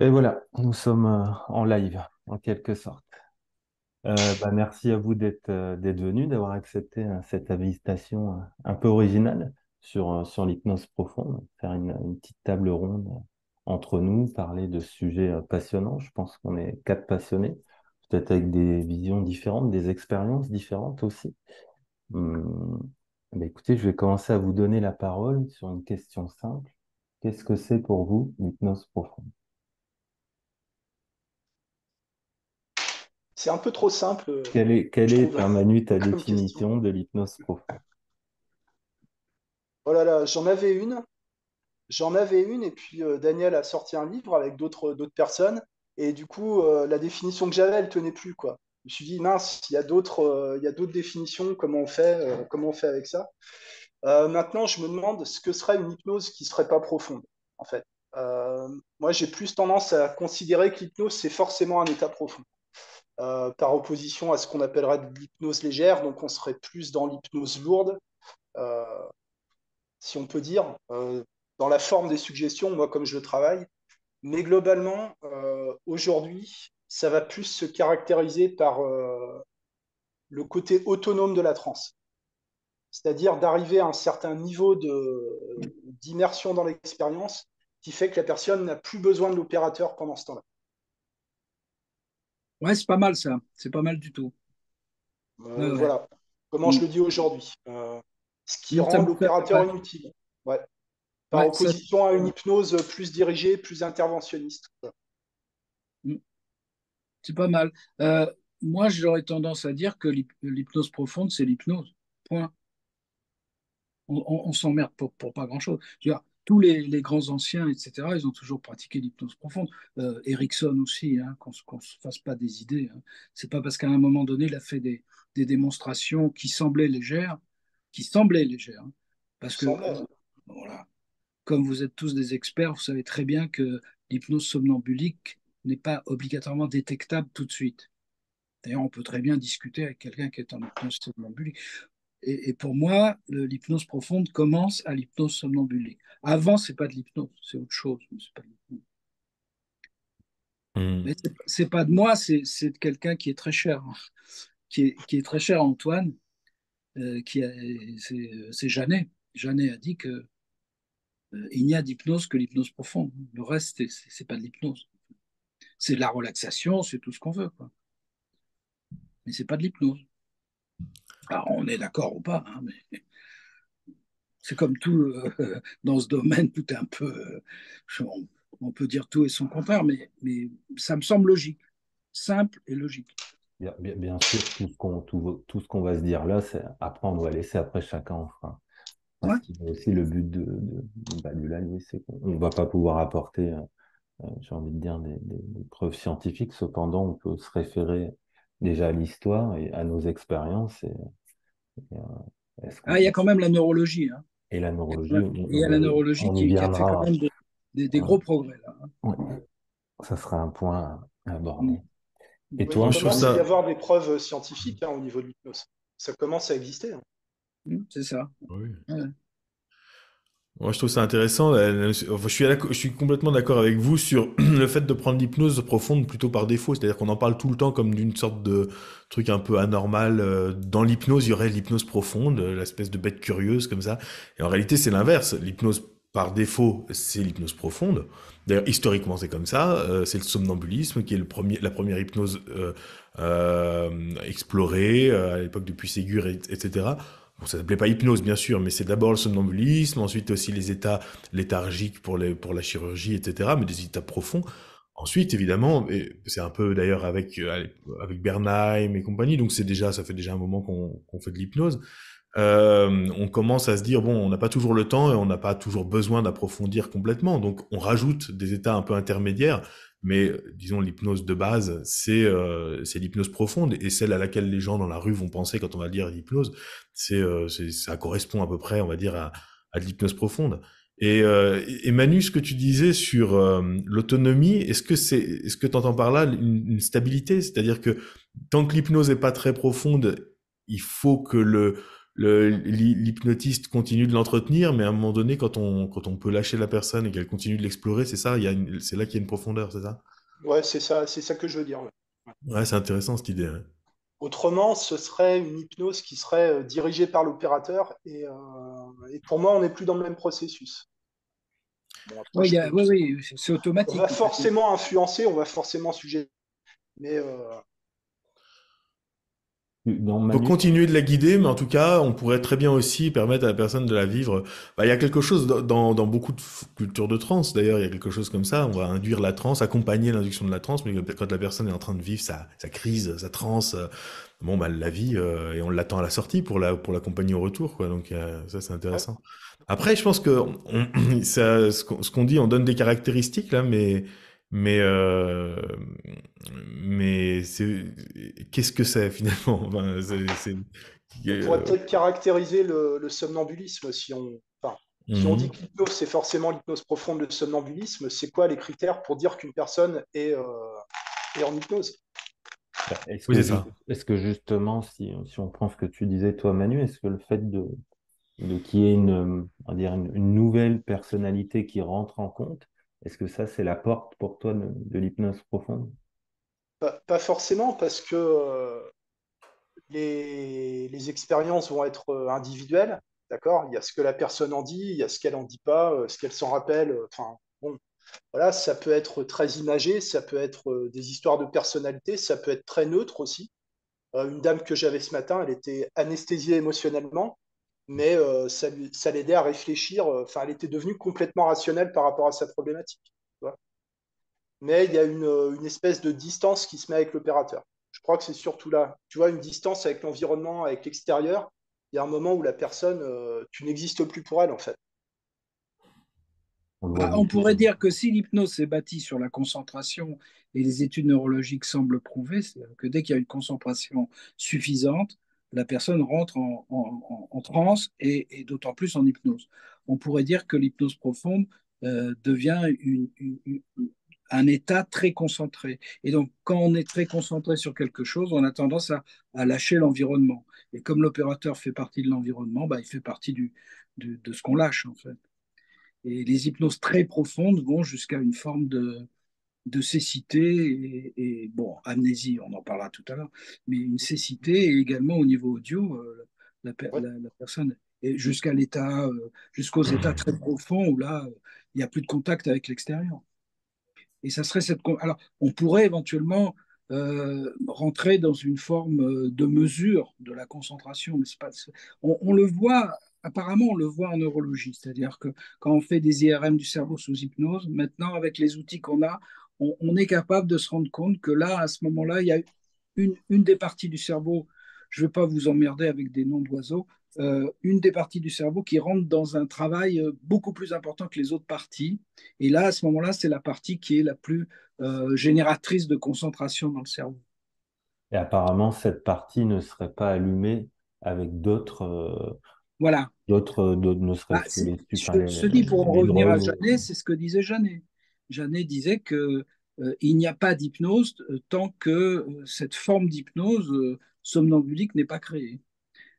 Et voilà, nous sommes euh, en live, en quelque sorte. Euh, bah, merci à vous d'être euh, d'être venu, d'avoir accepté cette invitation un peu originale sur, sur l'hypnose profonde, faire une, une, petite table ronde entre nous, parler de sujets passionnants. Je pense qu'on est quatre passionnés, peut-être avec des visions différentes, des expériences différentes aussi. Hum, bah, écoutez, je vais commencer à vous donner la parole sur une question simple. Qu'est-ce que c'est pour vous l'hypnose profonde? C'est un peu trop simple. Euh, quelle est, quelle est Manu, ta définition de l'hypnose profonde? Oh là là, j'en avais une. J'en avais une, et puis euh, Daniel a sorti un livre avec d'autres personnes. Et du coup, euh, la définition que j'avais, elle tenait plus, quoi me suis dit, mince, il y a d'autres euh, définitions, comment on fait, euh, comment on fait avec ça. Euh, maintenant, je me demande ce que serait une hypnose qui serait pas profonde, en fait. moi, j'ai plus tendance à considérer que l'hypnose, c'est forcément un état profond. par opposition à ce qu'on appellerait de l'hypnose légère, donc on serait plus dans l'hypnose lourde, si on peut dire, dans la forme des suggestions, moi comme je le travaille. Mais globalement, aujourd'hui, ça va plus se caractériser par euh, le côté autonome de la transe. C'est-à-dire d'arriver à un certain niveau d'immersion dans l'expérience qui fait que la personne n'a plus besoin de l'opérateur pendant ce temps-là. Ouais, c'est pas mal ça. C'est pas mal du tout. Euh, voilà. Comment je le dis aujourd'hui. Euh, ce qui rend l'opérateur inutile. Ouais. Par opposition à une hypnose plus dirigée, plus interventionniste. C'est pas mal. Euh, moi, j'aurais tendance à dire que l'hypnose profonde, c'est l'hypnose. Point. On, s'emmerde pour, pas grand-chose. Tous les, grands anciens, etc., ils ont toujours pratiqué l'hypnose profonde. Euh, Erickson aussi, hein, qu'on ne se fasse pas des idées. Hein. C'est pas parce qu'à un moment donné, il a fait des, démonstrations qui semblaient légères, qui semblaient légères. Hein. parce que, voilà, comme vous êtes tous des experts, vous savez très bien que l'hypnose somnambulique n'est pas obligatoirement détectable tout de suite. D'ailleurs, on peut très bien discuter avec quelqu'un qui est en hypnose somnambulique. Et, pour moi, l'hypnose profonde commence à l'hypnose somnambulique. Avant, c'est pas de l'hypnose, c'est autre chose. C'est pas hmm. Mais pas de moi, c'est de quelqu'un qui est très cher, hein. qui, est, qui est très cher à Antoine, euh, qui c'est Jeannet. Jeannet a dit que euh, il n'y a d'hypnose que l'hypnose profonde. Le reste, c'est pas de l'hypnose c'est de la relaxation, c'est tout ce qu'on veut. Quoi. Mais c'est pas de l'hypnose. Alors on est d'accord ou pas, hein, mais c'est comme tout euh, dans ce domaine, tout est un peu. Euh, on, peut dire tout et son contraire, mais, mais ça me semble logique, simple et logique. Bien, bien, sûr, tout ce qu'on tout, va se dire là, c'est après on doit laisser après chacun enfin. Parce ouais. aussi le but de, de, bah, du live, c'est qu'on ne va pas pouvoir apporter euh, j'ai envie de dire, des, preuves scientifiques. Cependant, on peut se référer déjà à l'histoire et à nos expériences. Et, euh, ah, il y a quand même la neurologie. Hein. Et la neurologie. Il y a la neurologie qui, a fait quand même des, gros progrès. Là, hein. Ça sera un point à aborder. Et toi, je trouve ça. Il y avoir des preuves scientifiques hein, au niveau de l'hypnose. Ça commence à exister. Mmh, c'est ça. Oui. Moi, je trouve ça intéressant. je, suis je suis complètement d'accord avec vous sur le fait de prendre l'hypnose profonde plutôt par défaut. C'est-à-dire qu'on en parle tout le temps comme d'une sorte de truc un peu anormal. Euh, dans l'hypnose, il y aurait l'hypnose profonde, l'espèce de bête curieuse comme ça. Et en réalité, c'est l'inverse. L'hypnose par défaut, c'est l'hypnose profonde. D'ailleurs, historiquement, c'est comme ça. Euh, c'est le somnambulisme qui est le premier, la première hypnose euh, euh explorée à l'époque de Puységur, etc. Bon, ça s'appelait pas hypnose, bien sûr, mais c'est d'abord le somnambulisme, ensuite aussi les états léthargiques pour, les, pour la chirurgie, etc., mais des états profonds. Ensuite, évidemment, c'est un peu d'ailleurs avec, euh, avec Bernheim et compagnie, donc c'est déjà, ça fait déjà un moment qu'on fait de l'hypnose. Euh, on commence à se dire bon, on n'a pas toujours le temps et on n'a pas toujours besoin d'approfondir complètement, donc on rajoute des états un peu intermédiaires mais disons l'hypnose de base, c'est euh, l'hypnose profonde et celle à laquelle les gens dans la rue vont penser quand on va dire l'hypnose, c'est euh, ça correspond à peu près, on va dire, à, à de l'hypnose profonde. Et, euh, et, Manu, ce que tu disais sur euh, l'autonomie, est-ce que c'est, est-ce que tu entends par là une, une stabilité, c'est-à-dire que tant que l'hypnose est pas très profonde, il faut que le l'hypnotiste continue de l'entretenir, mais à un moment donné, quand on, quand on peut lâcher la personne et qu'elle continue de l'explorer, c'est ça, c'est là qu'il y a une profondeur, c'est ça? Ouais, c'est ça, c'est ça que je veux dire. Ouais, c'est intéressant cette idée. Autrement, ce serait une hypnose qui serait euh, dirigée par l'opérateur et, euh, et, pour moi, on n'est plus dans le même processus. oui, oui, c'est automatique. On va forcément influencer, on va forcément sujet. Mais euh, on peut continuer de la guider, mais en tout cas, on pourrait très bien aussi permettre à la personne de la vivre. Bah, il y a quelque chose dans, dans beaucoup de cultures de trance, d'ailleurs, il y a quelque chose comme ça. On va induire la transe, accompagner l'induction de la transe, mais quand la personne est en train de vivre sa, sa crise, sa transe, euh, bon, bah, la vie, euh, et on l'attend à la sortie pour la, pour l'accompagner au retour, quoi. Donc, euh, ça, c'est intéressant. Après, je pense que on, ça, ce qu'on dit, on donne des caractéristiques, là, mais mais euh, mais c'est qu'est-ce que c'est finalement? Enfin, c'est, On pourrait euh, peut-être caractériser le, le, somnambulisme si on enfin, si on dit mhm. que l'hypnose c'est forcément l'hypnose profonde, le somnambulisme, c'est quoi les critères pour dire qu'une personne est, euh, est en hypnose? Est-ce, que, ça. est-ce que justement, si, si, on prend ce que tu disais toi Manu, est-ce que le fait de, de qu'il y ait une, on dire une, une nouvelle personnalité qui rentre en compte, est-ce que ça, c'est la porte pour toi de, l'hypnose profonde? Pas, forcément, parce que euh, les, expériences vont être euh, individuelles. D'accord? Il y a ce que la personne en dit, il y a ce qu'elle en dit pas, euh, ce qu'elle s'en rappelle. Enfin, bon, voilà, ça peut être très imagé, ça peut être des histoires de personnalité, ça peut être très neutre aussi. une dame que j'avais ce matin, elle était anesthésiée émotionnellement mais euh, ça, ça l'aidait à réfléchir. Euh, enfin, elle était devenue complètement rationnelle par rapport à sa problématique. mais il y a une, euh, une, espèce de distance qui se met avec l'opérateur. Je crois que c'est surtout là. Tu vois, une distance avec l'environnement, avec l'extérieur. Il y a un moment où la personne, tu n'existes plus pour elle, en fait. On, ah, pourrait dire que si l'hypnose s'est bâtie sur la concentration, et les études neurologiques semblent prouver, que dès qu'il y a une concentration suffisante, la personne rentre en, transe et, d'autant plus en hypnose. On pourrait dire que l'hypnose profonde euh, devient un état très concentré. Et donc, quand on est très concentré sur quelque chose, on a tendance à, lâcher l'environnement. Et comme l'opérateur fait partie de l'environnement, bah, il fait partie de ce qu'on lâche, en fait. Et les hypnoses très profondes vont jusqu'à une forme de, de cécité et, bon, amnésie, on en parlera tout à l'heure, mais une cécité et également au niveau audio, euh, la, personne jusqu'à l'état, euh, jusqu'aux états très profonds où là, il n'y a plus de contact avec l'extérieur. Et ça serait cette. Alors, on pourrait éventuellement euh, rentrer dans une forme de mesure de la concentration, mais pas. On, on le voit apparemment, on le voit en neurologie, c'est-à-dire que quand on fait des IRM du cerveau sous hypnose, maintenant, avec les outils qu'on a, on, est capable de se rendre compte que là, à ce moment-là, il y a une, des parties du cerveau, je ne vais pas vous emmerder avec des noms d'oiseaux, euh, une des parties du cerveau qui rentre dans un travail euh, beaucoup plus important que les autres parties. Et là, à ce moment-là, c'est la partie qui est la plus euh, génératrice de concentration dans le cerveau. Et apparemment, cette partie ne serait pas allumée avec d'autres. voilà. D'autres, ne serait bah, Je, dis pour en revenir à Jeannet, c'est ce que disait Jeannet. Jeannet disait que euh, il n'y a pas d'hypnose euh, tant que euh, cette forme d'hypnose somnambulique n'est pas créée.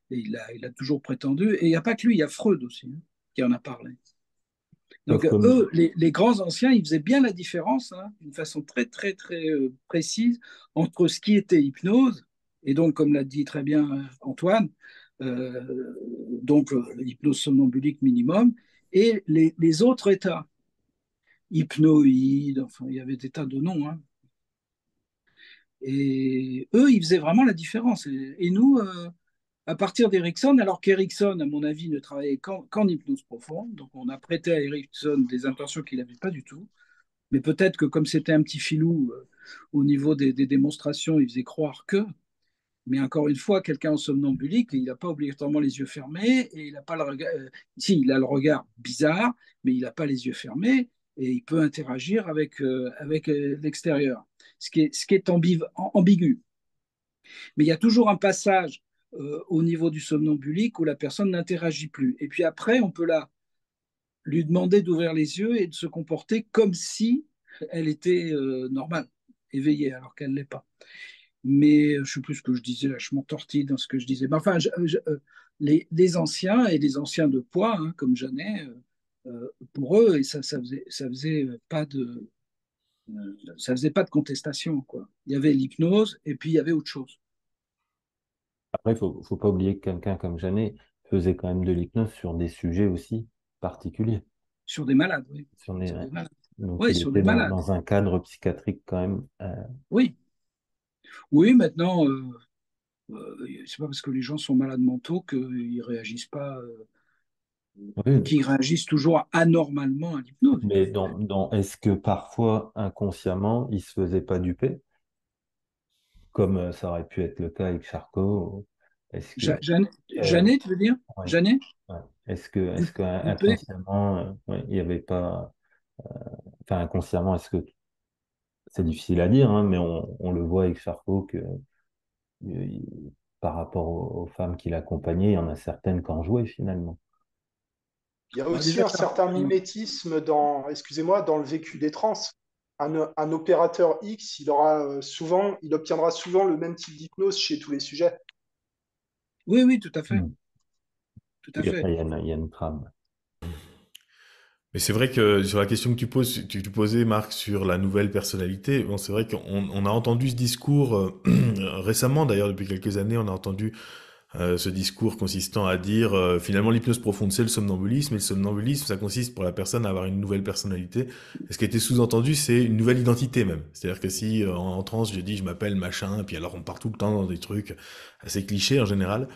Et il a, il a toujours prétendu, et il n'y a pas que lui, il y a Freud aussi hein, qui en a parlé. Donc, eux, les, grands anciens, ils faisaient bien la différence, hein, d'une façon très, très, très précise, entre ce qui était hypnose, et donc, comme l'a dit très bien Antoine, donc l'hypnose somnambulique minimum, et les, les autres états hypnoïde, enfin, il y avait des tas de noms. Hein. Et eux, ils faisaient vraiment la différence. Et, nous, euh, à partir d'Erickson, alors qu'Erickson, à mon avis, ne travaillait qu'en hypnose profonde, donc on a prêté à Erickson des intentions qu'il n'avait pas du tout. Mais peut-être que comme c'était un petit filou euh, au niveau des, démonstrations, il faisait croire que. Mais encore une fois, quelqu'un en somnambulique, il n'a pas obligatoirement les yeux fermés et il n'a pas le regard. Euh, si, il a le regard bizarre, mais il n'a pas les yeux fermés et il peut interagir avec, euh, avec euh, l'extérieur, ce qui est, ce qui est ambigu. Mais il y a toujours un passage euh, au niveau du somnambulique où la personne n'interagit plus. Et puis après, on peut la, lui demander d'ouvrir les yeux et de se comporter comme si elle était normale, éveillée, alors qu'elle ne l'est pas. Mais je ne sais plus ce que je disais, là, je m'entortille dans ce que je disais. Mais enfin, les, les, anciens et les anciens de poids, hein, comme Janet, pour eux, et ça, ça faisait, ça faisait pas de, ça faisait pas de contestation, quoi. Il y avait l'hypnose et puis il y avait autre chose. Après, il faut, faut pas oublier que quelqu'un comme Janet faisait quand même de l'hypnose sur des sujets aussi particuliers. Sur des malades, oui. Sur, des malades. Donc, oui, il sur était des dans, malades. dans un cadre psychiatrique quand même. euh, Oui. Oui, maintenant, euh, euh, c'est pas parce que les gens sont malades mentaux qu'ils réagissent pas, euh, oui. qu'ils réagissent toujours anormalement à l'hypnose. Mais dans, dans, est-ce que parfois, inconsciemment, il se faisait pas duper, comme euh, ça aurait pu être le cas avec Charcot? Est-ce que, Ja- Jeanne- euh, Janet, tu veux dire? ouais, ouais. Est-ce que, est-ce que inconsciemment, euh, ouais, il y avait pas, enfin inconsciemment, est-ce que c'est difficile à dire, hein, mais on, on le voit avec Charcot que par rapport aux, aux femmes qui l'accompagnaient, il y en a certaines qui en jouaient finalement. Il y a Bah, aussi un certain mimétisme dans, excusez-moi, dans le vécu des trans. Un, un opérateur X, il aura euh, souvent, il obtiendra souvent le même type d'hypnose chez tous les sujets. Oui, oui, tout à fait. Hmm. Tout à fait. il y a une, il y a une trame. Mais c'est vrai que sur la question que tu poses, tu, tu posais, Marc, sur la nouvelle personnalité, bon, c'est vrai qu'on on a entendu ce discours euh, récemment, d'ailleurs depuis quelques années, on a entendu euh, ce discours consistant à dire euh, finalement l'hypnose profonde c'est le somnambulisme et le somnambulisme ça consiste pour la personne à avoir une nouvelle personnalité. Ce qui a été sous-entendu c'est une nouvelle identité même. C'est-à-dire que si euh, en, en transe je dis je m'appelle machin, puis alors on part tout le temps dans des trucs assez clichés en général.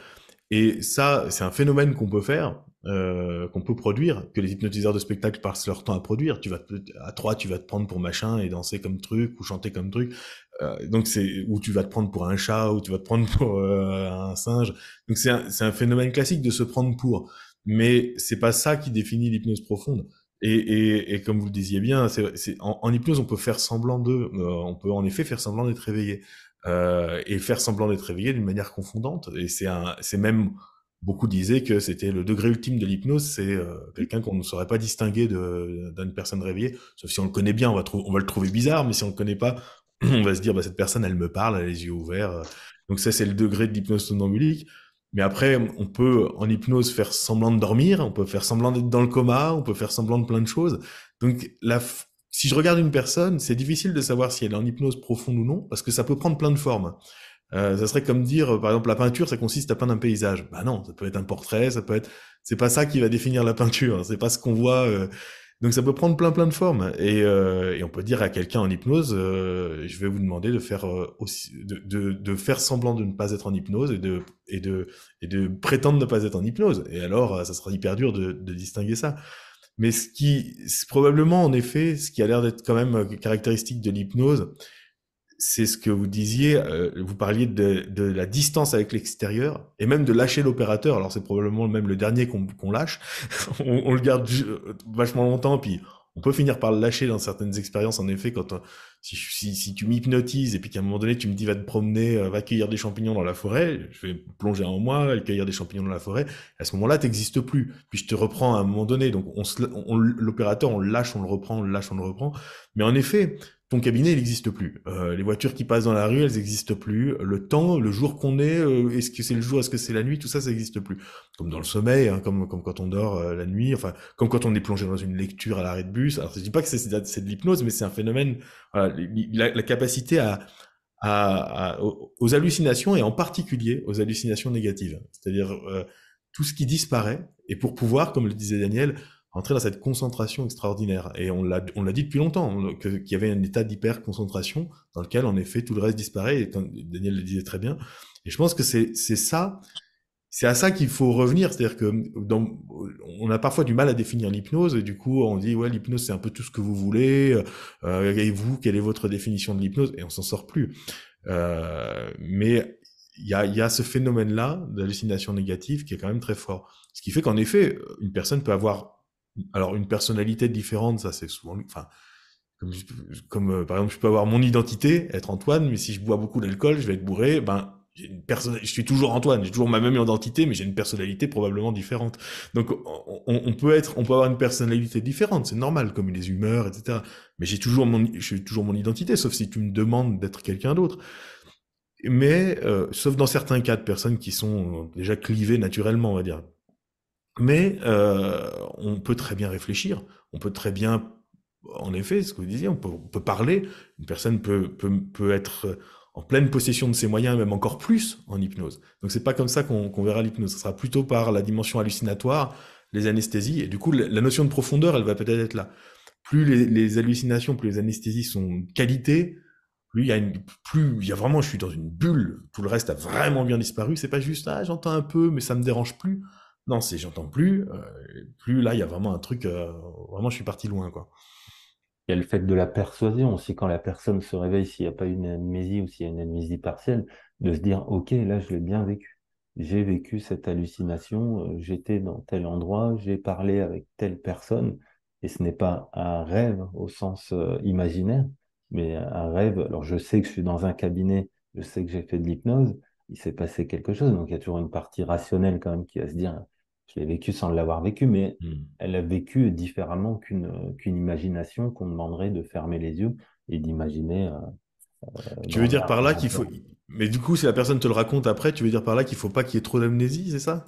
Et ça, c'est un phénomène qu'on peut faire, euh, qu'on peut produire, que les hypnotiseurs de spectacle passent leur temps à produire. Tu vas te- à trois, tu vas te prendre pour machin et danser comme truc ou chanter comme truc. Euh, donc c'est ou tu vas te prendre pour un chat ou tu vas te prendre pour euh, un singe. Donc c'est un, un phénomène classique de se prendre pour. Mais c'est pas ça qui définit l'hypnose profonde. Et, et, et comme vous le disiez bien, c'est, en, en hypnose, on peut faire semblant d'eux. Euh, on peut en effet faire semblant d'être réveillé euh, et faire semblant d'être réveillé d'une manière confondante. Et c'est un, c'est même beaucoup disaient que c'était le degré ultime de l'hypnose, c'est euh, quelqu'un qu'on ne saurait pas distinguer d'une personne réveillée. Sauf si on le connaît bien, on va, on va le trouver bizarre, mais si on le connaît pas, on va se dire bah cette personne, elle me parle, elle a les yeux ouverts. Donc ça, c'est le degré de l'hypnose somnambulique. Mais après, on peut en hypnose faire semblant de dormir, on peut faire semblant d'être dans le coma, on peut faire semblant de plein de choses. Donc la, si je regarde une personne, c'est difficile de savoir si elle est en hypnose profonde ou non, parce que ça peut prendre plein de formes. Euh, ça serait comme dire, par exemple, la peinture, ça consiste à peindre un paysage. Bah non, ça peut être un portrait, ça peut être. C'est pas ça qui va définir la peinture. C'est pas ce qu'on voit. euh, Donc ça peut prendre plein plein de formes. Et, euh, et on peut dire à quelqu'un en hypnose, euh, je vais vous demander de faire euh, aussi, de, de, de faire semblant de ne pas être en hypnose et de et de et de prétendre ne pas être en hypnose. Et alors, euh, ça sera hyper dur de, de distinguer ça. Mais ce qui, probablement en effet, ce qui a l'air d'être quand même euh, caractéristique de l'hypnose, c'est ce que vous disiez, euh, vous parliez de, de la distance avec l'extérieur et même de lâcher l'opérateur. Alors c'est probablement même le dernier qu'on lâche. on, on le garde ju- vachement longtemps, puis on peut finir par le lâcher dans certaines expériences. En effet, quand on- si, si, si tu m'hypnotises et puis qu'à un moment donné tu me dis va te promener, euh, va cueillir des champignons dans la forêt, je vais plonger en moi, aller cueillir des champignons dans la forêt. À ce moment-là, t'existes plus. Puis je te reprends à un moment donné. Donc on, on- l'opérateur, on le lâche, on le reprend, on le lâche, on le reprend. Mais en effet, ton cabinet, il n'existe plus. Euh, les voitures qui passent dans la rue, elles n'existent plus. Le temps, le jour qu'on est, euh, est-ce que c'est le jour, est-ce que c'est la nuit, tout ça, ça n'existe plus. Comme dans le sommeil, hein, comme, comme quand on dort euh, la nuit, enfin, comme quand on est plongé dans une lecture à l'arrêt de bus. Alors, je dis pas que c'est de l'hypnose, mais c'est un phénomène, voilà, la, la capacité à, à, aux hallucinations et en particulier aux hallucinations négatives. C'est-à-dire euh, tout ce qui disparaît et pour pouvoir, comme le disait Daniel, entrer dans cette concentration extraordinaire. Et on l'a, dit depuis longtemps, qu'il y avait un état d'hyper-concentration dans lequel, en effet, tout le reste disparaît, et Daniel le disait très bien. Et je pense que c'est, ça, c'est à ça qu'il faut revenir. C'est-à-dire que dans, on a parfois du mal à définir l'hypnose, et du coup, on dit, ouais, l'hypnose, c'est un peu tout ce que vous voulez, euh, et vous, quelle est votre définition de l'hypnose? Et on s'en sort plus. Euh, mais il y a, y a ce phénomène-là d'hallucination négative qui est quand même très fort. Ce qui fait qu'en effet, une personne peut avoir alors une personnalité différente, ça c'est souvent, enfin, comme, euh, par exemple, je peux avoir mon identité, être Antoine, mais si je bois beaucoup d'alcool, je vais être bourré, ben j'ai une je suis toujours Antoine, j'ai toujours ma même identité, mais j'ai une personnalité probablement différente. Donc on, peut être, on peut avoir une personnalité différente, c'est normal, comme les humeurs, etc. Mais j'ai toujours mon, suis toujours mon identité, sauf si tu me demandes d'être quelqu'un d'autre. mais euh, sauf dans certains cas de personnes qui sont déjà clivées naturellement, on va dire. Mais euh, on peut très bien réfléchir, on peut très bien, en effet, ce que vous disiez, on peut, on peut parler. Une personne peut, peut, peut être en pleine possession de ses moyens, même encore plus en hypnose. Donc c'est pas comme ça qu'on qu'on verra l'hypnose. Ce sera plutôt par la dimension hallucinatoire, les anesthésies, et du coup la, la notion de profondeur, elle va peut-être être là. Plus les, les hallucinations, plus les anesthésies sont de qualité, plus il y a une, plus il y a vraiment, je suis dans une bulle. Tout le reste a vraiment bien disparu. C'est pas juste ah j'entends un peu, mais ça me dérange plus. Non, c'est j'entends plus. Euh, plus là, il y a vraiment un truc. Euh, vraiment, je suis parti loin, quoi. Il y a le fait de la persuasion aussi, quand la personne se réveille, s'il n'y a pas une amnésie ou s'il y a une amnésie partielle, de se dire, OK, là, je l'ai bien vécu. J'ai vécu cette hallucination, euh, j'étais dans tel endroit, j'ai parlé avec telle personne, et ce n'est pas un rêve au sens imaginaire, mais un rêve. Alors, je sais que je suis dans un cabinet, je sais que j'ai fait de l'hypnose, il s'est passé quelque chose, donc il y a toujours une partie rationnelle quand même qui va se dire, je l'ai vécu sans l'avoir vécu, mais Hmm. elle a vécu différemment qu'une imagination qu'on demanderait de fermer les yeux et d'imaginer euh, Tu veux dire par là qu'il faut. Mais du coup, si la personne te le raconte après, tu veux dire par là qu'il faut pas qu'il y ait trop d'amnésie, c'est ça?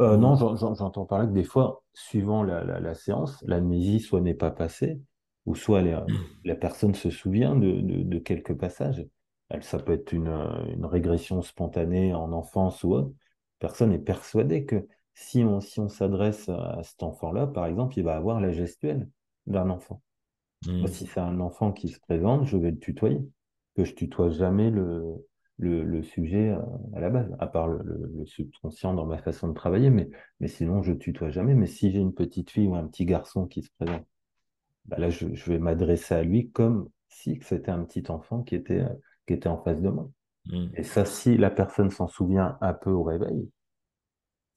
Euh, non, j'entends par là que des fois, suivant la, la, la séance, l'amnésie soit n'est pas passée, ou soit les- la personne se souvient de, de, de quelques passages. Elle, ça peut être une, euh, une régression spontanée en enfance ou autre. Personne est persuadée que si on, si on s'adresse à cet enfant-là, par exemple, il va avoir la gestuelle d'un enfant. Hmm. si c'est un enfant qui se présente, je vais le tutoyer. Que je tutoie jamais le, le, le sujet euh, à la base, à part le, subconscient dans ma façon de travailler, mais, mais sinon, je tutoie jamais. Mais si j'ai une petite fille ou un petit garçon qui se présente, bah là, je, je vais m'adresser à lui comme si c'était un petit enfant qui était, euh, qui était en face de moi. Hmm. Et ça, si la personne s'en souvient un peu au réveil,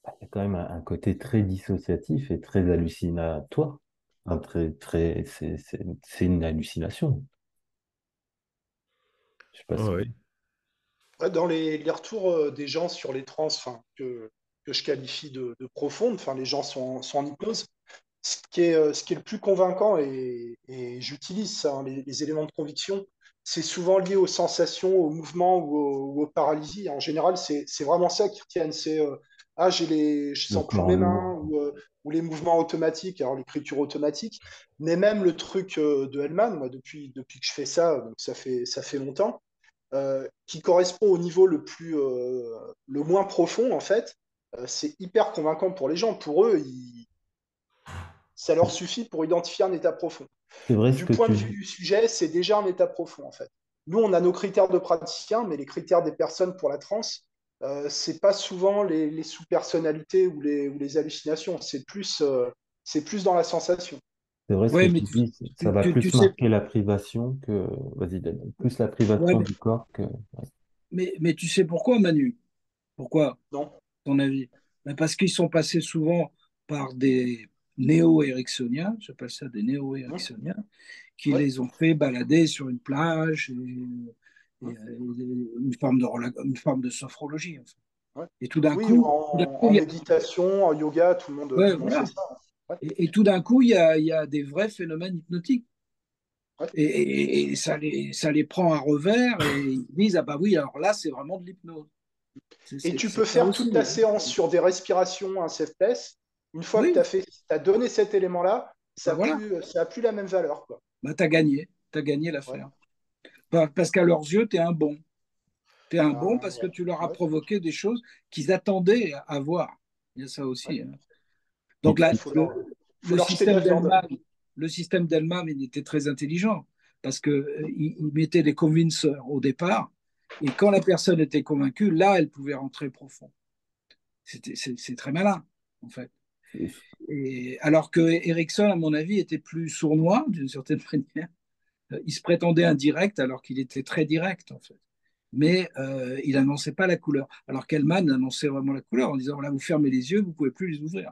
bah, il y a quand même un, un côté très dissociatif et très hallucinatoire. Un très, très, c'est, c'est, c'est une hallucination. Je sais pas si... Dans les, les retours euh, des gens sur les trans, que, que je qualifie de, de profondes, enfin, les gens sont, sont en hypnose, ce qui est, euh, ce qui est le plus convaincant, et, et j'utilise ça, hein, les, les éléments de conviction, c'est souvent lié aux sensations, aux mouvements ou aux, ou aux paralysies. En général, c'est vraiment ça qui retiennent. C'est euh, ah, j'ai les, je sens plus mes mains ou, euh, ou les mouvements automatiques, alors l'écriture automatique, mais même le truc euh, de Hellman, moi, depuis, depuis que je fais ça, donc ça fait, ça fait longtemps, qui correspond au niveau le plus, le moins profond, en fait, c'est hyper convaincant pour les gens. Pour eux, ils- ça leur suffit pour identifier un état profond. C'est vrai ce Du que point de vue du sujet, c'est déjà un état profond, en fait. Nous, on a nos critères de praticiens, mais les critères des personnes pour la transe, euh, c'est pas souvent les, les sous-personnalités ou les, ou les hallucinations, c'est plus, euh, c'est plus dans la sensation. C'est vrai ce que Ouais, mais tu tu, dis. Ça tu, va plus sais, marquer la privation que... Vas-y, Daniel. Plus la ouais, privation mais, du corps que... mais, mais tu sais pourquoi, Manu? Pourquoi, Non? ton avis? Ben parce qu'ils sont passés souvent par des néo-éricksoniens, j'appelle ça des Hein néo-éricksoniens, qui Ouais. les ont fait balader sur une plage, et, et, Hein euh, une forme de, rela- une forme de sophrologie. en fait. Ouais. Et tout d'un Oui, coup, tout en, coup, en il y a- méditation, en yoga, tout le monde, tout voilà. ça. Et, et tout d'un coup, il y a, il y a des vrais phénomènes hypnotiques. Et, ça, les, ça les prend à revers et ils disent, ah bah oui, alors là, c'est vraiment de l'hypnose. Et tu peux faire toute ta hein. séance sur des respirations, un safe place. Une fois que tu as fait, donné cet élément-là, ça bah n'a voilà, plus, la même valeur, quoi. bah, tu as gagné, tu as gagné l'affaire. Parce qu'à leurs yeux, tu es un bon. Tu es un bon Ben, parce que tu leur as Ouais. provoqué des choses qu'ils attendaient à voir. Il y a ça aussi. Hein. Donc là, le, le système le système il était très intelligent parce que euh, il, mettait des convinceurs au départ et quand la personne était convaincue, là, elle pouvait rentrer profond. C'est très malin, en fait. Alors que Erickson, à mon avis, était plus sournois d'une certaine manière. Euh, Il se prétendait indirect alors qu'il était très direct, en fait. Mais euh, il annonçait pas la couleur. Alors qu'Elman annonçait vraiment la couleur en disant là, vous fermez les yeux, vous pouvez plus les ouvrir.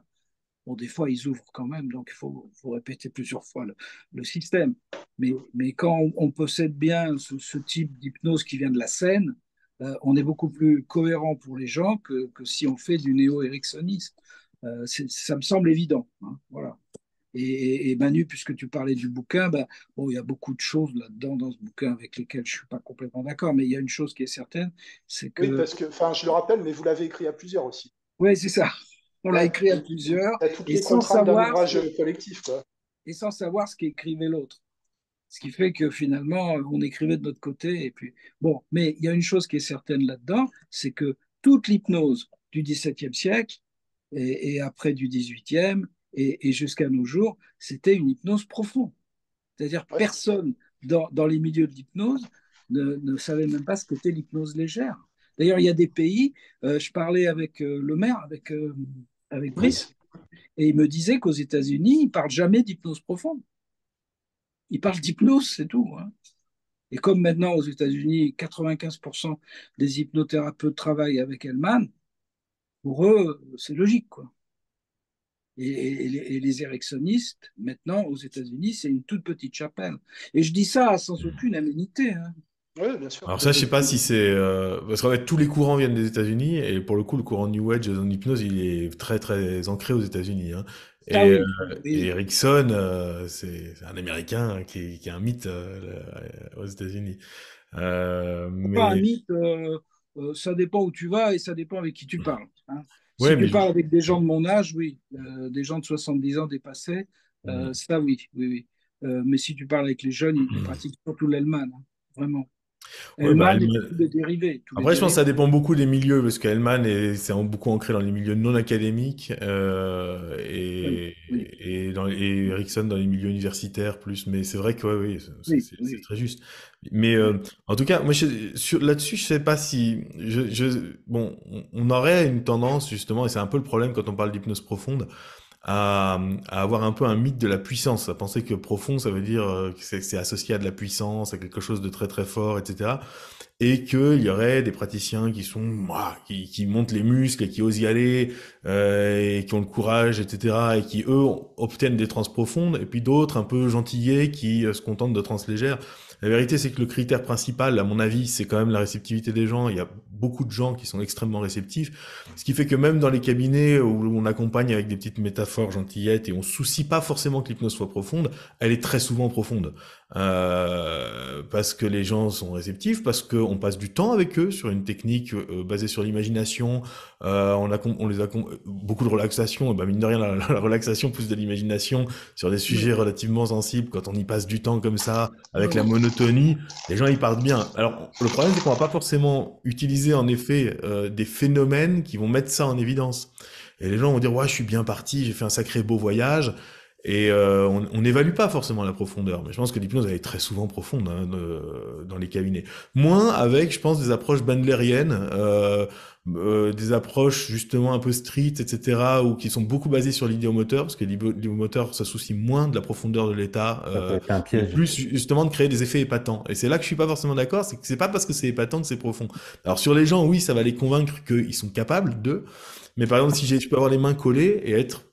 Bon, des fois, ils ouvrent quand même, donc il faut, répéter plusieurs fois le, système. Mais, quand on, possède bien ce, type d'hypnose qui vient de la scène, euh, on est beaucoup plus cohérent pour les gens que, si on fait du néo-éricsonisme. Euh, ça me semble évident. hein, voilà. Et, Manu, puisque tu parlais du bouquin, bah, bon, il y a beaucoup de choses là-dedans dans ce bouquin avec lesquelles je ne suis pas complètement d'accord, mais il y a une chose qui est certaine, c'est que... Oui, parce que, enfin, je le rappelle, mais vous l'avez écrit à plusieurs aussi. Oui, c'est ça. On l'a écrit à plusieurs. et sans savoir collectif, quoi. Et sans savoir ce qu'écrivait l'autre. Ce qui fait que finalement, on écrivait de notre côté. Et puis, bon, mais il y a une chose qui est certaine là-dedans, c'est que toute l'hypnose du XVIIe siècle et, après du XVIIIe et, et jusqu'à nos jours, c'était une hypnose profonde. C'est-à-dire personne dans, dans, les milieux de l'hypnose ne, ne, savait même pas ce qu'était l'hypnose légère. D'ailleurs, il y a des pays, euh, je parlais avec euh, le maire, avec, euh, avec Brice, et il me disait qu'aux États-Unis, ils ne parlent jamais d'hypnose profonde. Ils parlent d'hypnose, c'est tout. Hein. Et comme maintenant aux États-Unis, 95% des hypnothérapeutes travaillent avec Hellman, pour eux, c'est logique. quoi. Et, et, les érectionnistes, maintenant, aux États-Unis, c'est une toute petite chapelle. Et je dis ça sans aucune aménité. Hein. Oui, bien sûr. Alors ça, je sais pas si c'est euh, parce qu'en fait tous les courants viennent des États-Unis et pour le coup, le courant New Age en hypnose, il est très très ancré aux États-Unis. Hein. Et, ah euh, Erickson, euh, c'est un Américain qui, qui, est un mythe aux États-Unis. mais... Pas un mythe, ça dépend où tu vas et ça dépend avec qui tu parles. Hein. Si tu parles avec des gens de mon âge, oui, des gens de 70 ans dépassés, mmh. ça oui, oui, oui. mais si tu parles avec les jeunes, ils pratiquent surtout l'Allemagne, hein, vraiment. Bah, Après, je pense que ça dépend beaucoup des milieux, parce qu'Hellman c'est beaucoup ancré dans les milieux non académiques euh, et, et, dans, et Erickson dans les milieux universitaires plus. Mais c'est vrai que oui, c'est très juste. Mais euh, en tout cas, moi, là-dessus, je sais pas si, je, je, bon, on aurait une tendance justement, et c'est un peu le problème quand on parle d'hypnose profonde, à, avoir un peu un mythe de la puissance, à penser que profond, ça veut dire euh, que c'est associé à de la puissance, à quelque chose de très très fort, etc. Et qu'il y aurait des praticiens qui sont, qui, qui montent les muscles et qui osent y aller, euh, et qui ont le courage, etc. Et qui, eux, obtiennent des trans profondes, et puis d'autres un peu gentillés qui euh, se contentent de trans légères. La vérité, c'est que le critère principal, à mon avis, c'est quand même la réceptivité des gens. Il y a beaucoup de gens qui sont extrêmement réceptifs. Ce qui fait que même dans les cabinets où on accompagne avec des petites métaphores gentillettes et on soucie pas forcément que l'hypnose soit profonde, elle est très souvent profonde. Euh, parce que les gens sont réceptifs, parce qu'on passe du temps avec eux sur une technique euh, basée sur l'imagination. Euh, on, a, on les a beaucoup de relaxation. Et ben mine de rien, la, la relaxation plus de l'imagination sur des sujets relativement sensibles. Quand on y passe du temps comme ça, avec la monotonie, les gens y partent bien. Alors le problème, c'est qu'on va pas forcément utiliser en effet euh, des phénomènes qui vont mettre ça en évidence. Et les gens vont dire ouais, je suis bien parti, j'ai fait un sacré beau voyage. Et euh, on n'évalue pas forcément la profondeur, mais je pense que l'hypnose elle est très souvent profonde hein, dans les cabinets. Moins avec, je pense, des approches bandlériennes, euh, euh, des approches justement un peu street, etc., ou qui sont beaucoup basées sur l'idéomoteur, parce que l'idéomoteur s'associe moins de la profondeur de l'état, euh, plus justement de créer des effets épatants. Et c'est là que je suis pas forcément d'accord, c'est que c'est pas parce que c'est épatant que c'est profond. Alors sur les gens, oui, ça va les convaincre qu'ils sont capables de, mais par exemple, si je peux avoir les mains collées et être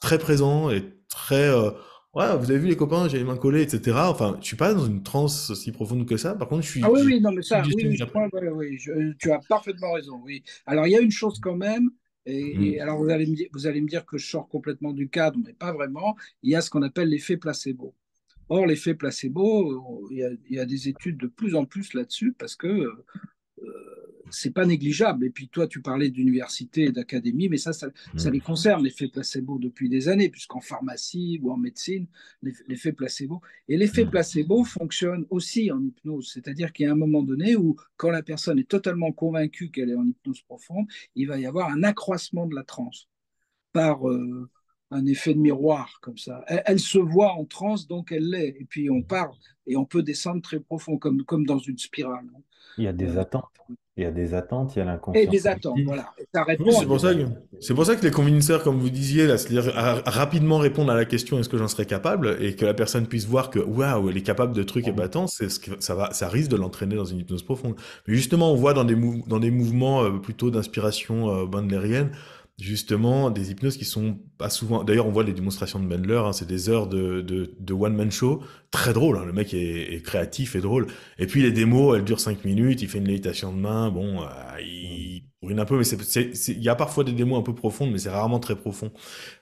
très présent et très euh, ouais vous avez vu les copains j'ai les mains collées etc enfin je suis pas dans une transe aussi profonde que ça. Par contre je suis ah oui oui non mais ça oui, oui, oui tu as parfaitement raison oui. Alors il y a une chose quand même et, mm. alors vous allez, me dire, vous allez me dire que je sors complètement du cadre mais pas vraiment. Il y a ce qu'on appelle l'effet placebo. Or l'effet placebo il y, a, il y, a, des études de plus en plus là-dessus parce que euh, c'est pas négligeable. Et puis toi, tu parlais d'université et d'académie, mais ça, ça, mm. les concerne, l'effet placebo, depuis des années, puisqu'en pharmacie ou en médecine, l'effet placebo. Et l'effet mm. placebo fonctionne aussi en hypnose, c'est-à-dire qu'il y a un moment donné où, quand la personne est totalement convaincue qu'elle est en hypnose profonde, il va y avoir un accroissement de la transe par euh, un effet de miroir, comme ça. Elle, se voit en transe, donc elle l'est. Et puis on part et on peut descendre très profond, comme, comme dans une spirale. Il y a des euh, attentes. Il y a des attentes, il y a l'inconscient. Et des attentes, voilà. c'est pour, ça que, c'est pour ça que les convinceurs, comme vous disiez, là, c'est-à-dire rapidement répondre à la question est-ce que j'en serais capable et que la personne puisse voir que waouh, elle est capable de trucs ébatants, c'est ce que ça va, ça risque de l'entraîner dans une hypnose profonde. Mais justement, on voit dans des, dans des mouvements euh, plutôt d'inspiration euh, bandlérienne, justement des hypnoses qui sont pas souvent. D'ailleurs, on voit les démonstrations de Mendler, hein, c'est des heures de, de, de one-man show, très drôle. Hein, le mec est, est, créatif et drôle. Et puis les démos, elles durent cinq minutes, il fait une lévitation de main, bon, euh, il, brûle un peu, mais il y a parfois des démos un peu profondes, mais c'est rarement très profond.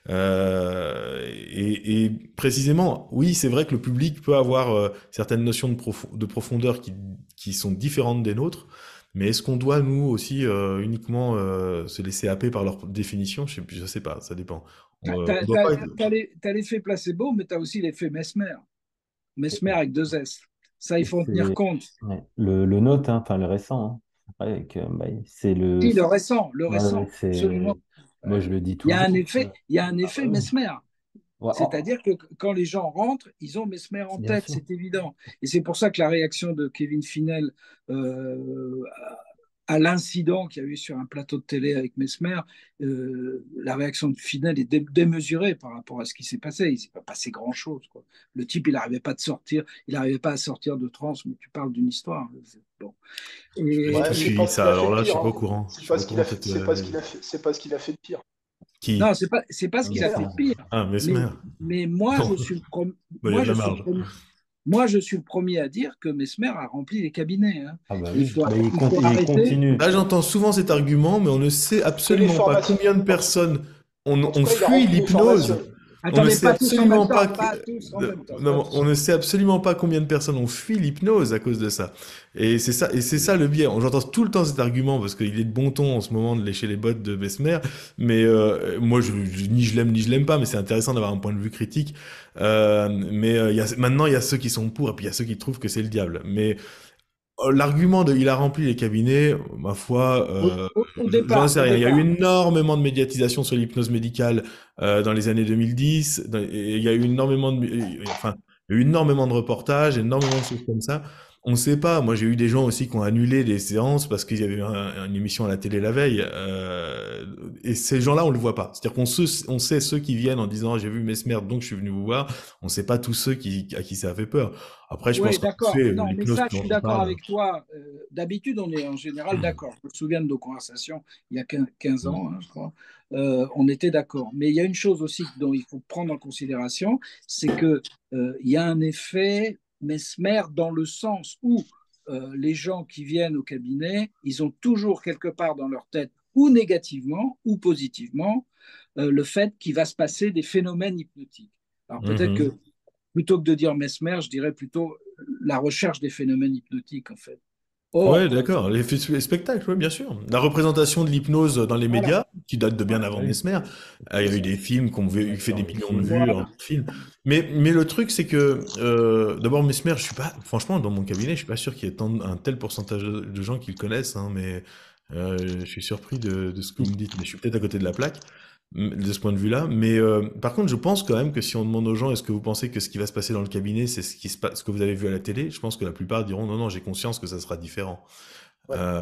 Euh, et, et, précisément, oui, c'est vrai que le public peut avoir euh, certaines notions de, de profondeur qui, qui, sont différentes des nôtres. Mais est-ce qu'on doit, nous aussi, euh, uniquement euh, se laisser happer par leur définition? Je ne sais pas, ça dépend. Tu as, l'effet placebo, mais tu as aussi l'effet Mesmer. Mesmer avec deux S. Ça, il faut en tenir compte. Le, le note, hein, enfin le récent, hein. bah, c'est le. Oui, le récent, le récent, absolument. Moi, je le dis tout. Il y a un effet, il y a un effet Mesmer. C'est-à-dire que quand les gens rentrent, ils ont Mesmer en tête, c'est évident. Et c'est pour ça que la réaction de Kevin Finel euh, à l'incident qu'il y a eu sur un plateau de télé avec Mesmer, euh, la réaction de Finel est démesurée par rapport à ce qui s'est passé. Il ne s'est pas passé grand-chose. Le type, il n'arrivait pas de sortir, il n'arrivait pas à sortir de transe, mais tu parles d'une histoire. Bon. Et... ça, alors là, je suis pas au courant. C'est pas, ce qu'il a, fait, pas ce qu'il a fait de pire. Non, c'est pas, c'est pas ce qu'il a fait de pire. Ah, Mesmer. Mais, moi, je suis, le moi, je suis premier... moi, je suis le premier à dire que Mesmer a rempli les cabinets. Hein. Ah bah il, faut, il, continue. Là, j'entends souvent cet argument, mais on ne sait absolument pas combien de personnes on, on fuit l'hypnose on ne sait absolument pas, on ne sait absolument pas combien de personnes ont fui l'hypnose à cause de ça. Et c'est ça, et c'est ça le biais. J'entends tout le temps cet argument parce qu'il est de bon ton en ce moment de lécher les bottes de Besmer. Mais euh, moi, je, ni je l'aime ni je l'aime pas, mais c'est intéressant d'avoir un point de vue critique. Euh, mais euh, y a, maintenant, il y a ceux qui sont pour et puis il y a ceux qui trouvent que c'est le diable. Mais l'argument de il a rempli les cabinets, ma foi, euh, j'en sais rien. Il y a eu énormément de médiatisation sur l'hypnose médicale euh, dans les années 2010. et il y a eu énormément de, enfin, il y a eu énormément de reportages, énormément de choses comme ça. On ne sait pas. Moi, j'ai eu des gens aussi qui ont annulé des séances parce qu'il y avait une émission à la télé la veille. Euh, et ces gens-là, on le voit pas. C'est-à-dire qu'on on sait ceux qui viennent en disant j'ai vu Mesmer, donc je suis venu vous voir. On ne sait pas tous ceux qui, à qui ça a fait peur. Après, je pense d'accord. Non, mais ça, je suis d'accord avec toi. Euh, d'habitude, on est en général mmh. d'accord. Je me souviens de nos conversations il y a 15 ans, hein, je crois. Euh, on était d'accord. Mais il y a une chose aussi dont il faut prendre en considération, c'est que il y a un effet Mesmer dans le sens où euh, les gens qui viennent au cabinet, ils ont toujours quelque part dans leur tête, ou négativement ou positivement, euh, le fait qu'il va se passer des phénomènes hypnotiques. Alors peut-être mhm. que plutôt que de dire Mesmer, je dirais plutôt la recherche des phénomènes hypnotiques en fait. Oh, ouais, d'accord. Les, spectacles, oui, bien sûr. La représentation de l'hypnose dans les médias, qui date de bien avant Mesmer. Ah, il y a eu des films qui ont fait des millions de vues en film. Mais, mais le truc, c'est que, euh, d'abord, Mesmer, je suis pas, franchement, dans mon cabinet, je suis pas sûr qu'il y ait tant, un tel pourcentage de gens qui le connaissent, hein, mais euh, je suis surpris de, de ce que vous me dites. Mais je suis peut-être à côté de la plaque de ce point de vue-là. Mais euh, par contre, je pense quand même que si on demande aux gens, est-ce que vous pensez que ce qui va se passer dans le cabinet, c'est ce, qui se passe, ce que vous avez vu à la télé, je pense que la plupart diront non, non, j'ai conscience que ça sera différent. Ouais. Euh...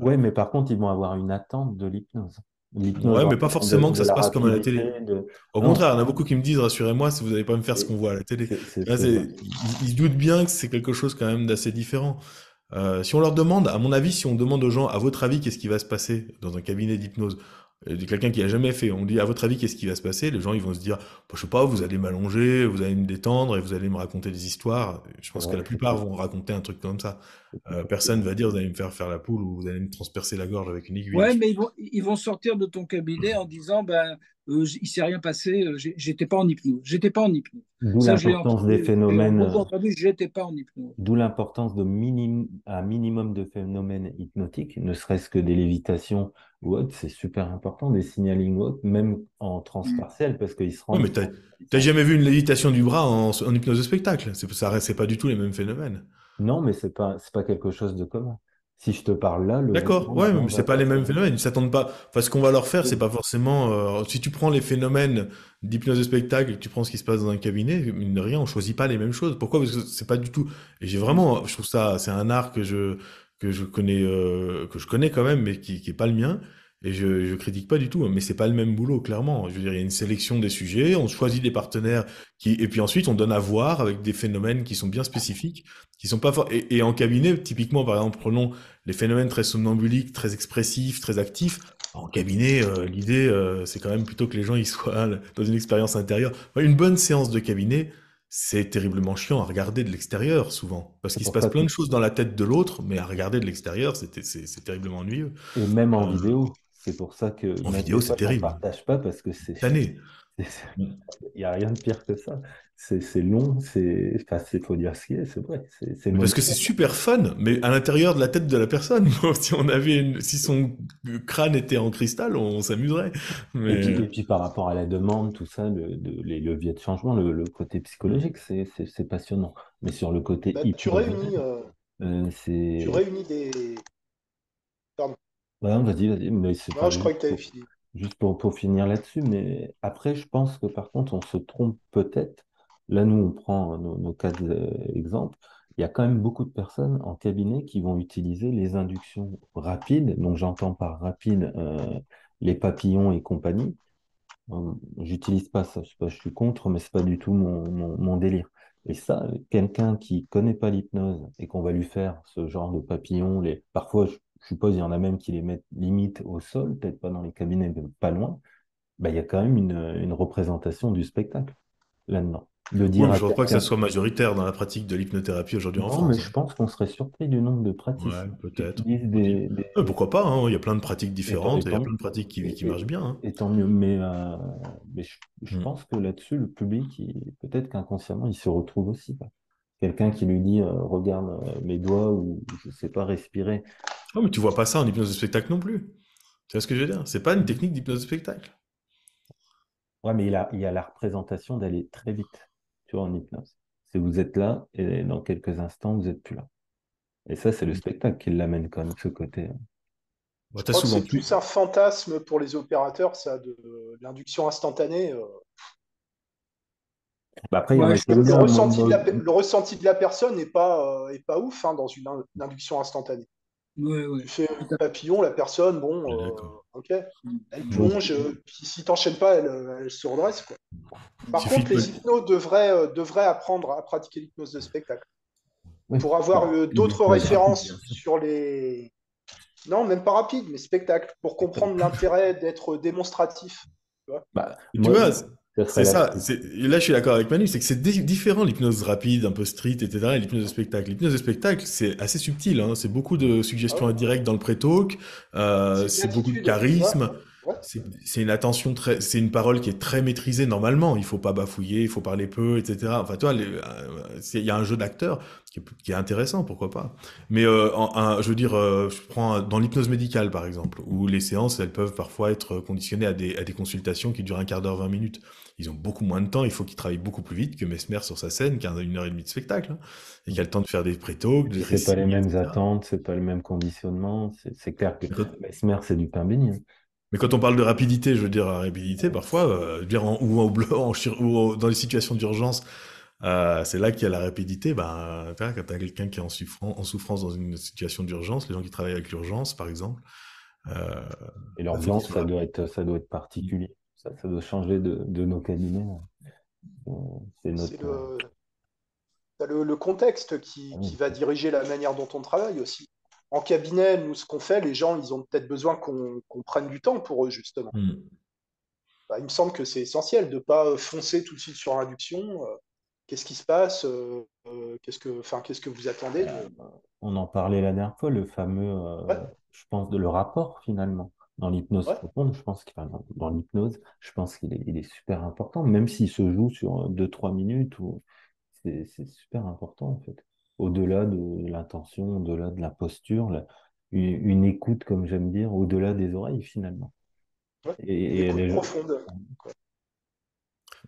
ouais, mais par contre, ils vont avoir une attente de l'hypnose. Ouais, mais pas forcément que ça se passe comme à la télé. Au contraire, il y en a beaucoup qui me disent, rassurez-moi, si vous n'allez pas me faire ce qu'on voit à la télé. ils, doutent bien que c'est quelque chose quand même d'assez différent. Euh, si on leur demande, à mon avis, si on demande aux gens, à votre avis, qu'est-ce qui va se passer dans un cabinet d'hypnose quelqu'un qui a jamais fait. On dit à votre avis qu'est-ce qui va se passer? Les gens ils vont se dire, bah, je sais pas, vous allez m'allonger, vous allez me détendre et vous allez me raconter des histoires. Je pense que la plupart vont raconter un truc comme ça. Euh, personne va dire vous allez me faire faire la poule ou vous allez me transpercer la gorge avec une aiguille. Ouais, mais ils vont, ils vont sortir de ton cabinet en disant ben euh, il s'est rien passé, euh, j'étais pas en hypnose, j'étais pas en hypnose. D'où l'importance des phénomènes. j'étais pas en hypnose. D'où l'importance de minim, un minimum de phénomènes hypnotiques, ne serait-ce que des lévitations ou autres, c'est super important, des signaling ou autres, même en transpartiel, parce qu'ils se rendent. Non, mais t'as jamais vu une lévitation du bras en, en hypnose de spectacle? Ça, c'est pas du tout les mêmes phénomènes. Non, mais c'est pas, c'est pas quelque chose de commun. Si je te parle là, le D'accord, ouais, mais c'est pas les mêmes phénomènes. Ils s'attendent pas. Enfin, ce qu'on va leur faire, c'est pas forcément. Euh, si tu prends les phénomènes d'hypnose de spectacle et que tu prends ce qui se passe dans un cabinet, mine de rien, on choisit pas les mêmes choses. Pourquoi? Parce que c'est pas du tout. Et j'ai vraiment, je trouve ça, c'est un art que je que je connais euh, que je connais quand même, mais qui qui est pas le mien. Et je, je critique pas du tout, hein, mais c'est pas le même boulot, clairement. Je veux dire, il y a une sélection des sujets, on choisit des partenaires qui, et puis ensuite on donne à voir avec des phénomènes qui sont bien spécifiques, qui sont pas forts. Et, en cabinet, typiquement, par exemple, prenons les phénomènes très somnambuliques, très expressifs, très actifs. En cabinet, euh, l'idée, euh, c'est quand même plutôt que les gens ils soient dans une expérience intérieure. Une bonne séance de cabinet, c'est terriblement chiant à regarder de l'extérieur souvent parce qu'il se passe plein que, de choses dans la tête de l'autre, mais à regarder de l'extérieur, c'est terriblement ennuyeux. et même en Euh, vidéo, c'est pour ça que en vidéo, c'est fois, j'en terrible. partage pas parce que c'est, il y a rien de pire que ça. C'est long, c'est, enfin, c'est, faut dire ce qu'il est, c'est vrai, c'est c'est Mais parce que c'est super fun, mais à l'intérieur de la tête de la personne. si on avait une- si son crâne était en cristal, on s'amuserait. Et Mais puis, et puis par rapport à la demande, tout ça, le, de- les leviers de changement, le, le côté psychologique, c'est passionnant. Mais sur le côté Bah, tu réunis, euh, euh, tu réunis des. Ouais, vas-y, vas-y, mais c'est Non, pas je juste croyais que tu avais pour, fini. juste pour, pour finir là-dessus. Mais après, je pense que par contre, on se trompe peut-être. Là, nous, on prend nos, nos cas d'exemple. Il y a quand même beaucoup de personnes en cabinet qui vont utiliser les inductions rapides. Donc, j'entends par rapide euh, les papillons et compagnie. Euh, J'utilise pas ça, je sais pas, je suis contre, mais c'est pas du tout mon, mon, mon délire. Et ça, quelqu'un qui connaît pas l'hypnose et qu'on va lui faire ce genre de papillons, les... parfois, je, je suppose, il y en a même qui les mettent limite au sol, peut-être pas dans les cabinets, mais pas loin, bah, il y a quand même une, une représentation du spectacle là-dedans. De dire je ne pense pas que ça soit majoritaire dans la pratique de l'hypnothérapie aujourd'hui en non, mais France. je hein. pense qu'on serait surpris du nombre de Ouais, praticiens qui peut-être. des, Ouais, pourquoi pas, hein, Il y a plein de pratiques et différentes et il y a plein de pratiques qui, marchent bien. hein. et tant mieux. Mais, euh, mais je, je Mm. pense que là-dessus, le public, peut-être qu'inconsciemment, il se retrouve aussi. Quelqu'un qui lui dit, euh, regarde euh, mes doigts ou je sais pas, respirer. Oh, mais tu vois pas ça en hypnose de spectacle non plus. Tu vois ce que je veux dire? C'est pas une technique d'hypnose de spectacle. Ouais, mais il a, il y a la représentation d'aller très vite, tu vois, en hypnose. C'est vous êtes là et dans quelques instants, vous êtes plus là. Et ça, c'est le spectacle qui l'amène quand même, ce côté. euh. Bah, Je que c'est plus. plus un fantasme pour les opérateurs, ça, de l'induction instantanée. euh. Bah, après, il y en Ouais, a je- Le, ressenti de la, le ressenti de la personne n'est pas, euh, est pas ouf hein, dans une, in- une induction instantanée. Ouais, ouais. Tu fais un papillon, la personne, bon, euh, ok, elle Bon. plonge, euh, puis si t'enchaînes pas, elle, euh, elle se redresse. Quoi. Par contre, les hypnos devraient, euh, devraient apprendre à pratiquer l'hypnose de spectacle pour avoir d'autres rapide, références sur les. Non, même pas rapide, mais spectacle, pour comprendre l'intérêt d'être démonstratif. Bah, Tu vois, C'est ça, là je suis d'accord avec Manu, c'est que c'est di- différent l'hypnose rapide, un peu street, etc. et l'hypnose de spectacle. L'hypnose de spectacle, c'est assez subtil, hein, c'est beaucoup de suggestions Ah ouais. indirectes dans le pré-talk, euh, C'est beaucoup de charisme, ouais, c'est une attention très, c'est une parole qui est très maîtrisée normalement, il faut pas bafouiller, il faut parler peu, etc. Enfin, toi, euh, il y a un jeu d'acteur qui, est- qui est intéressant, pourquoi pas. Mais euh, en- un- je veux dire, euh, je prends un- dans l'hypnose médicale par exemple, où les séances, elles peuvent parfois être conditionnées à des, à des consultations qui durent un quart d'heure, 20 minutes. Ils ont beaucoup moins de temps, il faut qu'ils travaillent beaucoup plus vite que Mesmer sur sa scène, qui a une heure et demie de spectacle, hein, et qui a le temps de faire des pré-talks, des C'est pas les mêmes etc. attentes, c'est pas le même conditionnement. C'est clair que Mesmer, c'est du pain béni. hein. Mais quand on parle de rapidité, je veux dire, rapidité, parfois, euh, je veux dire, en, ou, en, bleu- en ou dans les situations d'urgence, euh, c'est là qu'il y a la rapidité. Ben, quand tu as quelqu'un qui est en, souffran- en souffrance dans une situation d'urgence, les gens qui travaillent avec l'urgence, par exemple, euh, Et bah, l'ambiance, qu'ils ça doit être, ça doit être particulier. Ça, ça doit changer de, de nos cabinets. Euh, C'est notre. Le, t'as le, le contexte qui, Ah qui va diriger la manière dont on travaille aussi. En cabinet, nous, ce qu'on fait, les gens, ils ont peut-être besoin qu'on prenne du temps pour eux, justement. hmm. Bah, il me semble que c'est essentiel de ne pas euh, foncer tout de suite sur l'induction. euh, Qu'est-ce qui se passe Qu'est-ce que, enfin, qu'est-ce que vous attendez de- On en parlait la dernière fois, le fameux, euh, Ouais. je pense, de le rapport finalement. Dans l'hypnose Ouais. profonde, je pense qu'il, dans, dans l'hypnose, je pense qu'il est, il est super important, même s'il se joue sur deux trois minutes, ou c'est, c'est super important en fait. Au-delà de l'intention, au-delà de la posture, la- une, une écoute, comme j'aime dire, au-delà des oreilles finalement. Ouais. Et, et les gens- profonde.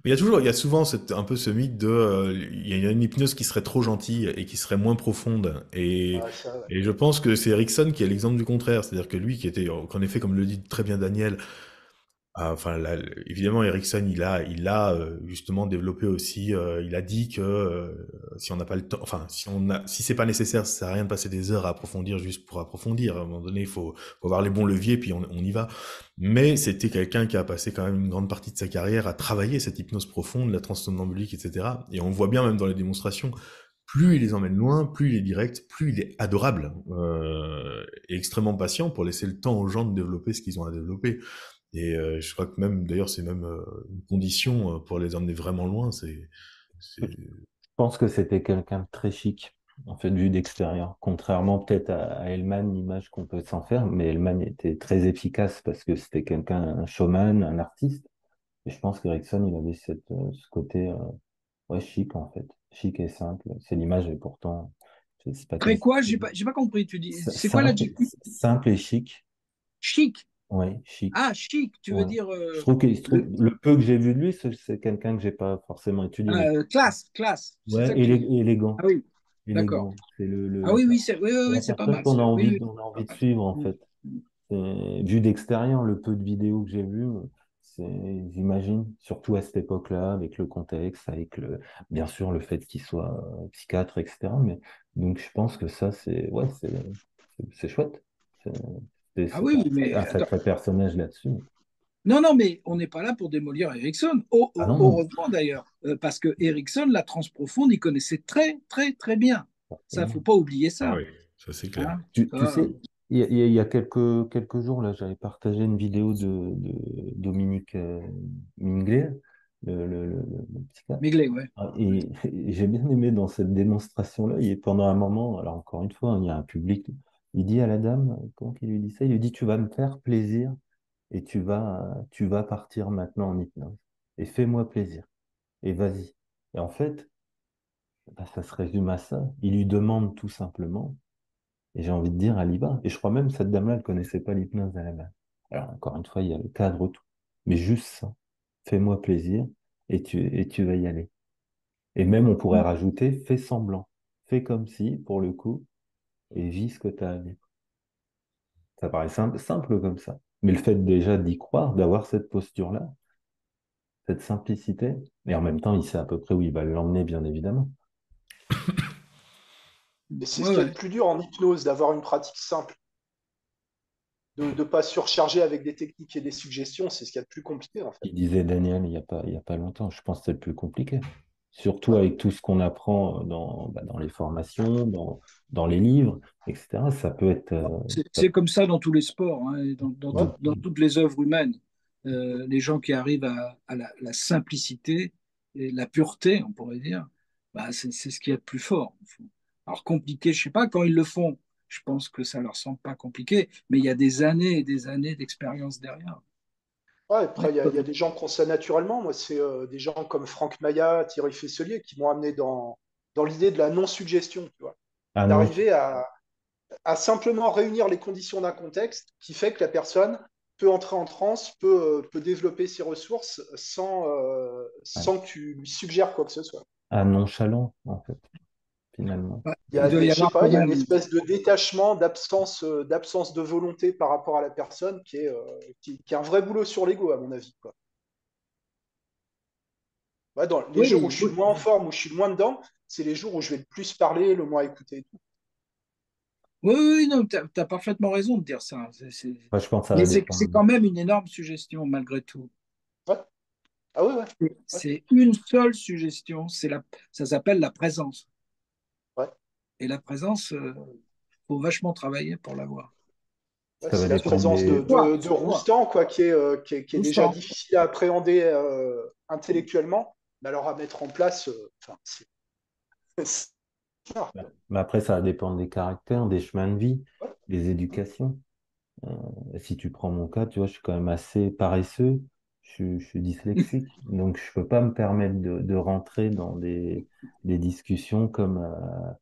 Mais il y a toujours, il y a souvent cette, un peu ce mythe de, euh, il y a une hypnose qui serait trop gentille et qui serait moins profonde. Et, ça, ouais. et je pense que c'est Erickson qui est l'exemple du contraire. C'est-à-dire que lui, qui était, qu'en effet, comme le dit très bien Daniel, ah, Enfin, là, évidemment, Erickson, il a, il a euh, justement développé aussi. euh, il a dit que euh, si on n'a pas le temps, enfin, si on a, si c'est pas nécessaire, ça sert à rien de passer des heures à approfondir juste pour approfondir. À un moment donné, il faut, faut avoir les bons leviers, puis on, on y va. Mais c'était quelqu'un qui a passé quand même une grande partie de sa carrière à travailler cette hypnose profonde, la transsomnambulique, etc. Et on voit bien même dans les démonstrations. Plus il les emmène loin, plus il est direct, plus il est adorable euh, et extrêmement patient pour laisser le temps aux gens de développer ce qu'ils ont à développer. Et euh, je crois que même, d'ailleurs, c'est même euh, une condition euh, pour les emmener vraiment loin, c'est Je pense que c'était quelqu'un de très chic, en fait, vu d'extérieur. Contrairement peut-être à, à Hellman, l'image qu'on peut s'en faire, mais Hellman était très efficace parce que c'était quelqu'un, un showman, un artiste. Et je pense qu'Erickson, il avait cette, ce côté euh, ouais, chic, en fait. Chic et simple. C'est l'image, et pourtant, c'est pas Très quoi? J'ai pas, j'ai pas compris. Tu dis, c'est quoi l'adjectif? simple et chic. Chic. Oui, chic. Ah, chic, tu veux dire Je euh, trouve que, le- le peu que j'ai vu de lui, c'est quelqu'un que j'ai pas forcément étudié. mais- euh, classe, classe. Ouais, ça tu élégant. Ah oui, d'accord. Le, le, Ah oui, oui, c'est oui, oui, pas mal. qu'on a envie, oui. on a envie de suivre, en fait. C'est- Vu d'extérieur, le peu de vidéos que j'ai vues, c'est, j'imagine, surtout à cette époque-là, avec le contexte, avec le, bien sûr, le fait qu'il soit euh, psychiatre, etc. Mais, donc, je pense que ça, c'est, ouais, c'est chouette. Ah oui, mais un attends. sacré personnage là-dessus. Non, non, mais on n'est pas là pour démolir Ericsson. Au- Ah heureusement d'ailleurs, euh, parce que Ericsson, la transprofonde, il connaissait très, très, très bien. Ça, faut pas oublier Ah ça. oui, ça c'est clair. hein. Tu, sais, il y a, il y quelques, quelques jours, là, j'avais partagé une vidéo de, de Dominique euh, Minglet, le, le, le, le psychiatre. Méglet, ouais. Ah, Et, et j'ai bien aimé dans cette démonstration-là, il est pendant un moment, alors encore une fois, il y a un public, il dit à la dame, comment qu'il lui dit ça? Il lui dit, tu vas me faire plaisir et tu vas, tu vas partir maintenant en hypnose. Et fais-moi plaisir. Et vas-y. Et en fait, bah, ça se résume à ça. Il lui demande tout simplement, et j'ai envie de dire, elle y va. Et je crois même que cette dame-là, elle connaissait pas l'hypnose à la base. Alors encore une fois, il y a le cadre, tout. Mais juste ça. Fais-moi plaisir et tu, et tu vas y aller. Et même, on pourrait rajouter, fais semblant. Fais comme si, pour le coup, et vis ce que tu as à vivre. Ça paraît simple, simple comme ça. Mais le fait déjà d'y croire, d'avoir cette posture-là, cette simplicité, et en même temps, il sait à peu près où il va l'emmener, bien évidemment. Et c'est Ouais, ce qu'il y a ouais. de plus dur en hypnose, d'avoir une pratique simple. De ne pas surcharger avec des techniques et des suggestions, c'est ce qu'il y a de plus compliqué en fait. Il disait Daniel il n'y a pas, il y a pas longtemps. Je pense que c'est le plus compliqué. Surtout avec tout ce qu'on apprend dans, bah, dans les formations, dans, dans les livres, etc. Ça peut être. euh, C'est ça- comme ça dans tous les sports, hein, et dans, dans Ouais. tout- dans toutes les œuvres humaines. Euh, les gens qui arrivent à, à la, la simplicité et la pureté, on pourrait dire, bah, c'est c'est ce qu'il y a de plus fort. Alors compliqué, je sais pas, quand ils le font, je pense que ça leur semble pas compliqué, mais il y a des années et des années d'expérience derrière. Ouais, après, il y, a- il y a des gens qui ont ça naturellement. Moi, c'est euh, des gens comme Franck Maya, Thierry Fesselier qui m'ont amené dans, dans l'idée de la non-suggestion, tu vois. Ah D'arriver à, à simplement réunir les conditions d'un contexte qui fait que la personne peut entrer en transe, peut, euh, peut développer ses ressources sans, euh, sans que tu lui suggères quoi que ce soit. ah, nonchalant, en fait, finalement. Il y a, il doit y je sais avoir pas, quand il y a une espèce de détachement, d'absence, euh, d'absence de volonté par rapport à la personne qui est, euh, qui, qui est un vrai boulot sur l'ego, à mon avis. Quoi. Ouais, dans les Oui, jours où je suis oui. le moins en forme, où je suis le moins dedans, c'est les jours où je vais le plus parler, le moins écouter. et tout. Oui, oui, oui, non, tu as, parfaitement raison de dire ça. C'est- c'est- Enfin, je pense que ça Mais c'est quand même une énorme suggestion, malgré tout. Ouais. Ah ouais, ouais. C'est une seule suggestion, c'est la, ça s'appelle la présence. Et la présence, il faut vachement travailler pour l'avoir. Ouais, c'est la présence des- de, de. Roustan, quoi, qui est, euh, qui est, qui est déjà difficile à appréhender euh, intellectuellement, mais alors à mettre en place, euh, enfin, c'est. c'est- Ah, Mais après, ça va dépendre des caractères, des chemins de vie, Ouais. des éducations. Euh, si tu prends mon cas, tu vois, je suis quand même assez paresseux, je, suis- je suis dyslexique, donc je peux pas me permettre de, de rentrer dans des, des discussions comme euh, euh,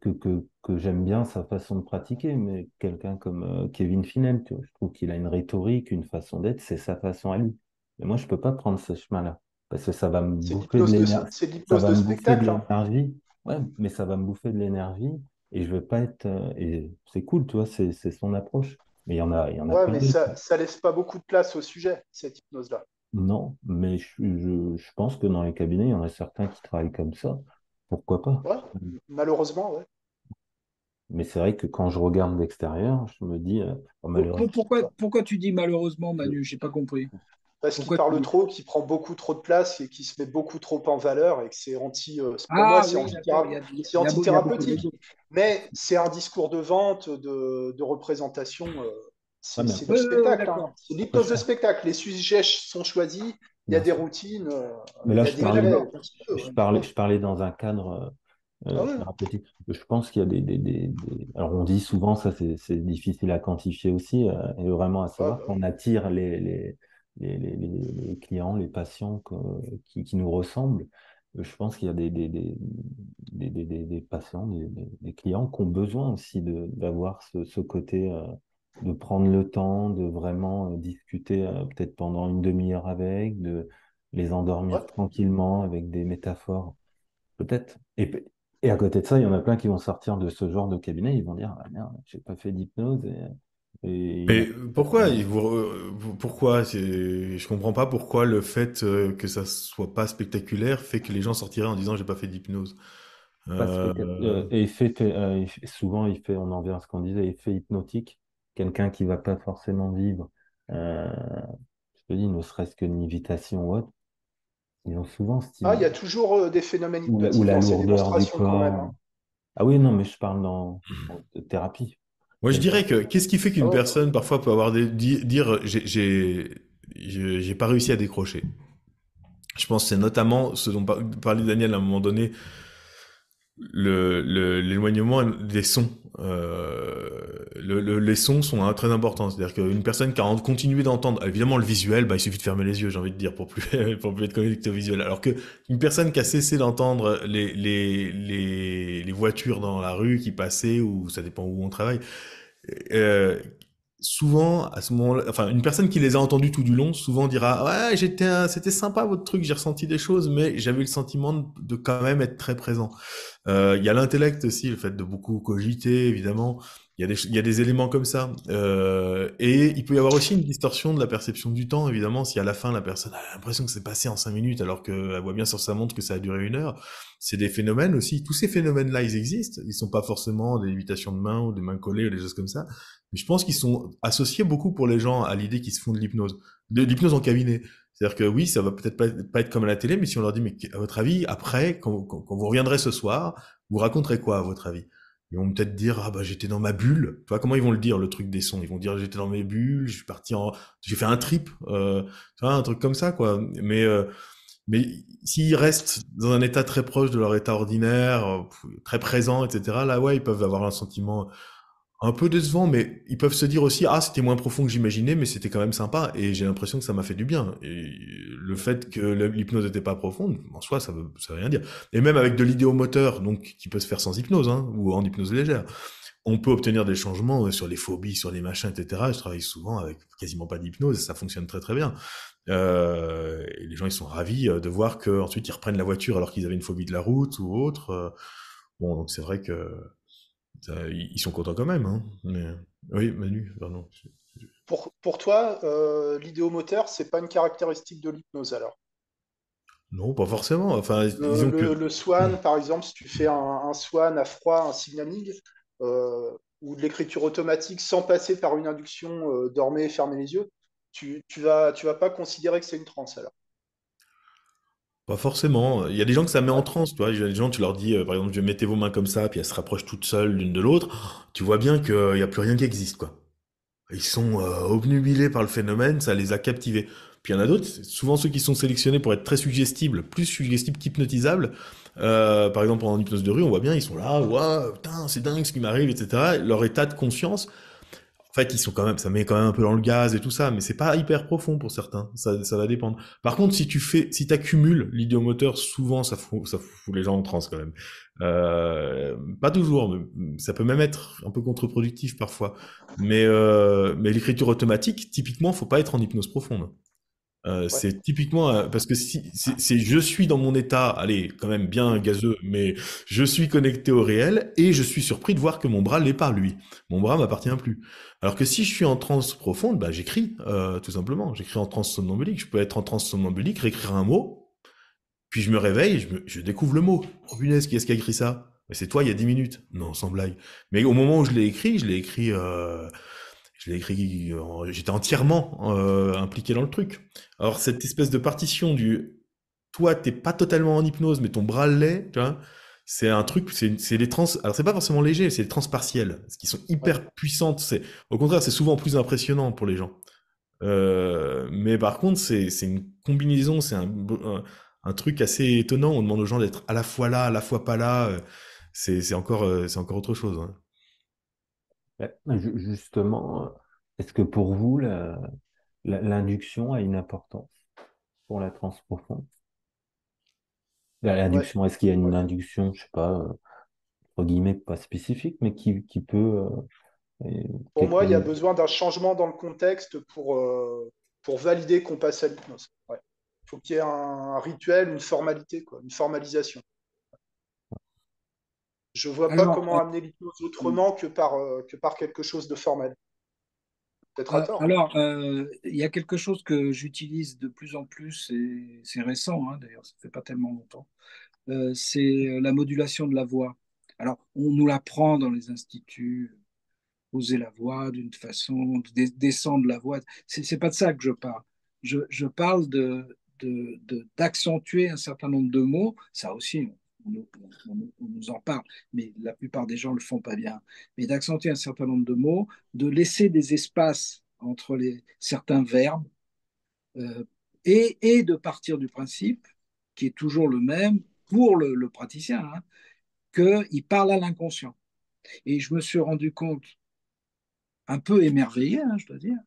que, que, que j'aime bien sa façon de pratiquer, mais quelqu'un comme euh, Kevin Finel, tu vois, je trouve qu'il a une rhétorique, une façon d'être, c'est sa façon à lui. Mais moi, je peux pas prendre ce chemin-là, parce que ça va me bouffer de de, l'énergie. c'est Ça l'hypnose va de me bouffer de spectacle. hein. l'énergie. Ouais, mais ça va me bouffer de l'énergie et je veux pas être. euh, et c'est cool, tu vois, c'est son approche. Mais il y en a, il y en a Ouais, mais ça, ça laisse pas beaucoup de place au sujet, cette hypnose-là. Non, mais je, je, je pense que dans les cabinets, il y en a certains qui travaillent comme ça. Pourquoi pas? Ouais, malheureusement, ouais. Mais c'est vrai que quand je regarde d'extérieur, je me dis, euh, oh, malheureusement, Pourquoi, pourquoi tu dis malheureusement, Manu? J'ai pas compris. Parce qu'il parle tu- trop, qu'il prend beaucoup trop de place et qu'il se met beaucoup trop en valeur et que c'est anti. euh, pour Ah moi, oui, c'est antithérapeutique. Mais c'est un discours de vente, de, de représentation. euh, c'est du ouais, spectacle. hein. C'est l'hypnose de spectacle. Les sujets sont choisis il y a des routines, euh, Mais là, je des parlais, je parlais, je parlais dans un cadre euh, Ah ouais. Je pense qu'il y a des, des, des, des- Alors, on dit souvent, ça, c'est difficile à quantifier aussi, euh, et vraiment à savoir bah ouais. qu'on attire les, les, les, clients, les patients que- qui, qui nous ressemblent. Je pense qu'il y a des, patients, des, clients qui ont besoin aussi d'avoir ce, ce côté, euh, de prendre le temps, de vraiment euh, discuter euh, peut-être pendant une demi-heure avec, de les Ouais. endormir tranquillement avec des métaphores, peut-être. Et, et à côté de ça, il y en a plein qui vont sortir de ce genre de cabinet, ils vont dire, ah merde, j'ai pas fait d'hypnose et, Mais pourquoi, vous, pourquoi, je comprends pas pourquoi le fait euh, que ça soit pas spectaculaire fait que les gens sortiraient en disant j'ai pas fait d'hypnose. Euh, et fait- souvent, il fait, on en revient à ce qu'on disait, effet hypnotique. Quelqu'un qui va pas forcément vivre, euh, je te dis, ne serait-ce qu'une invitation ou autre, ils ont souvent cette Ah, il y a toujours euh, des phénomènes Ou la, ou la lourdeur du même. hein. corps. Ah oui, non, mais je parle dans, en thérapie. Moi, je dirais que qu'est-ce qui fait qu'une bah, personne parfois peut avoir des, di- dire j'ai pas réussi à décrocher? Je pense que c'est notamment ce dont par- parlait Daniel à un moment donné, le le- l'éloignement des sons. Euh, le, le- les sons sont hein, très importants. C'est-à-dire qu'une personne qui a continué d'entendre, évidemment le visuel, bah, il suffit de fermer les yeux, j'ai envie de dire, pour plus pour plus être connecté au visuel. Alors que une personne qui a cessé d'entendre les, les les les voitures dans la rue qui passaient ou ça dépend où on travaille euh, souvent à ce moment-là, enfin une personne qui les a entendus tout du long, souvent dira ouais j'étais, c'était sympa votre truc, j'ai ressenti des choses, mais j'avais le sentiment de, de quand même être très présent. Euh, Il y a l'intellect aussi, le fait de beaucoup cogiter évidemment. Il y a des, il y a des éléments comme ça. Euh, et il peut y avoir aussi une distorsion de la perception du temps, évidemment, si à la fin la personne a l'impression que c'est passé en cinq minutes alors qu'elle voit bien sur sa montre que ça a duré une heure. C'est des phénomènes aussi. Tous ces phénomènes-là, ils existent. Ils sont pas forcément des limitations de main ou des mains collées ou des choses comme ça. Mais je pense qu'ils sont associés beaucoup pour les gens à l'idée qu'ils se font de l'hypnose. De l'hypnose en cabinet. C'est-à-dire que oui, ça va peut-être pas, être comme à la télé, mais si on leur dit, mais à votre avis, après, quand, quand, quand vous reviendrez ce soir, vous raconterez quoi à votre avis? Ils vont peut-être dire, ah bah j'étais dans ma bulle. Tu vois, comment ils vont le dire, le truc des sons? Ils vont dire, j'étais dans mes bulles, je suis parti en... J'ai fait un trip, euh, tu vois, un truc comme ça, quoi. Mais... Euh, mais s'ils restent dans un état très proche de leur état ordinaire, euh, très présent, etc., là, ouais, ils peuvent avoir un sentiment un peu décevant, mais ils peuvent se dire aussi, ah, c'était moins profond que j'imaginais, mais c'était quand même sympa, et j'ai l'impression que ça m'a fait du bien. Et le fait que l'hypnose n'était pas profonde, en soi, ça veut, ça veut rien dire. Et même avec de l'idéomoteur, donc, qui peut se faire sans hypnose, hein, ou en hypnose légère, on peut obtenir des changements sur les phobies, sur les machins, etc. Je travaille souvent avec quasiment pas d'hypnose, ça fonctionne très très bien. Euh, les gens, ils sont ravis de voir qu'ensuite ils reprennent la voiture alors qu'ils avaient une phobie de la route ou autre. Bon, donc c'est vrai que ça, ils sont contents quand même. Hein. Mais... Oui, Manu, pardon. Pour, pour toi, euh, l'idéomoteur, c'est pas une caractéristique de l'hypnose alors? Non, pas forcément. Enfin, le, disons le, swan, par exemple, si tu fais un, un swan à froid, un signaling, euh, ou de l'écriture automatique sans passer par une induction, euh, dormez, fermez les yeux, tu, tu vas, tu vas pas considérer que c'est une transe alors? Pas forcément. Il y a des gens que ça met en transe, tu vois. Il y a des gens, tu leur dis, euh, par exemple, je mettez vos mains comme ça, puis elles se rapprochent toutes seules l'une de l'autre. Tu vois bien qu'il n'y a plus rien qui existe, quoi. Ils sont euh, obnubilés par le phénomène, ça les a captivés. Puis il y en a d'autres, souvent ceux qui sont sélectionnés pour être très suggestibles, plus suggestibles qu'hypnotisables. Euh, par exemple, en hypnose de rue, on voit bien, ils sont là, waouh, putain, c'est dingue ce qui m'arrive, etc. Leur état de conscience, en fait, ils sont quand même, ça met quand même un peu dans le gaz et tout ça, mais c'est pas hyper profond pour certains. Ça, ça va dépendre. Par contre, si tu fais, si t'accumules l'idiomoteur, souvent, ça fout, ça fout les gens en transe quand même. Euh, pas toujours, mais ça peut même être un peu contre-productif parfois. Mais, euh, mais l'écriture automatique, typiquement, faut pas être en hypnose profonde. Euh, ouais. C'est typiquement euh, parce que si c'est je suis dans mon état, allez quand même bien gazeux, mais je suis connecté au réel et je suis surpris de voir que mon bras l'est pas lui. Mon bras m'appartient plus. Alors que si je suis en transe profonde, bah j'écris euh, tout simplement. J'écris en transe somnambulique. Je peux être en transe somnambulique, réécrire un mot, puis je me réveille, je, me, je découvre le mot. Oh punaise, qui est-ce qui a écrit ça? Mais c'est toi il y a dix minutes. Non, sans blague. Mais au moment où je l'ai écrit, je l'ai écrit. Euh, je l'ai écrit, j'étais entièrement euh, impliqué dans le truc. Alors cette espèce de partition du, toi t'es pas totalement en hypnose, mais ton bras l'est, tu vois, c'est un truc, c'est des trans, alors c'est pas forcément léger, c'est des trans partielles, qui sont hyper puissantes. C'est, au contraire, c'est souvent plus impressionnant pour les gens. Euh, mais par contre, c'est une combinaison, c'est un, un, un truc assez étonnant. On demande aux gens d'être à la fois là, à la fois pas là. Euh, C'est encore, euh, c'est encore autre chose. hein. Ju- Justement, euh, est-ce que pour vous, l'induction a une importance pour la transe profonde? La- Ouais, L'induction, est-ce qu'il y a une induction, je sais pas, euh, entre guillemets, pas spécifique, mais qui, qui peut, euh, Pour moi, il y a besoin d'un changement dans le contexte pour, euh, pour valider qu'on passe à l'hypnose. Ouais. Il faut qu'il y ait un, un rituel, une formalité, quoi, une formalisation. Je vois pas comment euh, amener l'hypnose autrement que par, euh, que par quelque chose de formel. Peut-être à euh, tort. alors, euh, il y a quelque chose que j'utilise de plus en plus, et c'est récent, hein, d'ailleurs, ça fait pas tellement longtemps. C'est la modulation de la voix. Alors, on nous l'apprend dans les instituts, poser la voix d'une façon, descendre la voix. C'est c'est pas de ça que je parle. Je, je parle de, de, de- d'accentuer un certain nombre de mots. Ça aussi, on, nous- en parle, mais la plupart des gens le font pas bien. Mais d'accentuer un certain nombre de mots, de laisser des espaces entre certains verbes euh, et, et de partir du principe, qui est toujours le même pour le, praticien, hein, qu'il parle à l'inconscient. Et je me suis rendu compte un peu émerveillé, hein, je dois dire,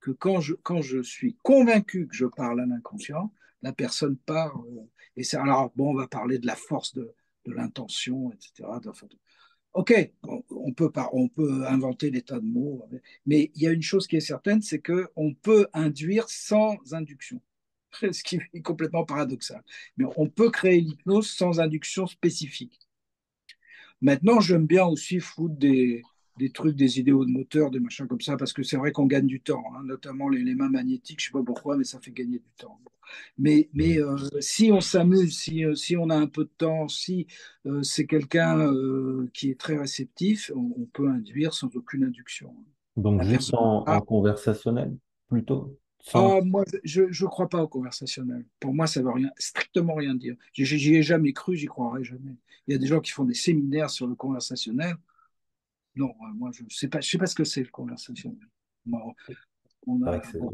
que quand je suis convaincu que je parle à l'inconscient, la personne part. euh, et c'est alors, bon, on va parler de la force de, l'intention, etc. Ok, on, peut on peut inventer des tas de mots, mais il y a une chose qui est certaine, c'est que on peut induire sans induction. Ce qui est complètement paradoxal. Mais on peut créer l'hypnose sans induction spécifique. Maintenant, j'aime bien aussi foutre des, des trucs, des idéaux de moteur, des machins comme ça, parce que c'est vrai qu'on gagne du temps, hein, notamment les, les, mains magnétiques, je ne sais pas pourquoi, mais ça fait gagner du temps. Mais, mais euh, si on s'amuse, si, euh, si, on a un peu de temps, si euh, c'est quelqu'un euh, qui est très réceptif, on, on, peut induire sans aucune induction. Donc La juste en, en conversationnel, plutôt, sans... ah, moi, je ne crois pas au conversationnel. Pour moi, ça ne veut rien, strictement rien dire. J'y ai jamais cru, j'y croirai jamais. Il y a des gens qui font des séminaires sur le conversationnel. Non, euh, moi, je ne sais, pas, je sais pas ce que c'est le conversationnel. Moi, on, a, bon,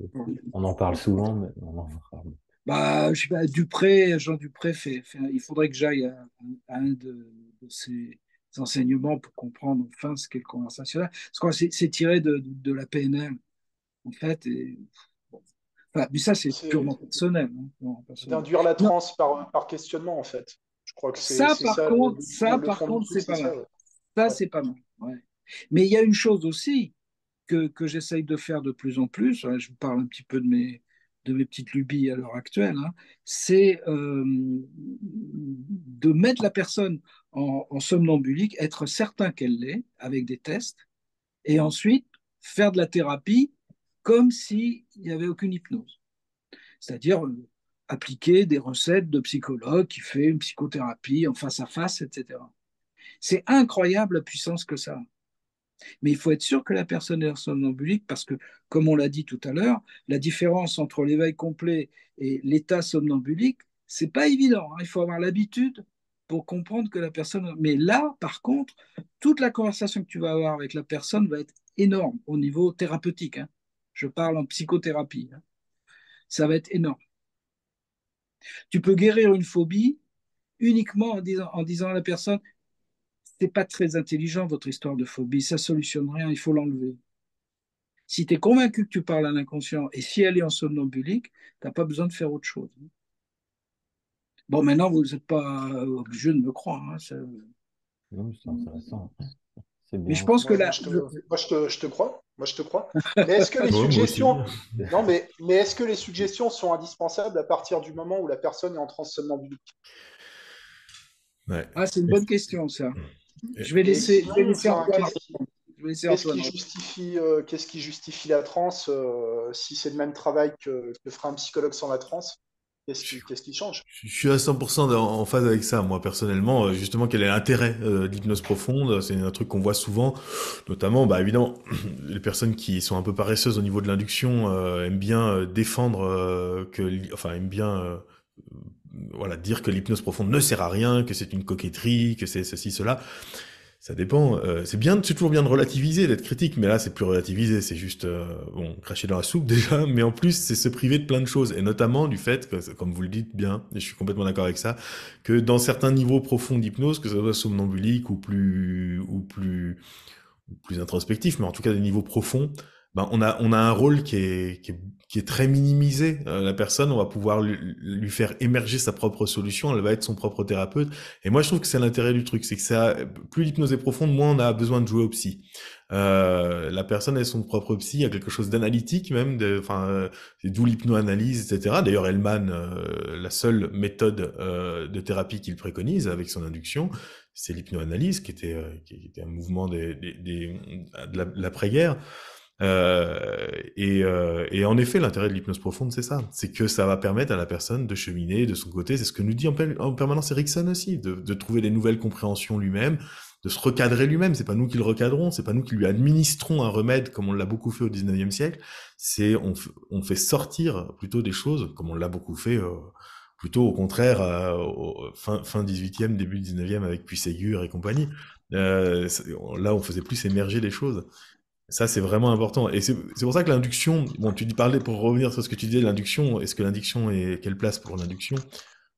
on, en parle souvent, mais on en parle. Bah, je sais pas, Dupré, Jean Dupré, fait, fait il faudrait que j'aille à, à, un de, de ses enseignements pour comprendre enfin ce qu'est le conversationnel. Parce que c'est tiré de, de, de, la PNL, en fait. Et, bon. enfin, mais ça, c'est purement personnel. Hein, D'induire la transe par, par, questionnement, en fait. Je crois que c'est ça, par ça, contre, le, ça, le par contre, c'est pas mal. Ça, Ouais. c'est pas mal. Ouais. Mais il y a une chose aussi que, j'essaye de faire de plus en plus. hein, Je vous parle un petit peu de mes, de mes petites lubies à l'heure actuelle. Hein, c'est euh, de mettre la personne en, en, somnambulique, être certain qu'elle l'est, avec des tests, et ensuite faire de la thérapie comme s'il n'y avait aucune hypnose. C'est-à-dire euh, appliquer des recettes de psychologue qui fait une psychothérapie en face à face, etc. C'est incroyable la puissance que ça a. Mais il faut être sûr que la personne est somnambulique parce que, comme on l'a dit tout à l'heure, la différence entre l'éveil complet et l'état somnambulique, c'est pas évident. Hein. Il faut avoir l'habitude pour comprendre que la personne. Mais là, par contre, toute la conversation que tu vas avoir avec la personne va être énorme au niveau thérapeutique. Hein. Je parle en psychothérapie. Hein. Ça va être énorme. Tu peux guérir une phobie uniquement en disant, en disant à la personne c'est pas très intelligent votre histoire de phobie, ça solutionne rien, il faut l'enlever. Si tu es convaincu que tu parles à l'inconscient et si elle est en somnambulique, tu n'as pas besoin de faire autre chose. Bon, maintenant, vous n'êtes pas obligé de me croire. Hein, ça... Non, c'est intéressant. Mais je pense que là. Moi, je te, moi, je te, je te crois. Moi, je te crois. Mais est-ce que les suggestions. Non, mais, mais est-ce que les suggestions sont indispensables à partir du moment où la personne est en transe somnambulique Ouais. Ah, c'est une bonne question, ça. Je vais laisser, je vais laisser Antoine. qu'est-ce qui- justifie, euh, qu'est-ce qui justifie la transe euh, si c'est le même travail que, que fera un psychologue sans la transe Qu'est-ce qui, change? Je suis à 100% dans- en phase avec ça, moi personnellement. Euh, Justement, quel est l'intérêt euh, de l'hypnose profonde? C'est un truc qu'on voit souvent, notamment, bah évidemment, les personnes qui sont un peu paresseuses au niveau de l'induction euh, aiment bien défendre euh, que, enfin, aiment bien, euh, voilà, dire que l'hypnose profonde ne sert à rien, que c'est une coquetterie, que c'est ceci, cela. Ça dépend. Euh, c'est bien, c'est toujours bien de relativiser, d'être critique, mais là, c'est plus relativiser. C'est juste, euh, bon, cracher dans la soupe déjà, mais en plus, c'est se priver de plein de choses, et notamment du fait que, comme vous le dites bien, je suis complètement d'accord avec ça, que dans certains niveaux profonds d'hypnose, que ce soit somnambulique ou plus, ou plus, ou plus introspectif, mais en tout cas des niveaux profonds, ben, on a, on a un rôle qui est, qui est qui est très minimisé. Euh, la personne, on va pouvoir lui, faire émerger sa propre solution, elle va être son propre thérapeute. Et moi, je trouve que c'est l'intérêt du truc, c'est que ça, plus l'hypnose est profonde, moins on a besoin de jouer au psy. Euh, la personne est son propre psy, il y a quelque chose d'analytique même, enfin, euh, d'où l'hypnoanalyse, etc. D'ailleurs, Hellman, euh, la seule méthode de thérapie qu'il préconise avec son induction, c'est l'hypnoanalyse, qui était, qui était un mouvement des, des de l'après-guerre. Euh, et, euh, et, en effet, l'intérêt de l'hypnose profonde, c'est ça. C'est que ça va permettre à la personne de cheminer de son côté. C'est ce que nous dit en, en permanence Erickson aussi, de, de, trouver des nouvelles compréhensions lui-même, de se recadrer lui-même. C'est pas nous qui le recadrons, c'est pas nous qui lui administrons un remède comme on l'a beaucoup fait au 19e siècle. C'est on, on, fait sortir plutôt des choses comme on l'a beaucoup fait. Euh, plutôt au contraire euh, fin, fin 18e, début 19e avec Puisségur et compagnie. Euh, là, on faisait plus émerger les choses. Ça, c'est vraiment important. Et c'est pour ça que l'induction, bon, tu dis parler pour revenir sur ce que tu disais, l'induction, est-ce que l'induction est quelle place pour l'induction?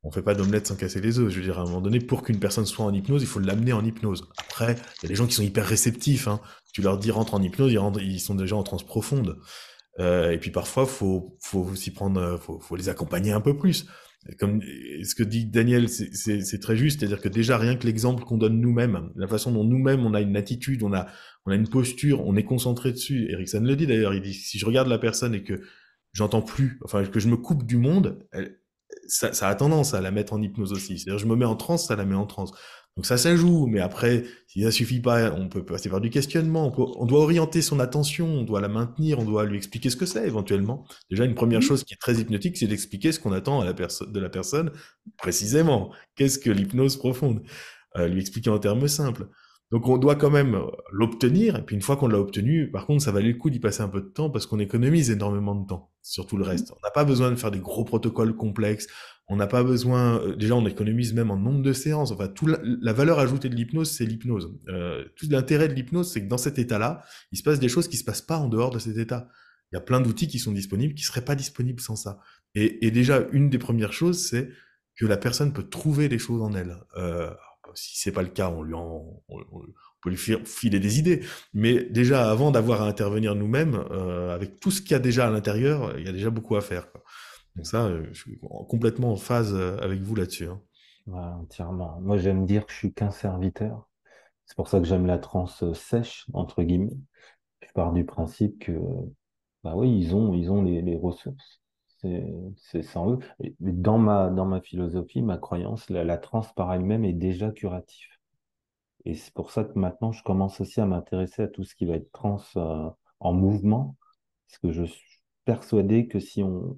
On fait pas d'omelette sans casser les œufs. Je veux dire, à un moment donné, pour qu'une personne soit en hypnose, il faut l'amener en hypnose. Après, il y a des gens qui sont hyper réceptifs. Hein. Tu leur dis rentre en hypnose, ils, ils sont déjà en transe profonde. Euh, et puis parfois, faut, faut aussi prendre, faut, faut les accompagner un peu plus comme ce que dit Daniel, c'est très juste, c'est-à-dire que déjà rien que l'exemple qu'on donne nous-mêmes, la façon dont nous-mêmes on a une attitude, on a, on a une posture, on est concentré dessus. Erickson le dit d'ailleurs, il dit si je regarde la personne et que j'entends plus, enfin que je me coupe du monde, ça, ça, a tendance à la mettre en hypnose aussi. C'est-à-dire je me mets en transe, ça la met en transe. Donc ça, ça joue, mais après, si ça suffit pas, on peut passer par du questionnement, on, doit orienter son attention, on doit la maintenir, on doit lui expliquer ce que c'est éventuellement. Déjà, une première mmh. chose qui est très hypnotique, c'est d'expliquer ce qu'on attend à la de la personne précisément. Qu'est-ce que l'hypnose profonde? Euh, Lui expliquer en termes simples. Donc on doit quand même l'obtenir, et puis une fois qu'on l'a obtenu, par contre, ça valait le coup d'y passer un peu de temps parce qu'on économise énormément de temps sur tout le reste. Mmh. On n'a pas besoin de faire des gros protocoles complexes, on n'a pas besoin, euh, déjà on économise même en nombre de séances, enfin, tout la, valeur ajoutée de l'hypnose, c'est l'hypnose. Euh, tout l'intérêt de l'hypnose, c'est que dans cet état-là, il se passe des choses qui se passent pas en dehors de cet état. Il y a plein d'outils qui sont disponibles, qui seraient pas disponibles sans ça. Et, et déjà, une des premières choses, c'est que la personne peut trouver des choses en elle. Euh, si c'est pas le cas, on lui en, on, peut lui filer des idées. Mais déjà, avant d'avoir à intervenir nous-mêmes, euh, avec tout ce qu'il y a déjà à l'intérieur, il y a déjà beaucoup à faire. Quoi. Donc ça, euh, je suis complètement en phase euh, avec vous là-dessus. Hein. entièrement. Moi, j'aime dire que je suis qu'un serviteur. C'est pour ça que j'aime la transe sèche, entre guillemets. Je pars du principe que, bah oui, ils ont, ils ont les, ressources. C'est sans eux. dans ma, dans ma philosophie, ma croyance, la, la transe par elle-même est déjà curatif. Et c'est pour ça que maintenant, je commence aussi à m'intéresser à tout ce qui va être trans euh, en mouvement, parce que je persuadé que si on,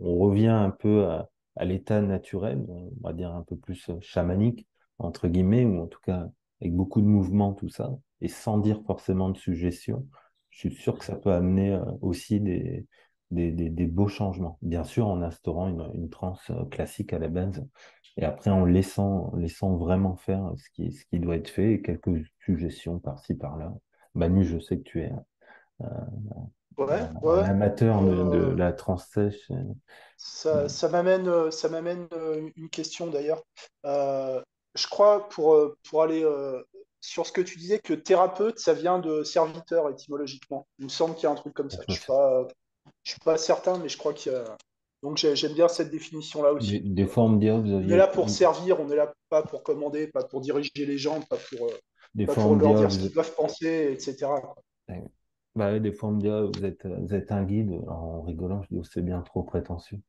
revient un peu à, l'état naturel, on va dire un peu plus chamanique, entre guillemets, ou en tout cas avec beaucoup de mouvement, tout ça, et sans dire forcément de suggestion, je suis sûr que ça peut amener euh, aussi des, beaux changements. Bien sûr, en instaurant une, une transe euh, classique à la base, et après en laissant, vraiment faire ce qui, doit être fait, et quelques suggestions par-ci, par-là. Manu, je sais que tu es euh, un, amateur de, euh, la transe sèche. Ça, ça m'amène, ça m'amène une question d'ailleurs. je crois, pour, pour aller sur ce que tu disais, que thérapeute, ça vient de serviteur étymologiquement. Il me semble qu'il y a un truc comme ça. Je ne suis, pas, je suis pas certain, mais je crois qu'il y a. Donc j'aime bien cette définition-là aussi. Des, on. On est là pour servir, on est là pas pour commander, pas pour diriger les gens, pas pour, euh, pas pour leur dire ce qu'ils doivent penser, etc. Bah, des fois, on me dit, vous, êtes, vous êtes un guide. en rigolant, je dis, oh, c'est bien trop prétentieux.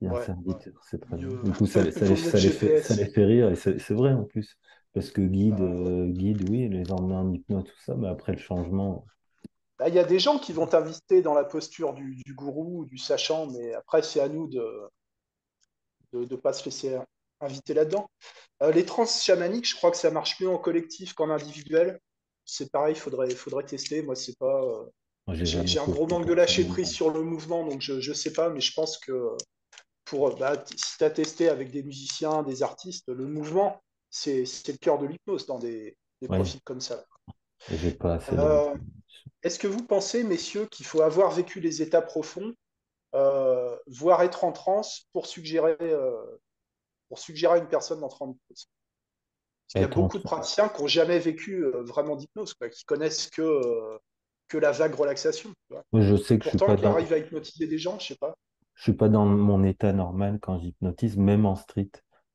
Ouais, serviteur, c'est très bien. Du coup, ça, ça, les, ça, les fait, ça, les fait, rire, et c'est vrai en plus. Parce que guide, ah. euh, guide, oui, les emmener en hypnose, tout ça, mais après le changement, bah, il y a des gens qui vont t'inviter dans la posture du, du, gourou, du sachant, mais après, c'est à nous de ne de, pas se laisser inviter là-dedans. Euh, les trans chamaniques, je crois que ça marche mieux en collectif qu'en individuel. C'est pareil, il faudrait, faudrait tester. Moi, c'est pas. Euh, j'ai un gros manque de lâcher prise sur le mouvement, donc je ne sais pas, mais je pense que pour, bah, si tu as testé avec des musiciens, des artistes, le mouvement, c'est le cœur de l'hypnose dans des, profils comme ça. Euh, est-ce que vous pensez, messieurs, qu'il faut avoir vécu les états profonds, euh, voire être en transe pour suggérer, euh, pour suggérer à une personne d'entrer en hypnose? Qu'il y a beaucoup de praticiens qui n'ont jamais vécu euh, vraiment d'hypnose, qui connaissent que, euh, que la vague relaxation. je sais que je suis pas qui dans, arrivent à hypnotiser des gens, je sais pas. je suis pas dans mon état normal quand j'hypnotise, même en street.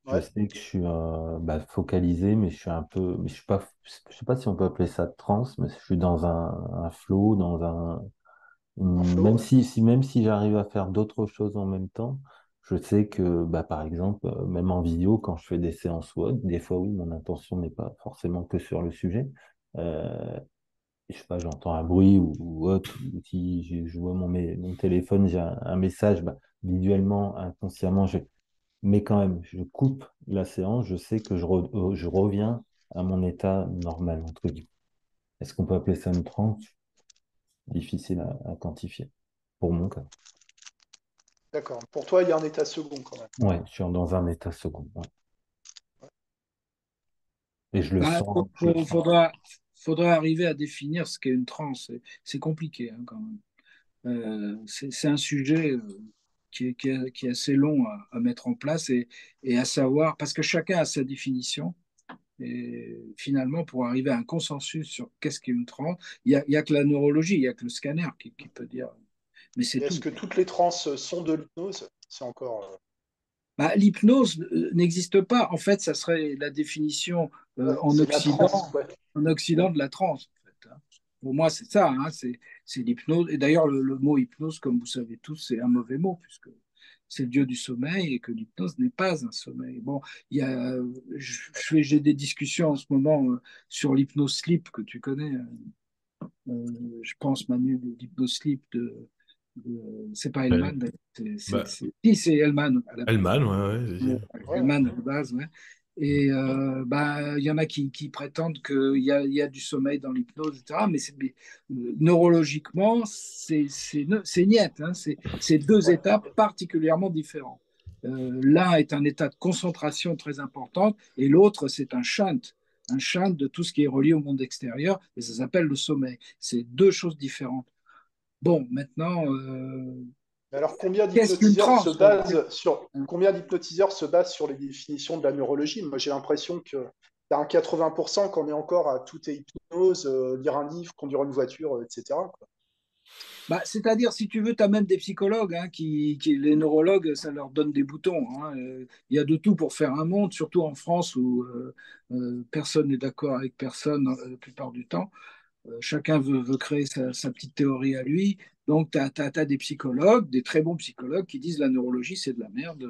Je sais que je suis euh, bah, focalisé, mais je suis un peu, mais je suis pas, je sais pas si on peut appeler ça trance, mais je suis dans un, un flow, dans un, un une- flow, même ouais. si, si même si j'arrive à faire d'autres choses en même temps, je sais que, bah, par exemple, euh, même en vidéo, quand je fais des séances autre, des fois, oui, mon intention n'est pas forcément que sur le sujet. Euh, je sais pas, j'entends un bruit ou, autre, ou si je, vois mon, téléphone, j'ai un, message, bah, visuellement, inconsciemment, je, mais quand même, je coupe la séance, je sais que je, euh, je reviens à mon état normal, entre guillemets. Est-ce qu'on peut appeler ça une transe? Difficile à, à quantifier, pour mon cas. D'accord. Pour toi, il y a un état second quand même. Ouais, je suis dans un état second. ouais. Et je le Bah, sens, sens. faudra, faudra arriver à définir ce qu'est une transe. C'est c'est compliqué hein, quand même. Euh, c'est c'est un sujet euh, qui est, qui est- qui est assez long à, à mettre en place et, et à savoir, parce que chacun a sa définition. Et finalement, pour arriver à un consensus sur qu'est-ce qu'est une transe, il n'y a, il que la neurologie, il n'y a que le scanner qui, qui peut dire. Mais c'est Et est-ce tout. que toutes les transes sont de l'hypnose? C'est encore. euh, Bah, l'hypnose euh, n'existe pas. En fait, ça serait la définition euh, en Occident, transe, ouais. en Occident de la transe. en fait, hein. Pour moi, c'est ça. hein, c'est c'est l'hypnose. Et d'ailleurs, le, le mot hypnose, comme vous savez tous, c'est un mauvais mot, puisque c'est le dieu du sommeil et que l'hypnose n'est pas un sommeil. Bon, il y a, je, je fais- j'ai des discussions en ce moment euh, sur l'hypnose sleep que tu connais. euh, euh, je pense, Manu, l'hypnose sleep de- c'est pas Hellman, bah, c'est- si, c'est Hellman à la base. Hellman, ouais, ouais, Ouais, Ouais, Hellman à la base, ouais. Et euh, bah, il y en a qui, qui prétendent qu'il y y a du sommeil dans l'hypnose, etc. Mais, euh, neurologiquement, c'est c'est ne- c'est niette. hein. C'est deux ouais. états particulièrement différents. Euh, L'un est un état de concentration très important et l'autre, c'est un shunt. Un shunt de tout ce qui est relié au monde extérieur et ça s'appelle le sommeil. C'est deux choses différentes. Bon, maintenant, euh, Alors, combien d'hypnotiseurs se basent sur combien d'hypnotiseurs se basent sur les définitions de la neurologie? Moi, j'ai l'impression que y a un 80% qu'on est encore à tout est hypnose, euh, lire un livre, conduire une voiture, euh, etc. quoi. Bah, c'est-à-dire, si tu veux, tu as même des psychologues, hein, qui, qui- les neurologues, ça leur donne des boutons. hein. Il y a de tout pour faire un monde, surtout en France où euh, personne n'est d'accord avec personne la plupart du temps. Euh, chacun veut, créer sa, petite théorie à lui. Donc, tu as, des psychologues, des très bons psychologues qui disent la neurologie, c'est de la merde.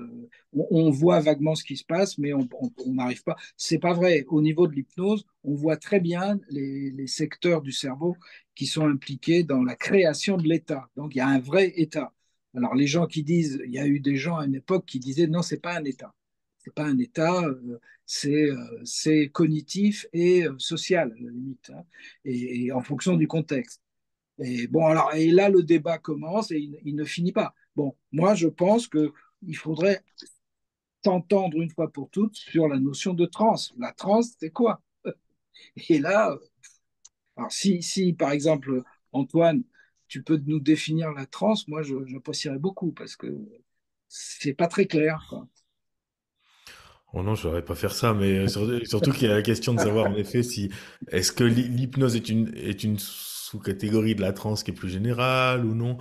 On, on voit vaguement ce qui se passe, mais on n'arrive pas. C'est pas vrai. Au niveau de l'hypnose, on voit très bien les, les secteurs du cerveau qui sont impliqués dans la création de l'état. Donc, il y a un vrai état. Alors, les gens qui disent, il y a eu des gens à une époque qui disaient non, c'est pas un état. C'est pas un état, euh, c'est euh, c'est cognitif et euh, social, à la limite, hein, et, en fonction du contexte. Et bon, alors, et là, le débat commence et il, ne finit pas. Bon, moi, je pense qu'il faudrait s'entendre une fois pour toutes sur la notion de trans. La trans, c'est quoi? Et là, alors si, si, par exemple, Antoine, tu peux nous définir la trans, moi, j'apprécierais beaucoup parce que c'est pas très clair. Oh non, je ne pas faire ça, mais euh, sur- surtout qu'il y a la question de savoir en effet si est-ce que l'hy- l'hypnose est une est une sous-catégorie de la transe qui est plus générale ou non?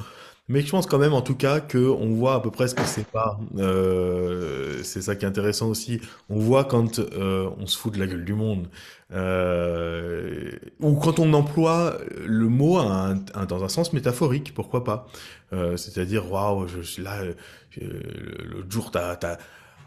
Mais je pense quand même en tout cas que on voit à peu près ce que c'est pas. Euh, c'est ça qui est intéressant aussi. On voit quand euh, on se fout de la gueule du monde euh, ou quand on emploie le mot dans un sens métaphorique, pourquoi pas? Euh, c'est-à-dire waouh, je suis là euh, l'autre jour t'as euh,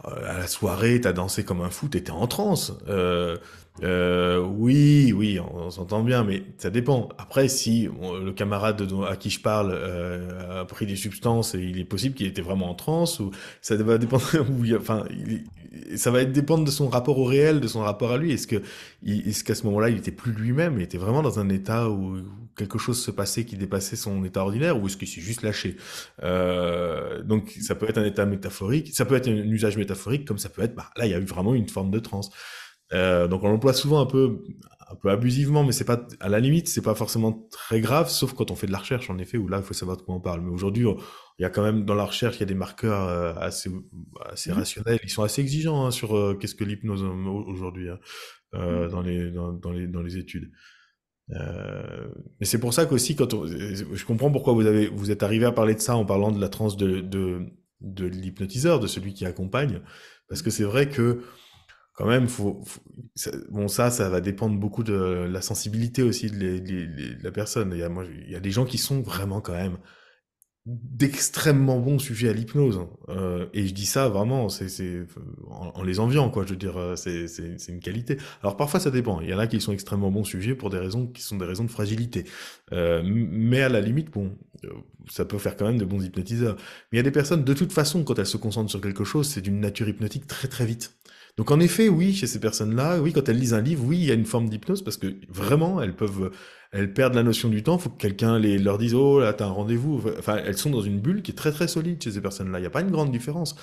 à la soirée, t'as dansé comme un fou, t'étais en transe. Euh, euh, oui, oui, on, s'entend bien, mais ça dépend. Après, si le camarade à qui je parle euh, a pris des substances et il est possible qu'il était vraiment en transe, ou ça va dépendre. Enfin, ça va être dépendre de son rapport au réel, de son rapport à lui. Est-ce que, est-ce qu'à ce moment-là, il était plus lui-même, il était vraiment dans un état où quelque chose se passait qui dépassait son état ordinaire, ou est-ce qu'il s'est juste lâché? Euh, donc ça peut être un état métaphorique, ça peut être un usage métaphorique, comme ça peut être, bah, là il y a eu vraiment une forme de transe. Euh, donc on l'emploie souvent un peu, un peu abusivement, mais c'est pas, à la limite, c'est pas forcément très grave, sauf quand on fait de la recherche, en effet, où là, il faut savoir de quoi on parle. Mais aujourd'hui, il y a quand même dans la recherche, il y a des marqueurs euh, assez, assez Mhm. rationnels. Ils sont assez exigeants hein, sur euh, qu'est-ce que l'hypnose aujourd'hui hein, euh, Mhm. dans les dans, dans les dans les études. Euh, mais c'est pour ça qu'aussi, quand on- je comprends pourquoi vous avez vous êtes arrivé à parler de ça en parlant de la transe de de, de l'hypnotiseur, de celui qui accompagne, parce que c'est vrai que quand même, faut, faut- ça- bon, ça, ça va dépendre beaucoup de la sensibilité aussi de, les- de la personne. Il y a, moi, il y a des gens qui sont vraiment quand même d'extrêmement bons sujets à l'hypnose. hein. Euh, et je dis ça vraiment, c'est, en, en les enviant, quoi. Je veux dire, euh, c'est, une qualité. Alors parfois, ça dépend. Il y en a qui sont extrêmement bons sujets pour des raisons qui sont des raisons de fragilité. Euh, mais à la limite, bon, euh, ça peut faire quand même de bons hypnotiseurs. Mais il y a des personnes, de toute façon, quand elles se concentrent sur quelque chose, c'est d'une nature hypnotique très très vite. Donc en effet, oui, chez ces personnes-là, oui, quand elles lisent un livre, oui, il y a une forme d'hypnose parce que vraiment, elles peuvent, elles perdent la notion du temps. Faut que quelqu'un les leur dise, oh là, t'as un rendez-vous. Enfin, elles sont dans une bulle qui est très très solide chez ces personnes-là. Il n'y a pas une grande différence.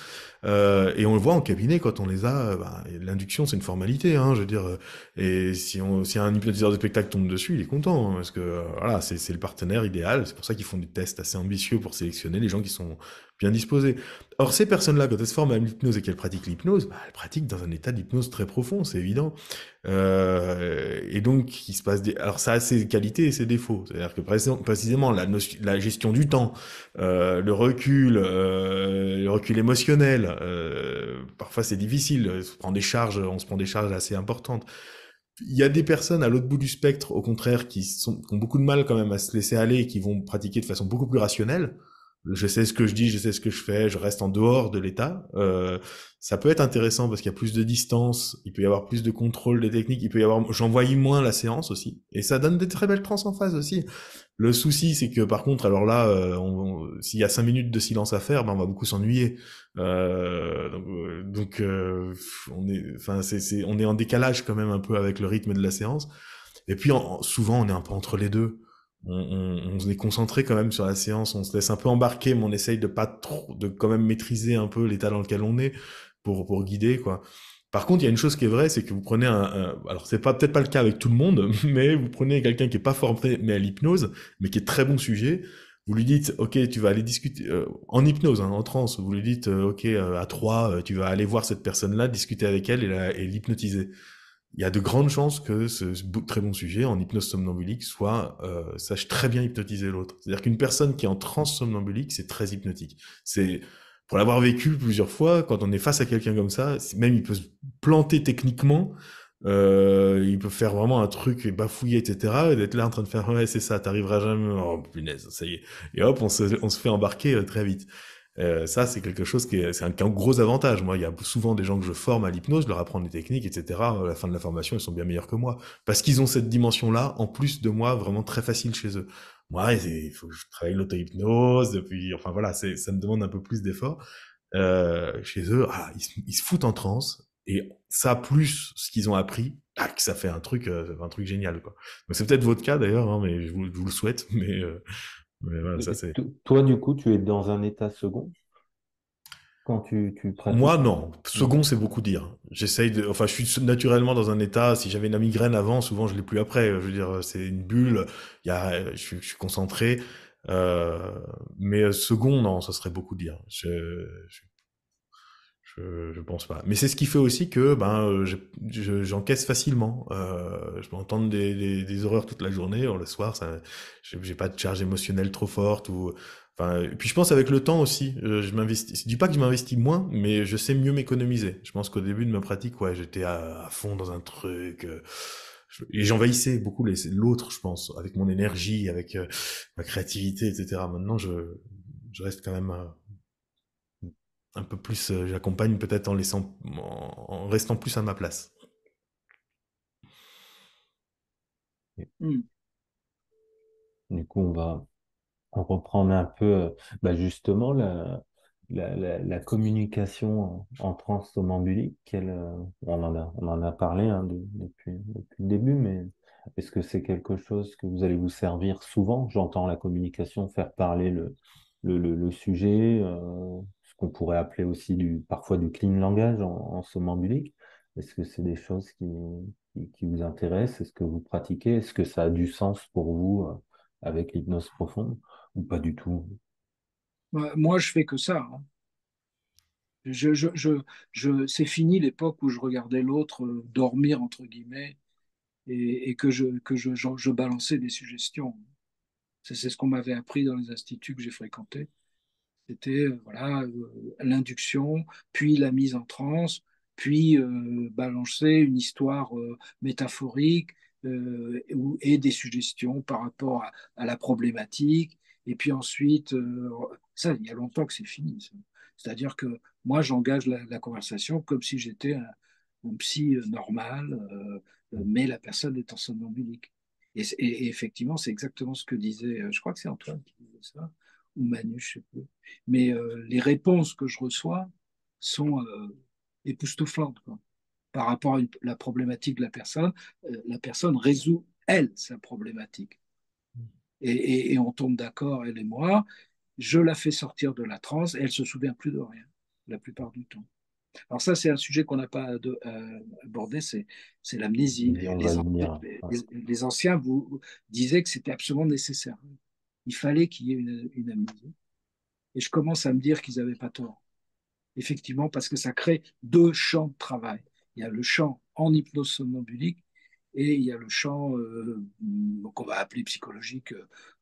Euh, et on le voit en cabinet quand on les a. bah, L'induction, c'est une formalité, hein, je veux dire. euh, Et si on, si un hypnotiseur de spectacle tombe dessus, il est content hein, parce que euh, voilà, c'est c'est le partenaire idéal. C'est pour ça qu'ils font des tests assez ambitieux pour sélectionner les gens qui sont bien disposés. Or, ces personnes-là, quand elles se forment à l'hypnose et qu'elles pratiquent l'hypnose, bah, elles pratiquent dans un état d'hypnose très profond, c'est évident. Euh, et donc, il se passe des... Alors, ça a ses qualités et ses défauts. C'est-à-dire que précis- précisément, la gestion du temps, euh, le recul, euh, le recul émotionnel, euh, parfois c'est difficile. On se prend des charges, on se prend des charges assez importantes. Il y a des personnes à l'autre bout du spectre, au contraire, qui, sont, qui ont beaucoup de mal quand même à se laisser aller et qui vont pratiquer de façon beaucoup plus rationnelle. Je sais ce que je dis, je sais ce que je fais, je reste en dehors de l'état. Euh, ça peut être intéressant parce qu'il y a plus de distance, il peut y avoir plus de contrôle des techniques, il peut y avoir, j'envoie moins la séance aussi, et ça donne des très belles trans en phase aussi. Le souci, c'est que par contre, alors là, euh, s'il y a cinq minutes de silence à faire, ben on va beaucoup s'ennuyer. Euh, donc, euh, euh, on est, enfin, c'est, on est en décalage quand même un peu avec le rythme de la séance. Et puis en- souvent, on est un peu entre les deux. On, on, est concentré quand même sur la séance, on se laisse un peu embarquer, mais on essaye de pas trop, de quand même maîtriser un peu l'état dans lequel on est pour pour guider quoi. Par contre, il y a une chose qui est vraie, c'est que vous prenez un, alors c'est pas peut-être pas le cas avec tout le monde, mais vous prenez quelqu'un qui est pas formé mais à l'hypnose, mais qui est très bon sujet. Vous lui dites, ok, tu vas aller discuter euh, en hypnose, hein, en transe. Vous lui dites, euh, ok, euh, à trois, euh, tu vas aller voir cette personne-là, discuter avec elle et l'hypnotiser il y a de grandes chances que ce, très bon sujet en hypnose somnambulique soit euh, sache très bien hypnotiser l'autre. C'est-à-dire qu'une personne qui est en transe somnambulique, c'est très hypnotique. C'est pour l'avoir vécu plusieurs fois, quand on est face à quelqu'un comme ça, même il peut se planter techniquement, euh, il peut faire vraiment un truc bafouillé, etc. Et d'être là en train de faire ouais c'est ça, t'arriveras jamais. Oh punaise, ça y est. Et hop, on se, on se fait embarquer euh, très vite. Euh, ça, c'est quelque chose qui est, c'est un, gros avantage. Moi, il y a souvent des gens que je forme à l'hypnose, leur apprends des techniques, etc. À la fin de la formation, ils sont bien meilleurs que moi. Parce qu'ils ont cette dimension-là, en plus de moi, vraiment très facile chez eux. Moi, il faut que je travaille l'auto-hypnose, puis, enfin voilà, c'est, ça me demande un peu plus d'effort. Euh, chez eux, ah, ils, ils, se foutent en transe, et ça, plus ce qu'ils ont appris, ça fait un truc, euh, un truc génial, quoi. Donc c'est peut-être votre cas d'ailleurs, hein, mais je vous, je vous, le souhaite, mais, euh, mais voilà, ça c'est. Toi, du coup, tu es dans un état second? Quand tu, tu pratiques Moi, non. Second, c'est beaucoup dire. J'essaye de, enfin, je suis naturellement dans un état, si j'avais la migraine avant, souvent, je l'ai plus après. Je veux dire, c'est une bulle, il y a, je suis, je suis concentré. Euh, mais second, non, ça serait beaucoup dire. Je, je, je, je pense pas. Mais c'est ce qui fait aussi que, ben, j'encaisse je, facilement. Euh, je peux entendre des, des, des, horreurs toute la journée, or le soir, ça, j'ai pas de charge émotionnelle trop forte ou, Enfin, et puis je pense avec le temps aussi, euh, je m'investis. Je dis pas que je m'investis moins, mais je sais mieux m'économiser. Je pense qu'au début de ma pratique, ouais, j'étais à, fond dans un truc. Euh, je, et j'envahissais beaucoup l'autre, je pense, avec mon énergie, avec euh, ma créativité, etc. Maintenant, je, je reste quand même euh, un peu plus. J'accompagne peut-être en laissant, en, en, restant plus à ma place. Mm. Du coup, on va on reprendre un peu bah justement la, la, la, la communication en, transsomnambulique. Quelle, on, en a, on en a parlé hein, de, depuis, depuis le début, mais est-ce que c'est quelque chose que vous allez vous servir souvent? J'entends la communication, faire parler le, le, le, le sujet, euh, qu'on pourrait appeler aussi du, parfois du clean langage en, en somnambulique. Est-ce que c'est des choses qui, vous intéressent? Est-ce que vous pratiquez? Est-ce que ça a du sens pour vous euh, avec l'hypnose profonde ou pas du tout? Moi, je fais que ça. Hein. Je, c'est fini l'époque où je regardais l'autre euh, dormir, entre guillemets, et, que, je, balançais des suggestions. C'est ce qu'on m'avait appris dans les instituts que j'ai fréquentés. C'était euh, voilà euh, l'induction, puis la mise en transe, puis euh, balancer une histoire métaphorique et des suggestions par rapport à, la problématique. Et puis ensuite, ça, il y a longtemps que c'est fini. C'est-à-dire que moi, j'engage la, conversation comme si j'étais un, psy normal, mais la personne est en somnambulique. Et, et, effectivement, c'est exactement ce que disait, je crois que c'est Antoine qui disait ça, ou Manu, je sais plus. Mais euh, les réponses que je reçois sont euh, époustouflantes quoi. par rapport à la problématique de la personne. Euh, la personne résout, elle, sa problématique. Et, et, on tombe d'accord, elle et moi. Je la fais sortir de la transe et elle se souvient plus de rien, la plupart du temps. Alors ça, c'est un sujet qu'on n'a pas abordé, c'est, c'est l'amnésie. Les, anciens vous disaient que c'était absolument nécessaire il fallait qu'il y ait une, amnésie. Et je commence à me dire qu'ils n'avaient pas tort. Effectivement, parce que ça crée deux champs de travail. Il y a le champ en hypnose somnambulique et il y a le champ euh, qu'on va appeler psychologique,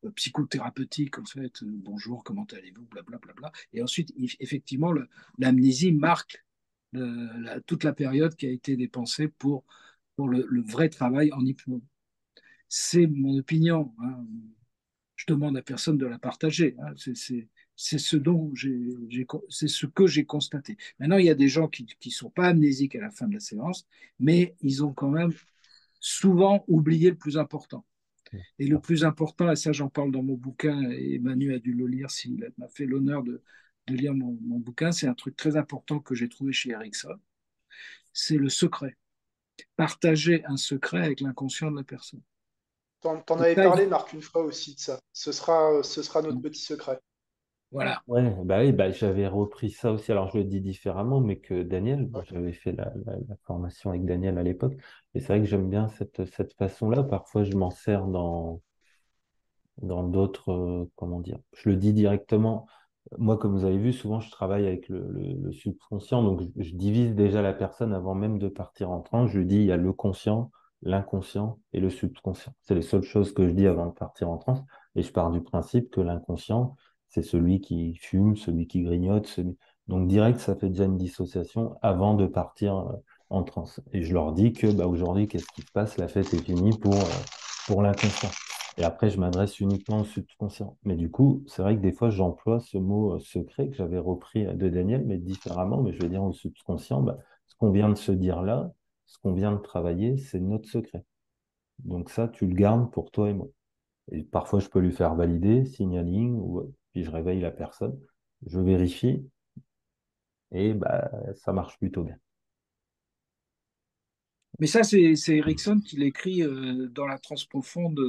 euh, psychothérapeutique, en fait. Euh, bonjour, comment allez-vous, blablabla. Bla, bla. Et ensuite, effectivement, l'amnésie marque toute la période qui a été dépensée pour, pour le, vrai travail en hypnose. C'est mon opinion. Hein je demande à personne de la partager. Hein. C'est ce que j'ai constaté. Maintenant, il y a des gens qui ne sont pas amnésiques à la fin de la séance, mais ils ont quand même souvent oublié le plus important. Et le plus important, et ça j'en parle dans mon bouquin, et Manu a dû le lire s'il m'a fait l'honneur de, lire mon, mon bouquin, c'est un truc très important que j'ai trouvé chez Erickson, c'est le secret. Partager un secret avec l'inconscient de la personne. T'en, en avais parlé, Marc, une fois aussi de ça. Ce sera, ce sera notre mm. petit secret. Voilà. Ouais, bah oui, bah, j'avais repris ça aussi. Alors, je le dis différemment, mais que Daniel, j'avais fait la, formation avec Daniel à l'époque. Et c'est vrai que j'aime bien cette, cette façon-là. Parfois, je m'en sers dans, dans d'autres, euh, comment dire, je le dis directement. Moi, comme vous avez vu, souvent, je travaille avec le, le, subconscient. Donc, je, je, divise déjà la personne avant même de partir en train. Je lui dis, il y a le conscient, l'inconscient et le subconscient. C'est les seules choses que je dis avant de partir en transe. Et je pars du principe que l'inconscient, c'est celui qui fume, celui qui grignote. Celui... Donc direct, ça fait déjà une dissociation avant de partir euh, en transe. Et je leur dis que bah, aujourd'hui, qu'est-ce qui se passe? La fête est finie pour, euh, pour l'inconscient. Et après, je m'adresse uniquement au subconscient. Mais du coup, c'est vrai que des fois, j'emploie ce mot euh, secret que j'avais repris de Daniel, mais différemment. Mais je vais dire au subconscient, bah, ce qu'on vient de se dire là, ce qu'on vient de travailler, c'est notre secret. Donc ça, tu le gardes pour toi et moi. Et parfois, je peux lui faire valider, signaling, puis je réveille la personne, je vérifie, et bah, ça marche plutôt bien. Mais ça, c'est Erickson qui l'écrit euh, dans la transprofonde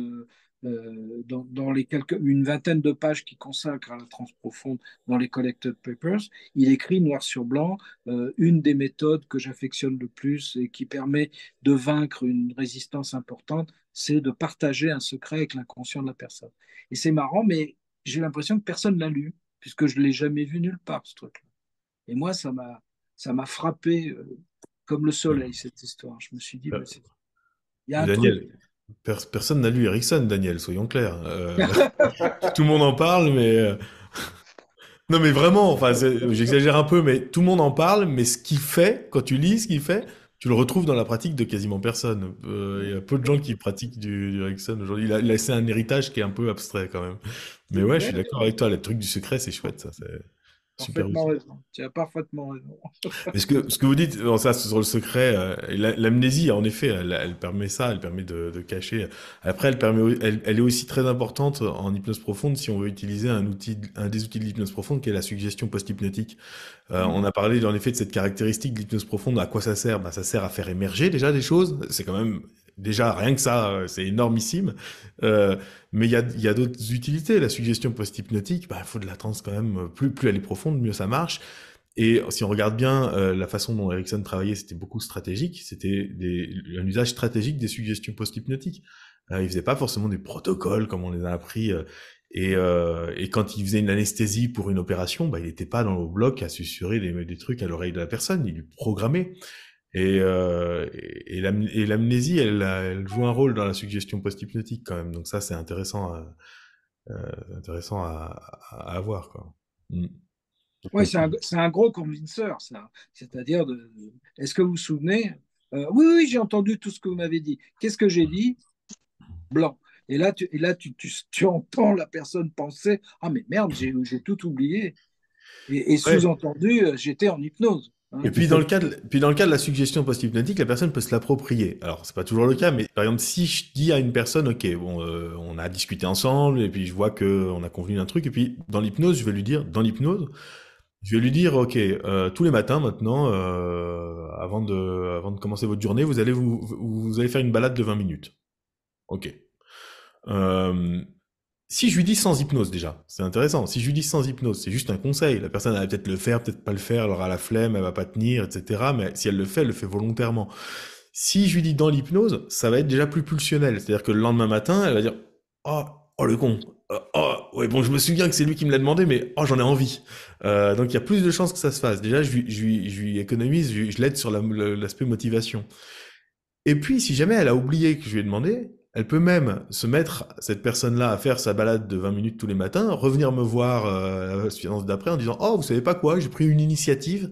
euh, dans, les quelques, une vingtaine de pages qu'il consacre à la transprofonde dans les Collected Papers, il écrit noir sur blanc euh, une des méthodes que j'affectionne le plus et qui permet de vaincre une résistance importante, c'est de partager un secret avec l'inconscient de la personne. Et c'est marrant, mais j'ai l'impression que personne l'a lu, puisque je ne l'ai jamais vu nulle part, ce truc-là. Et moi, ça m'a, ça m'a frappé euh, comme le soleil, cette histoire. Je me suis dit, il y a un Daniel, personne n'a lu Ericsson, Daniel, soyons clairs. Euh, tout le monde en parle, mais... Euh, non, mais vraiment, enfin, j'exagère un peu, mais tout le monde en parle, mais ce qu'il fait, quand tu lis ce qu'il fait, tu le retrouves dans la pratique de quasiment personne. Euh, il y a peu de gens qui pratiquent du, du Ericsson aujourd'hui. Il a laissé un héritage qui est un peu abstrait quand même. Mais ouais, je suis d'accord avec toi, le truc du secret, c'est chouette, ça. Parfaitement raison. Tu as parfaitement raison. ce que, ce que vous dites, ça, sur le secret, euh, l'amnésie, en effet, elle, permet ça, elle permet de, cacher. Après, elle, permet, elle, est aussi très importante en hypnose profonde si on veut utiliser un, outil, un des outils de l'hypnose profonde qui est la suggestion post-hypnotique. Euh, mm. On a parlé en effet de cette caractéristique de l'hypnose profonde. À quoi ça sert? Bah, Ça sert à faire émerger déjà des choses. C'est quand même Déjà, rien que ça, euh, c'est énormissime. Euh, mais il y a, y a d'autres utilités. La suggestion post-hypnotique, il bah, faut de la transe quand même. Plus, plus elle est profonde, mieux ça marche. Et si on regarde bien euh, la façon dont Erickson travaillait, c'était beaucoup stratégique, c'était un usage stratégique des suggestions post-hypnotiques. Euh, il faisait pas forcément des protocoles comme on les a appris. Euh, et, euh, et, quand il faisait une anesthésie pour une opération, bah, il n'était pas dans le bloc à susurrer des, des trucs à l'oreille de la personne, il lui programmait. Et, euh, et, et l'amnésie, elle, elle, joue un rôle dans la suggestion post-hypnotique quand même. Donc ça, c'est intéressant, à, euh, intéressant à, à, voir. Quoi. Mm. Oui, c'est un, un, gros convinceur, ça. C'est-à-dire, de, est-ce que vous vous souvenez euh, Oui, oui, j'ai entendu tout ce que vous m'avez dit. Qu'est-ce que j'ai dit? Blanc. Et là, tu, et là tu, tu, tu, entends la personne penser Ah, mais merde, j'ai, tout oublié. Et, et sous-entendu, euh, j'étais en hypnose. Et puis dans, le cas de, puis dans le cas de la suggestion post-hypnotique, la personne peut se l'approprier. Alors c'est pas toujours le cas, mais par exemple si je dis à une personne, ok, bon, euh, on a discuté ensemble, et puis je vois que on a convenu d'un truc, et puis dans l'hypnose, je vais lui dire, dans l'hypnose, je vais lui dire, ok, euh, tous les matins maintenant, euh, avant de, avant de commencer votre journée, vous allez vous, vous allez faire une balade de 20 minutes. Ok. Euh, si je lui dis sans hypnose déjà, c'est intéressant. Si je lui dis sans hypnose, c'est juste un conseil. La personne va peut-être le faire, peut-être pas le faire, elle aura la flemme, elle va pas tenir, etc. Mais si elle le fait, elle le fait volontairement. Si je lui dis dans l'hypnose, ça va être déjà plus pulsionnel. C'est-à-dire que le lendemain matin, elle va dire, oh, oh le con, euh, oh, ouais, bon, je me souviens que c'est lui qui me l'a demandé, mais oh, j'en ai envie. Euh, donc il y a plus de chances que ça se fasse. Déjà, je je je lui économise, je, l'aide sur l'aspect motivation. Et puis, si jamais elle a oublié que je lui ai demandé, elle peut même se mettre, cette personne-là, à faire sa balade de 20 minutes tous les matins, revenir me voir euh, la séance d'après en disant « Oh, vous savez pas quoi, j'ai pris une initiative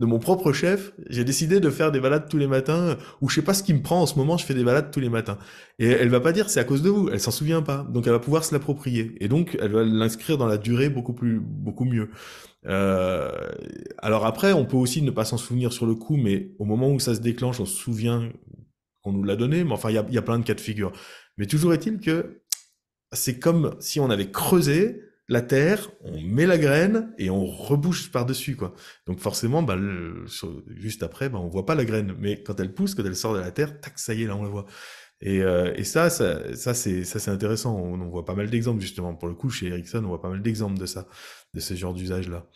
de mon propre chef, j'ai décidé de faire des balades tous les matins, ou je sais pas ce qui me prend en ce moment, je fais des balades tous les matins. Et elle va pas dire c'est à cause de vous, elle s'en souvient pas, donc elle va pouvoir se l'approprier, et donc elle va l'inscrire dans la durée beaucoup plus, beaucoup mieux. Euh, alors après, on peut aussi ne pas s'en souvenir sur le coup, mais au moment où ça se déclenche, on se souvient qu'on nous l'a donné, mais enfin il y a, plein de cas de figure. Mais toujours est-il que c'est comme si on avait creusé la terre, on met la graine et on rebouche par-dessus, quoi. Donc forcément, bah, juste après, bah, on voit pas la graine, mais quand elle pousse, quand elle sort de la terre, tac, ça y est, là, on la voit. Et, euh, et ça, ça, ça c'est, ça c'est intéressant. On, on, voit pas mal d'exemples justement. Pour le coup, chez Ericsson, on voit pas mal d'exemples de ça, de ce genre d'usage-là.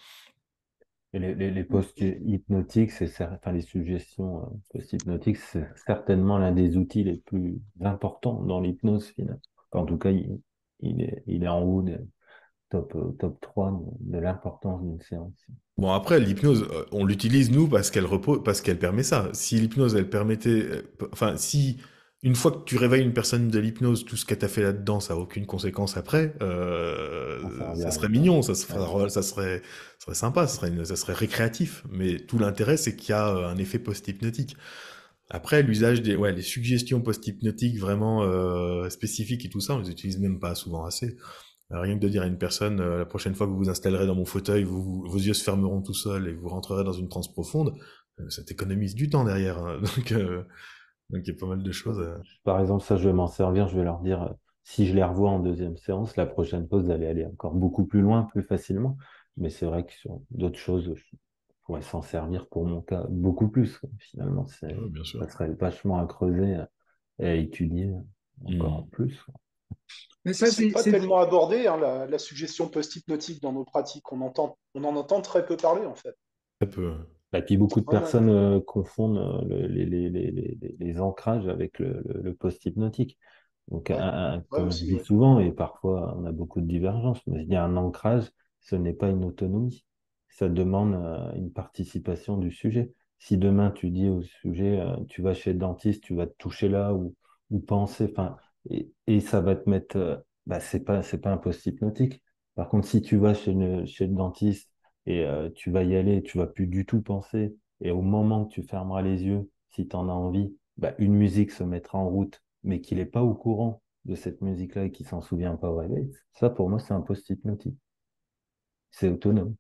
Et les, les, les post-hypnotiques, c'est enfin les suggestions euh, post-hypnotiques, c'est certainement l'un des outils les plus importants dans l'hypnose finale. en tout cas, il, il, est, il est en haut de, top, euh, top 3 de, l'importance d'une séance. Bon, après, l'hypnose, euh, on l'utilise, nous, parce qu'elle repose, parce qu'elle permet ça. Si l'hypnose, elle permettait, enfin, si une fois que tu réveilles une personne de l'hypnose, tout ce qu'elle t'a fait là-dedans, ça n'a aucune conséquence après, euh, ça, serait mignon, ça, serait, ça, serait, ça serait sympa, ça serait, ça serait récréatif. Mais tout l'intérêt, c'est qu'il y a un effet post-hypnotique. Après, l'usage des ouais, les suggestions post-hypnotiques vraiment euh, spécifiques et tout ça, on les utilise même pas souvent assez. Euh, rien que de dire à une personne, euh, la prochaine fois que vous vous installerez dans mon fauteuil, vous, vos yeux se fermeront tout seuls et vous rentrerez dans une transe profonde, euh, ça t'économise du temps derrière. Hein. Donc, donc il y a pas mal de choses. Par exemple, ça, je vais m'en servir, je vais leur dire, si je les revois en deuxième séance, la prochaine pause, vous allez aller encore beaucoup plus loin, plus facilement. Mais c'est vrai que sur d'autres choses, je pourrais s'en servir pour mon cas beaucoup plus. Finalement, ça serait vachement à creuser et à étudier encore mmh. plus. Mais ça, c'est pas tellement abordé, hein, la, suggestion post-hypnotique dans nos pratiques. On, entend, on en entend très peu parler, en fait. Très peu. Et puis beaucoup de personnes euh, confondent euh, les, les, les, les, ancrages avec le, post-hypnotique. Donc, comme je dis souvent, et parfois on a beaucoup de divergences, mais je dis un ancrage, ce n'est pas une autonomie. Ça demande euh, une participation du sujet. Si demain tu dis au sujet, tu vas chez le dentiste, tu vas te toucher là ou, ou penser, enfin, et, ça va te mettre, euh, bah, c'est pas, c'est pas un post-hypnotique. Par contre, si tu vas chez le, chez le dentiste et euh, tu vas y aller, tu vas plus du tout penser, et au moment que tu fermeras les yeux, si tu en as envie, bah, une musique se mettra en route, mais qu'il n'est pas au courant de cette musique-là et qu'il s'en souvient pas au réveil, ça pour moi c'est un post-hypnotique. C'est autonome.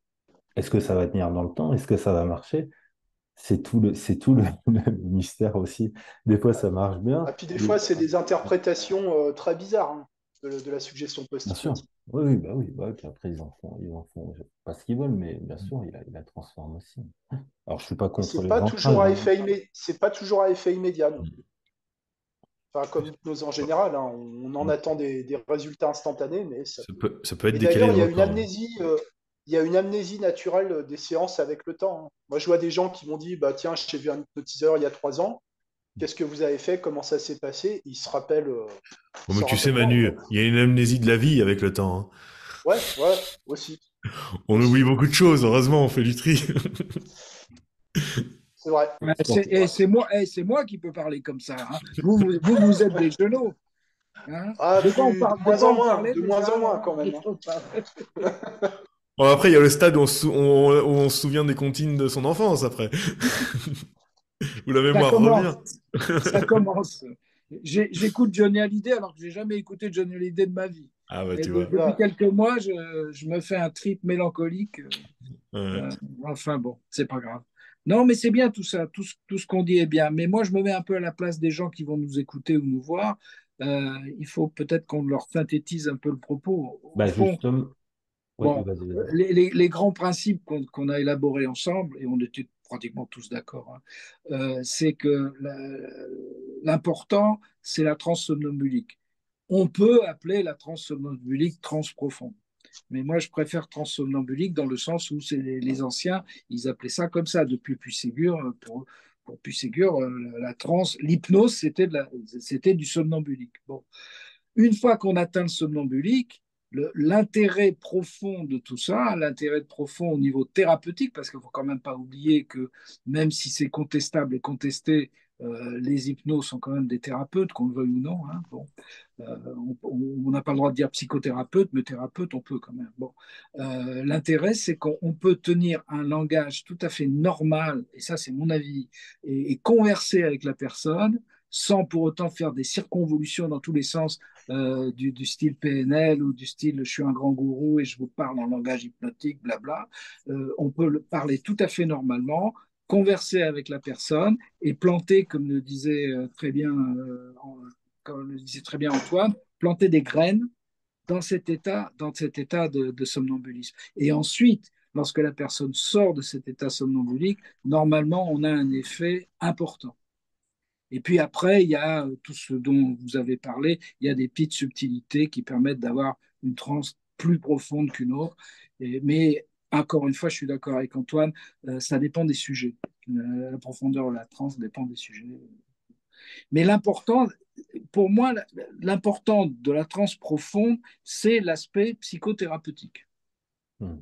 Est-ce que ça va tenir dans le temps? Est-ce que ça va marcher? C'est tout le c'est tout le, mystère aussi. Des fois, ça marche bien. Et ah, puis des fois, c'est des interprétations euh, très bizarres hein, de, la suggestion post Oui, oui, bah oui. Bah, après, ils en font, ils en font pas ce qu'ils veulent, mais bien sûr, il la, il la transforme aussi. Alors, je suis pas contre les pas toujours à effet C'est pas toujours à effet immédiat non Enfin, comme nos en général, hein, on, en attend des, des, résultats instantanés, mais ça, peut, ça peut être décalé. D'ailleurs, il y a une amnésie. Euh, il y a une amnésie naturelle des séances avec le temps. Hein. Moi, je vois des gens qui m'ont dit bah, Tiens, j'ai vu un hypnotiseur il y a trois ans. Qu'est-ce que vous avez fait? Comment ça s'est passé? Ils se rappellent. Euh, mais tu sais, Manu, il y a une amnésie de la vie avec le temps. Hein. Ouais, ouais, aussi. On oublie beaucoup de choses, heureusement, on fait du tri. c'est vrai. et c'est moi, c'est moi qui peux parler comme ça. Hein. Vous, vous, vous, êtes des genoux. Hein ah, de, on parle, de, moins en moins, de moins en moins quand même. Bon, après, il y a le stade où on, on, se souvient des comptines de son enfance, après. Où la mémoire revient. ça commence. J'écoute Johnny Hallyday alors que j'ai jamais écouté Johnny Hallyday de ma vie. Ah tu vois. Depuis quelques mois, je, je, me fais un trip mélancolique. Euh, enfin bon, c'est pas grave. Non, mais c'est bien tout ça, tout, tout ce qu'on dit est bien. Mais moi, je me mets un peu à la place des gens qui vont nous écouter ou nous voir. Euh, il faut peut-être qu'on leur synthétise un peu le propos. Bah, justement, les, grands principes qu'on a élaborés ensemble, et on était pratiquement tous d'accord, hein, euh, c'est que l'important, c'est la transsomnambulique. On peut appeler la transsomnambulique transprofonde. Mais moi, je préfère transsomnambulique dans le sens où les, les, anciens, ils appelaient ça comme ça, depuis Puy-Ségur. Pour, pour Puy-Ségur, euh, la trans, l'hypnose, c'était du somnambulique. Bon. Une fois qu'on atteint le somnambulique, l'intérêt profond de tout ça, l'intérêt profond au niveau thérapeutique, parce qu'il ne faut quand même pas oublier que même si c'est contestable et contesté, euh, les hypnos sont quand même des thérapeutes, qu'on le veuille ou non. Hein, bon. Euh, on n'a pas le droit de dire psychothérapeute, mais thérapeute, on peut quand même. Bon. Euh, l'intérêt, c'est qu'on peut tenir un langage tout à fait normal, et ça c'est mon avis, et, et, converser avec la personne sans pour autant faire des circonvolutions dans tous les sens euh, du, style PNL ou du style je suis un grand gourou et je vous parle en langage hypnotique, blabla. Euh, on peut le parler tout à fait normalement, converser avec la personne et planter, comme le disait euh, très bien, comme le disait très bien Antoine, planter des graines dans cet état, dans cet état de somnambulisme. Et ensuite, lorsque la personne sort de cet état somnambulique, normalement, on a un effet important. Et puis après, il y a euh, tout ce dont vous avez parlé, il y a des petites subtilités qui permettent d'avoir une transe plus profonde qu'une autre. mais encore une fois, je suis d'accord avec Antoine, euh, ça dépend des sujets. Euh, la profondeur de la transe dépend des sujets. Mais l'important, pour moi, l'important de la transe profonde, c'est l'aspect psychothérapeutique. Hmm.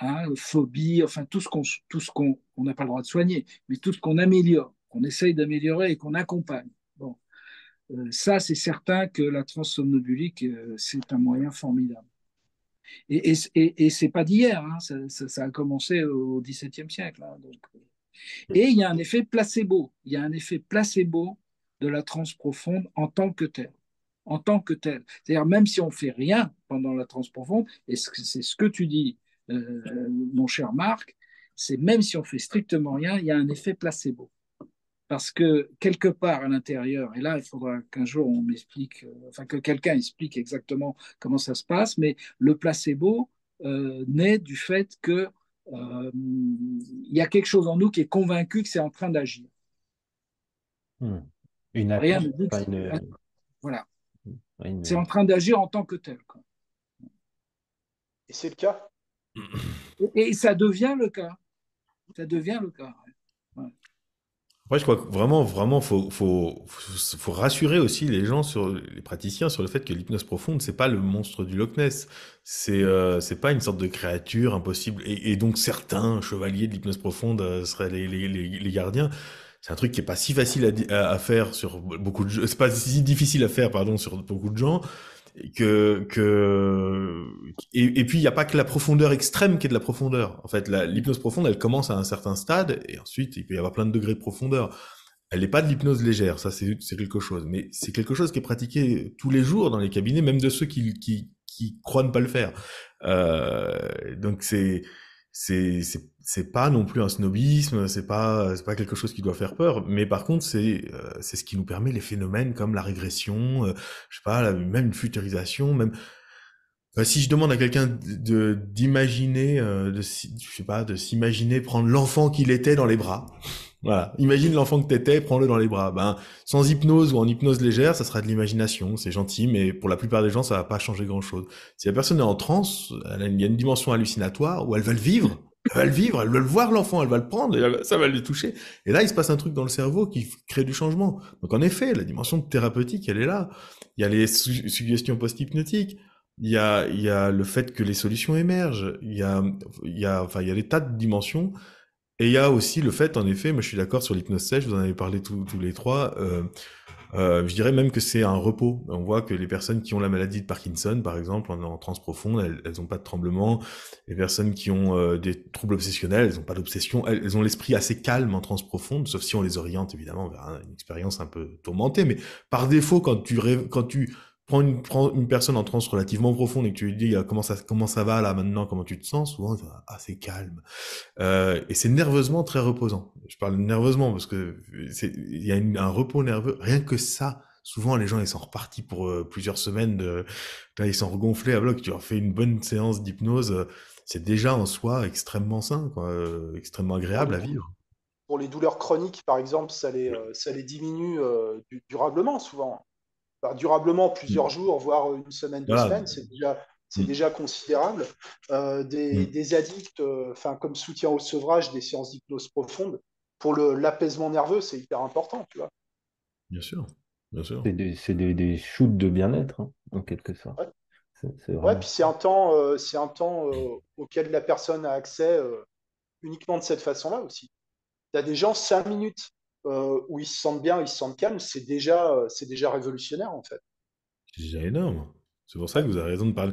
Hein, phobie, enfin tout ce qu'on n'a pas le droit de soigner, mais tout ce qu'on améliore qu'on essaye d'améliorer et qu'on accompagne. Bon. Euh, ça, c'est certain que la transsomnobulique, euh, c'est un moyen formidable. Et, et, c'est pas d'hier, hein, ça, a commencé au XVIIe siècle. Hein. Euh. Et il y a un effet placebo, il y a un effet placebo de la transe profonde en tant que tel. En tant que. C'est-à-dire, même si on fait rien pendant la transe profonde, et c'est ce que tu dis, mon cher Marc, c'est même si on fait strictement rien, il y a un effet placebo parce que quelque part à l'intérieur, et là, il faudra qu'un jour on m'explique, euh, enfin que quelqu'un explique exactement comment ça se passe, mais le placebo euh, naît du fait que euh, il y a quelque chose en nous qui est convaincu que c'est en train d'agir. Hmm. Une Rien ne dit Voilà. C'est en train d'agir en tant que tel. Et c'est le cas? Et, et, ça devient le cas. Ça devient le cas. Après, je crois que vraiment, vraiment, faut, faut, faut, rassurer aussi les gens sur les praticiens sur le fait que l'hypnose profonde, c'est pas le monstre du Loch Ness. C'est, euh, c'est pas une sorte de créature impossible. Et, donc certains chevaliers de l'hypnose profonde euh, seraient les, les, gardiens. C'est un truc qui est pas si facile à, à, faire sur beaucoup de, c'est pas si difficile à faire, pardon, sur beaucoup de gens que que et, puis il n'y a pas que la profondeur extrême qui est de la profondeur. En fait, l'hypnose profonde, elle commence à un certain stade et ensuite il peut y avoir plein de degrés de profondeur. Elle n'est pas de l'hypnose légère, ça c'est quelque chose, mais c'est quelque chose qui est pratiqué tous les jours dans les cabinets, même de ceux qui qui, qui croient ne pas le faire. Euh, donc c'est c'est c'est pas non plus un snobisme, c'est pas c'est pas quelque chose qui doit faire peur, mais par contre c'est euh, c'est ce qui nous permet les phénomènes comme la régression, euh, je sais pas, même une futurisation, même euh, si je demande à quelqu'un de d'imaginer, de, je sais pas, de s'imaginer prendre l'enfant qu'il était dans les bras, Voilà. Imagine l'enfant que t'étais, prends-le dans les bras. Ben, sans hypnose ou en hypnose légère, ça sera de l'imagination. C'est gentil, mais pour la plupart des gens, ça va pas changer grand-chose. Si la personne est en transe, il y a une dimension hallucinatoire où elle va le vivre. Elle va le vivre, elle va le voir l'enfant, elle va le prendre, et ça va le toucher. Et là, il se passe un truc dans le cerveau qui crée du changement. Donc en effet, la dimension thérapeutique, elle est là. Il y a les suggestions post-hypnotiques. Il y a, il y a le fait que les solutions émergent. Il y a, il y a, enfin, il y a des tas de dimensions et il y a aussi le fait, en effet, moi je suis d'accord sur l'hypnose sèche, vous en avez parlé tous, tous les trois, euh, euh, je dirais même que c'est un repos. On voit que les personnes qui ont la maladie de Parkinson, par exemple, en, transe profonde, elles n'ont pas de tremblement. Les personnes qui ont euh, des troubles obsessionnels, elles n'ont pas d'obsession. Elles, elles, ont l'esprit assez calme en transe profonde, sauf si on les oriente évidemment vers une expérience un peu tourmentée. Mais par défaut, quand tu, quand tu prends une, prends une personne en transe relativement profonde et que tu lui dis comment ça, comment ça va là maintenant, comment tu te sens, souvent assez calme. Euh, et c'est nerveusement très reposant. Je parle nerveusement parce que il y a une, un repos nerveux. Rien que ça, souvent les gens ils sont repartis pour euh, plusieurs semaines. De, là, ils sont regonflés à bloc. Tu leur fais une bonne séance d'hypnose. Euh, c'est déjà en soi extrêmement sain, quoi, euh, extrêmement agréable à vivre. Pour les douleurs chroniques, par exemple, ça les, ça les diminue durablement souvent durablement plusieurs mm. jours, voire une semaine, deux semaines, c'est déjà, c'est mm. déjà considérable. Euh, des, mm. des, addicts, euh, enfin comme soutien au sevrage, des séances d'hypnose profonde, pour l'apaisement nerveux, c'est hyper important, tu vois. Bien sûr, bien sûr. C'est des, des, des, shoots de bien-être, hein, en quelque sorte. Ouais, ouais puis c'est un temps, euh, c'est un temps euh, auquel la personne a accès euh, uniquement de cette façon-là aussi. Il y a des gens, cinq minutes euh, où ils se sentent bien, ils se sentent calmes, c'est déjà, euh, c'est déjà révolutionnaire en fait. C'est déjà énorme. C'est pour ça que vous avez raison de parler.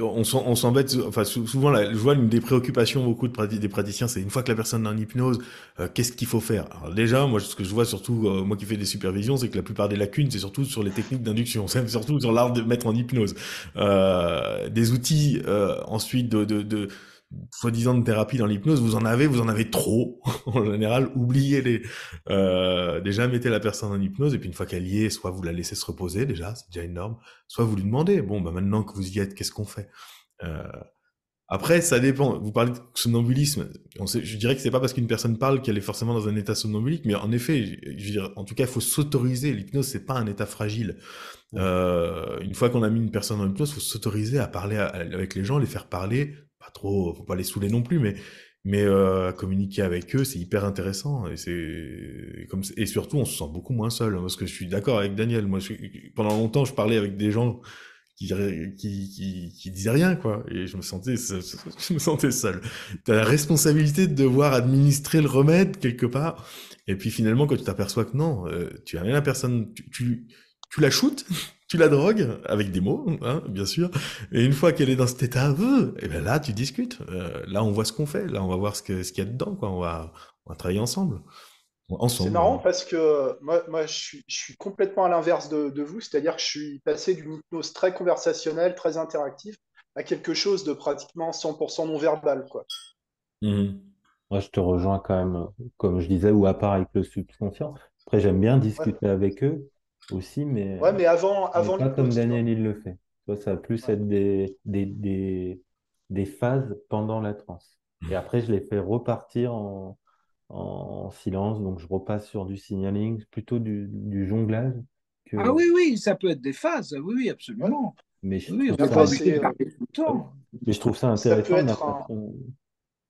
On s'embête, enfin souvent, je vois une des préoccupations beaucoup de des praticiens, c'est une fois que la personne est en hypnose, euh, qu'est-ce qu'il faut faire? Déjà, moi, ce que je vois surtout, moi qui fais des supervisions, c'est que la plupart des lacunes, c'est surtout sur les techniques d'induction, c'est surtout sur l'art de mettre en hypnose. Euh, des outils ensuite de soi-disant de thérapie dans l'hypnose, vous en avez, vous en avez trop. en général, oubliez-les. Euh, déjà, mettez la personne en hypnose, et puis une fois qu'elle y est, soit vous la laissez se reposer, déjà, c'est déjà énorme, soit vous lui demandez, bon, bah maintenant que vous y êtes, qu'est-ce qu'on fait? Euh, Après, ça dépend. Vous parlez de somnambulisme. On sait, je dirais que c'est pas parce qu'une personne parle qu'elle est forcément dans un état somnambulique, mais en effet, je veux dire, en tout cas, il faut s'autoriser. L'hypnose, c'est pas un état fragile. Euh, une fois qu'on a mis une personne en hypnose, il faut s'autoriser à parler avec les gens, les faire parler, trop, faut pas les saouler non plus, mais mais euh, communiquer avec eux, c'est hyper intéressant et c'est comme et surtout on se sent beaucoup moins seul hein, parce que je suis d'accord avec Daniel. Moi, pendant longtemps, je parlais avec des gens qui, qui, qui, disaient rien quoi et je me sentais je me sentais seul. T'as la responsabilité de devoir administrer le remède quelque part et puis finalement quand tu t'aperçois que non, euh, tu rien à personne, tu, tu, tu la shootes tu la drogues avec des mots, hein, bien sûr. Et une fois qu'elle est dans cet état, et eh ben là, tu discutes. Euh, là, on voit ce qu'on fait. Là, on va voir ce qu'il ce y a dedans. Quoi. On, va, on va travailler ensemble. ensemble. C'est marrant parce que moi, moi je, suis, je suis complètement à l'inverse de, de, vous. C'est-à-dire que je suis passé d'une hypnose très conversationnelle, très interactive, à quelque chose de pratiquement 100% non-verbal. Quoi. Mmh. Moi, je te rejoins quand même, comme je disais, ou à part avec le subconscient. Après, j'aime bien discuter ouais. avec eux aussi, mais, ouais, mais avant, avant pas comme Daniel il le fait. ça va plus ouais. être des, des, des, des, phases pendant la transe. Et après, je les fais repartir en, en silence, donc je repasse sur du signaling, plutôt du, du jonglage. Que... Ah oui, oui, ça peut être des phases, oui, oui, absolument. Mais je, oui, trouve ça... mais je trouve ça intéressant. Ça peut, être un...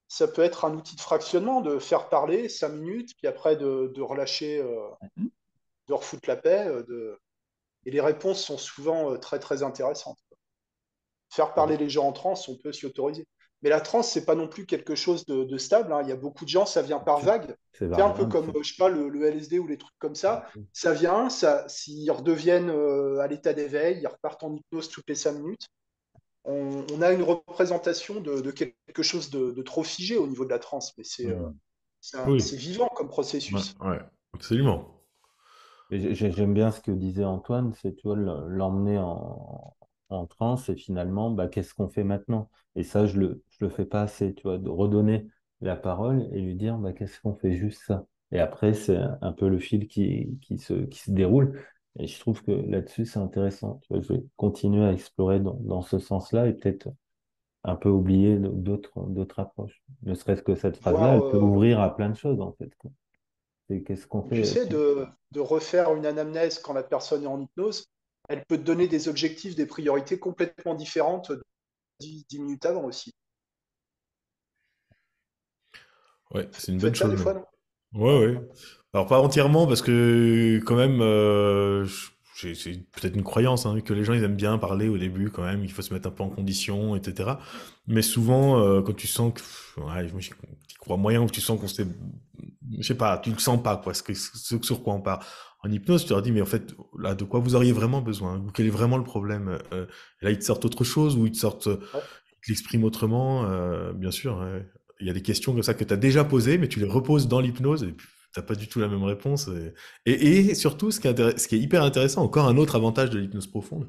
ça peut être un outil de fractionnement, de faire parler cinq minutes, puis après de, de relâcher. Euh... Mm -hmm de refoutre la paix. Euh, de... Et les réponses sont souvent euh, très très intéressantes. Faire parler les gens en transe, on peut s'y autoriser. Mais la transe, c'est pas non plus quelque chose de, de stable. Hein. Il y a beaucoup de gens, ça vient par vague. C'est un peu comme, je sais pas, le, le, LSD ou les trucs comme ça. Ça vient, ça, s'ils redeviennent euh, à l'état d'éveil, ils repartent en hypnose toutes les cinq minutes. On, on a une représentation de, de quelque chose de, de, trop figé au niveau de la transe, mais c'est mmh. oui. vivant comme processus. Ouais, ouais absolument. J'aime bien ce que disait Antoine, c'est tu vois l'emmener en, en transe et finalement, bah, qu'est-ce qu'on fait maintenant? Et ça, je le, je le fais pas assez, tu vois, de redonner la parole et lui dire, bah, qu'est-ce qu'on fait juste ça? Et après, c'est un peu le fil qui, qui se, qui se déroule. Et je trouve que là-dessus, c'est intéressant. Tu vois, je vais continuer à explorer dans, dans ce sens-là et peut-être un peu oublier d'autres, approches. Ne serait-ce que cette phrase-là, elle peut ouvrir à plein de choses, en fait. Quoi. Qu'est-ce qu'on Tu fait? sais, de, de refaire une anamnèse quand la personne est en hypnose, elle peut te donner des objectifs, des priorités complètement différentes dix, dix minutes avant aussi. Ouais, c'est une bonne chose. des fois, non? Ouais, ouais. Alors pas entièrement parce que quand même, euh, c'est peut-être une croyance hein, que les gens ils aiment bien parler au début quand même. Il faut se mettre un peu en condition, etc. Mais souvent, euh, quand tu sens que, ouais, moi, j'y j'y crois moyen ou tu sens qu'on s'est, je sais pas, tu le sens pas quoi, ce, que, ce sur quoi on part. En hypnose, tu leur dis mais en fait là de quoi vous auriez vraiment besoin? Quel est vraiment le problème? Euh, là ils te sortent autre chose ou ils te sortent, Ouais. ils te l'expriment autrement. euh, bien sûr, ouais. Il y a des questions comme ça que tu as déjà posées, mais tu les reposes dans l'hypnose et puis t'as pas du tout la même réponse. Et, et, et surtout, ce qui, est ce qui est hyper intéressant, encore un autre avantage de l'hypnose profonde,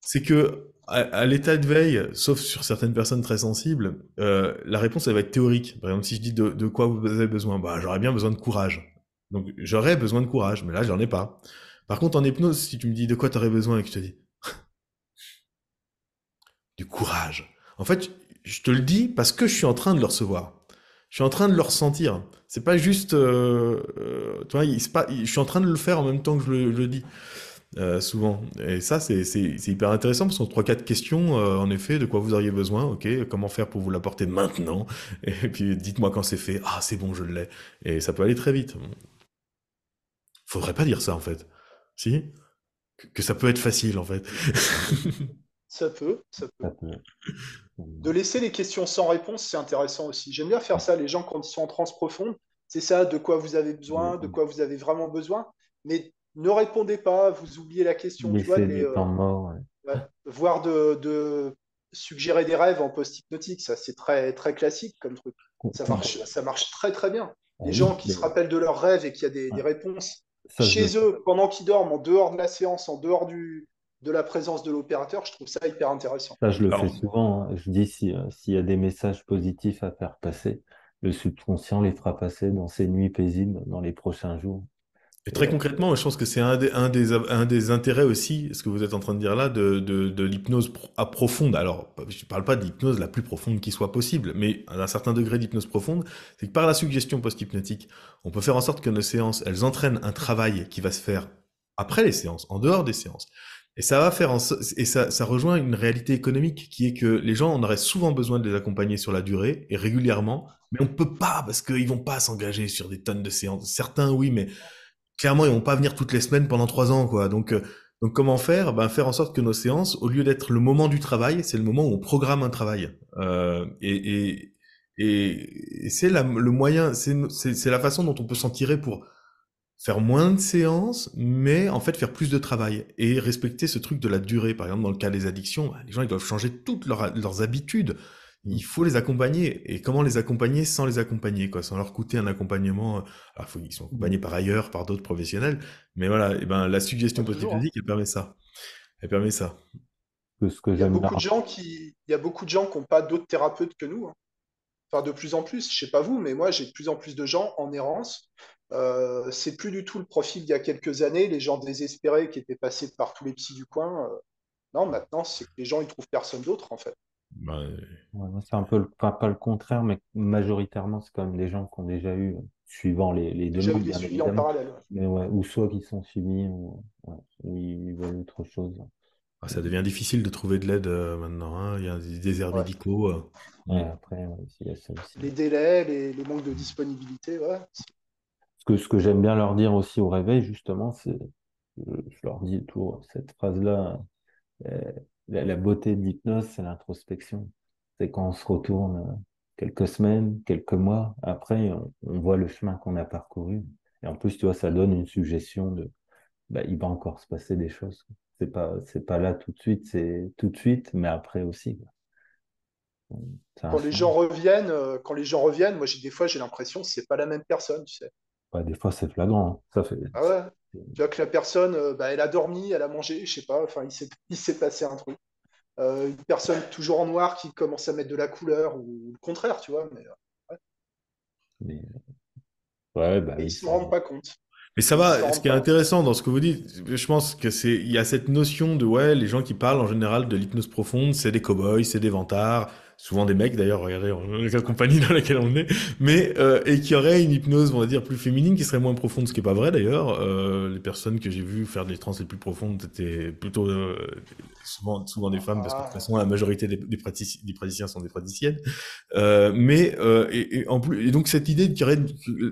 c'est que à, l'état de veille, sauf sur certaines personnes très sensibles, euh, la réponse elle va être théorique. Par exemple, si je dis de, quoi vous avez besoin, bah j'aurais bien besoin de courage. Donc j'aurais besoin de courage, mais là j'en ai pas. Par contre, en hypnose, si tu me dis de quoi tu aurais besoin et que je te dis du courage. En fait, je te le dis parce que je suis en train de le recevoir. Je suis en train de le ressentir. C'est pas juste, euh, euh, tu vois, pas, je suis en train de le faire en même temps que je le dis. Euh, souvent. Et ça, c'est c'est- c'est hyper intéressant parce qu'on trois quatre questions, euh, en effet, de quoi vous auriez besoin, ok, comment faire pour vous l'apporter maintenant, et puis dites-moi quand c'est fait, ah c'est bon, je l'ai. Et ça peut aller très vite. Faudrait pas dire ça en fait. Si? Que, que ça peut être facile en fait. Ça peut, ça peut. Ça peut- De laisser les questions sans réponse, c'est intéressant aussi. J'aime bien faire ça, les gens, quand ils sont en transe profonde, c'est ça, de quoi vous avez besoin, de quoi vous avez vraiment besoin. Mais ne répondez pas, vous oubliez la question, tu vois, les, euh, temps mort. ouais. ouais, voire de, de suggérer des rêves en post-hypnotique, ça c'est très, très classique comme truc. Ça marche, ça marche très très bien. Ah Les oui, gens qui mais se rappellent de leurs rêves et qu'il y a des, réponses ça, chez eux pendant qu'ils dorment, en dehors de la séance, en dehors du, de la présence de l'opérateur, je trouve ça hyper intéressant. Ça, je le Alors, fais souvent. hein. Je dis si, euh, s'il y a des messages positifs à faire passer, le subconscient les fera passer dans ces nuits paisibles dans les prochains jours. Et très concrètement, je pense que c'est un des, un, des, un des intérêts aussi, ce que vous êtes en train de dire là, de, de, de l'hypnose à profonde. Alors, je ne parle pas de l'hypnose la plus profonde qui soit possible, mais à un certain degré d'hypnose profonde, c'est que par la suggestion post-hypnotique, on peut faire en sorte que nos séances, elles entraînent un travail qui va se faire après les séances, en dehors des séances. Et ça va faire en et ça, ça rejoint une réalité économique qui est que les gens, on aurait souvent besoin de les accompagner sur la durée et régulièrement, mais on peut pas parce qu'ils vont pas s'engager sur des tonnes de séances. Certains, oui, mais clairement, ils vont pas venir toutes les semaines pendant trois ans, quoi. Donc, euh, donc comment faire? Ben faire en sorte que nos séances, au lieu d'être le moment du travail, c'est le moment où on programme un travail. Euh, et et, et, et c'est le moyen, c'est la façon dont on peut s'en tirer pour faire moins de séances, mais en fait faire plus de travail et respecter ce truc de la durée. Par exemple, dans le cas des addictions, bah, les gens ils doivent changer toutes leurs, leurs habitudes. Il faut les accompagner. Et comment les accompagner sans les accompagner, quoi, sans leur coûter un accompagnement. euh, Alors, faut, ils sont accompagnés par ailleurs, par d'autres professionnels. Mais voilà, et ben, la suggestion toujours, post-hypnotique, elle permet ça. Elle permet ça. que ce que Il y a beaucoup de gens qui, il y a beaucoup de gens qui n'ont pas d'autres thérapeutes que nous. hein. Enfin, de plus en plus, je sais pas vous, mais moi, j'ai de plus en plus de gens en errance. Euh, c'est plus du tout le profil d'il y a quelques années, les gens désespérés qui étaient passés par tous les psys du coin. euh, non, maintenant, c'est que les gens, ils trouvent personne d'autre, en fait. Euh, Ouais, moi, c'est un peu, le- enfin, pas le contraire, mais majoritairement, c'est quand même des gens qui ont déjà eu, suivant les, les Déjà eu demandes, des bien suivis en évidemment, parallèle. ouais. mais ouais, ou soit qui sont suivis, ou, ouais, ou ils veulent autre chose. ah, ça devient difficile de trouver de l'aide euh, maintenant. hein. Il y a des déserts Ouais. médicaux. euh. Ouais, après, ouais, il y a ça aussi. Les délais, les, les manques de disponibilité, ouais. Ce que, ce que j'aime bien leur dire aussi au réveil, justement, c'est, je, je leur dis toujours cette phrase-là, euh, la, la beauté de l'hypnose, c'est l'introspection. C'est quand on se retourne euh, quelques semaines, quelques mois, après, on, on voit le chemin qu'on a parcouru. Et en plus, tu vois, ça donne une suggestion de, bah, il va encore se passer des choses. C'est pas, c'est pas là tout de suite, c'est tout de suite, mais après aussi. Quand les gens reviennent, euh, quand les gens reviennent, moi, j'ai des fois, j'ai l'impression que c'est pas la même personne, tu sais. Des fois, c'est flagrant. hein. Ça fait, Ah ouais. Tu vois que la personne, euh, bah, elle a dormi, elle a mangé, je sais pas, enfin, il s'est, il s'est passé un truc. Euh, une personne toujours en noir qui commence à mettre de la couleur, ou le contraire, tu vois, mais, euh, mais, ouais, bah ils se ça- rendent pas compte. Mais ça va, ce qui est intéressant dans ce que vous dites, je pense que c'est, il y a cette notion de, ouais, les gens qui parlent en général de l'hypnose profonde, c'est des cow-boys, c'est des vantards, souvent des mecs d'ailleurs, regardez la compagnie dans laquelle on est, mais euh, et qui aurait une hypnose, on va dire, plus féminine, qui serait moins profonde, ce qui est pas vrai d'ailleurs. Euh, les personnes que j'ai vues faire des trans les plus profondes étaient plutôt euh, souvent, souvent des femmes, parce que de toute façon la majorité des, praticiens sont des praticiennes. Euh, mais euh, et, et, en plus, et donc cette idée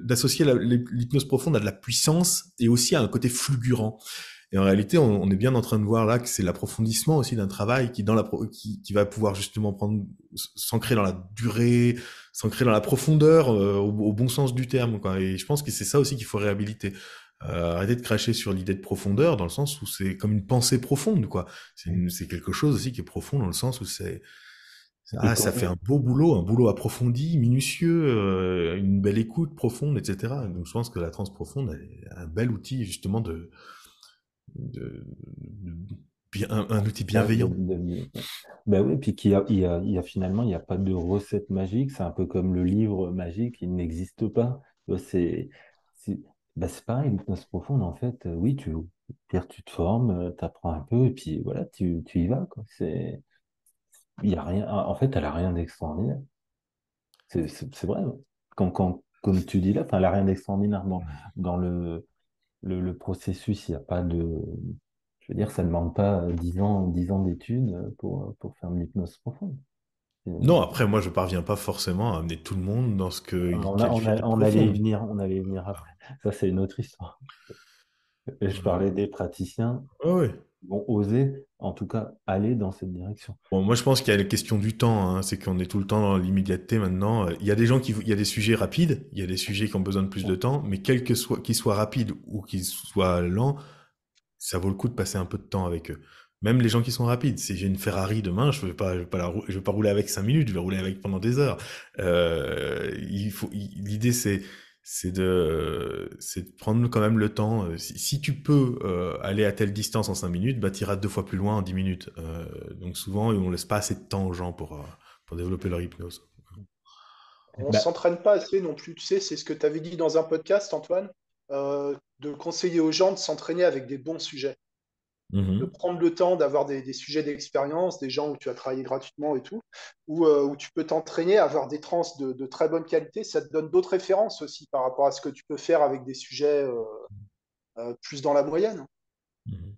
d'associer l'hypnose profonde à de la puissance et aussi à un côté fulgurant. Et en réalité, on, on, est bien en train de voir là que c'est l'approfondissement aussi d'un travail qui, dans la, qui, qui va pouvoir justement prendre, s'ancrer dans la durée, s'ancrer dans la profondeur, euh, au, au, bon sens du terme. Quoi. Et je pense que c'est ça aussi qu'il faut réhabiliter. Euh, arrêter de cracher sur l'idée de profondeur, dans le sens où c'est comme une pensée profonde, quoi. C'est quelque chose aussi qui est profond, dans le sens où c'est ah, ça fait un beau boulot, un boulot approfondi, minutieux, euh, une belle écoute profonde, etc. Donc je pense que la trans profonde est un bel outil justement de, de, de bien, un, un, outil bienveillant. Ben oui, puis qu'il y a, il y, a, il y a finalement, il n'y a pas de recette magique. C'est un peu comme le livre magique, il n'existe pas. C'est ben c'est pareil, l'hypnose profonde, en fait, oui, tu, tu te formes, tu apprends un peu, et puis voilà, tu, tu y vas. Quoi. C'est, il y a rien, en fait, elle a rien d'extraordinaire. C'est vrai. Quand, quand, comme tu dis là, elle n'a rien d'extraordinaire dans, dans le, le, le, processus. Il n'y a pas de. Je veux dire, ça ne demande pas 10 ans, 10 ans d'études pour, pour faire une hypnose profonde. Non, après, moi, je parviens pas forcément à amener tout le monde dans ce que. On, a, on, a, on allait y venir, on allait y venir après. Ça, c'est une autre histoire. Je parlais des praticiens. Oui vont oser, en tout cas, aller dans cette direction. Bon, moi, je pense qu'il y a la question du temps. Hein. C'est qu'on est tout le temps dans l'immédiateté maintenant. Il y a des gens qui, il y a des sujets rapides, il y a des sujets qui ont besoin de plus de temps, mais quel que soit, qu'ils soient rapides ou qu'ils soient lents, ça vaut le coup de passer un peu de temps avec eux. Même les gens qui sont rapides. Si j'ai une Ferrari demain, je je vais pas, pas rouler avec cinq minutes, je vais rouler avec pendant des heures. Euh, il faut, l'idée c'est, c'est de, c'est de prendre quand même le temps. Euh, si, si tu peux euh, aller à telle distance en 5 minutes, bah, tu iras deux fois plus loin en 10 minutes. Euh, donc souvent, on laisse pas assez de temps aux gens pour, pour développer leur hypnose. On bah. s'entraîne pas assez non plus. Tu sais, c'est ce que tu avais dit dans un podcast, Antoine, euh, de conseiller aux gens de s'entraîner avec des bons sujets. Mmh. de prendre le temps d'avoir des, des, sujets d'expérience, des gens où tu as travaillé gratuitement et tout, où, euh, où tu peux t'entraîner à avoir des trans de, de, très bonne qualité. Ça te donne d'autres références aussi par rapport à ce que tu peux faire avec des sujets euh, euh, plus dans la moyenne. Mmh.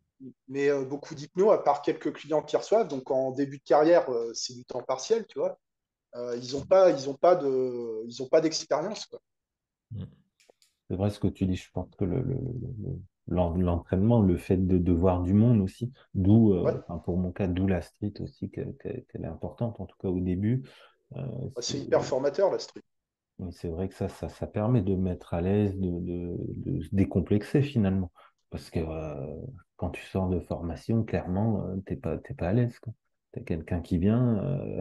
Mais euh, beaucoup d'hypno, à part quelques clients qui reçoivent, donc en début de carrière, euh, c'est du temps partiel, tu vois. Euh, ils n'ont pas, ils ont pas de, ils ont pas d'expérience. Mmh. C'est vrai ce que tu dis. Je pense que le, le, le l'entraînement, le fait de, de, voir du monde aussi, d'où, euh, ouais. enfin pour mon cas, d'où la street aussi, qu'elle qu est importante, en tout cas au début. Euh, c'est hyper formateur la street. C'est vrai que ça, ça, ça, permet de mettre à l'aise, de, de, de, se décomplexer finalement. Parce que euh, quand tu sors de formation, clairement, t'es pas, pas à l'aise. Tu as quelqu'un qui vient,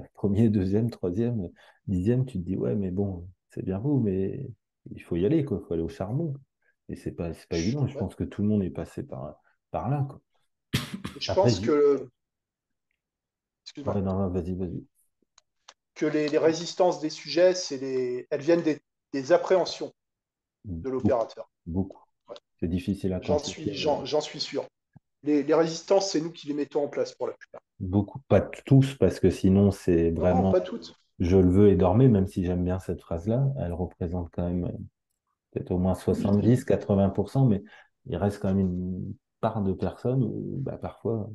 premier, deuxième, troisième, dixième, tu te dis, ouais, mais bon, c'est bien beau, mais il faut y aller. Il faut aller au charbon. Et c'est pas, pas évident. Je pense que tout le monde est passé par, par là. Quoi. Je Après, pense que. Excuse-moi. Vas-y, vas-y. Que les, les, résistances des sujets, c'est les... elles viennent des, des appréhensions de l'opérateur. Beaucoup. Ouais. C'est difficile à J'en suis, j'en, suis sûr. Les, les résistances, c'est nous qui les mettons en place pour la plupart. Beaucoup, pas tous, parce que sinon, c'est vraiment. Non, pas toutes. Je le veux et dormez, même si j'aime bien cette phrase-là. Elle représente quand même peut-être au moins 70, 80%, mais il reste quand même une part de personnes où bah, parfois.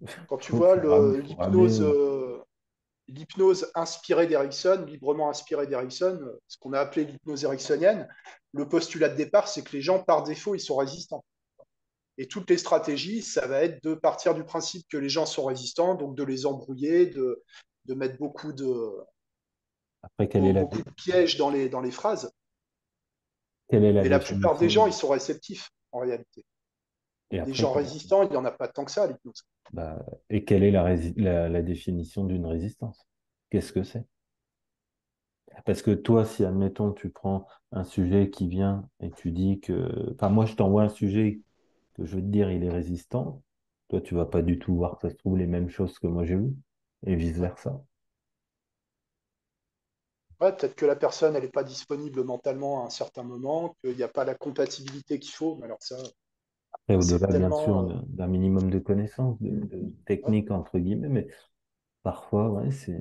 Quand tu vois l'hypnose, euh, l'hypnose inspirée d'Erickson, librement inspirée d'Erickson, ce qu'on a appelé l'hypnose ericksonienne, le postulat de départ, c'est que les gens, par défaut, ils sont résistants. Et toutes les stratégies, ça va être de partir du principe que les gens sont résistants, donc de les embrouiller, de, de mettre beaucoup de, Après, quelle est la... beaucoup de pièges dans les, dans les phrases. Quelle est la Et la plupart des gens, ils sont réceptifs, en réalité. Et des gens résistants, il n'y en a pas tant que ça à l'hypnose. Bah, et quelle est la, la, la définition d'une résistance? Qu'est-ce que c'est? Parce que toi, si, admettons, tu prends un sujet qui vient et tu dis que... Enfin, moi, je t'envoie un sujet que je veux te dire, il est résistant. Toi, tu vas pas du tout voir, ça se trouve, les mêmes choses que moi j'ai vu, et vice-versa. Ouais, peut-être que la personne, elle n'est pas disponible mentalement à un certain moment, qu'il n'y a pas la compatibilité qu'il faut. Mais alors ça. Après, au-delà, tellement... bien sûr, d'un minimum de connaissances, de, de technique, ouais. entre guillemets, mais parfois, ouais, c'est.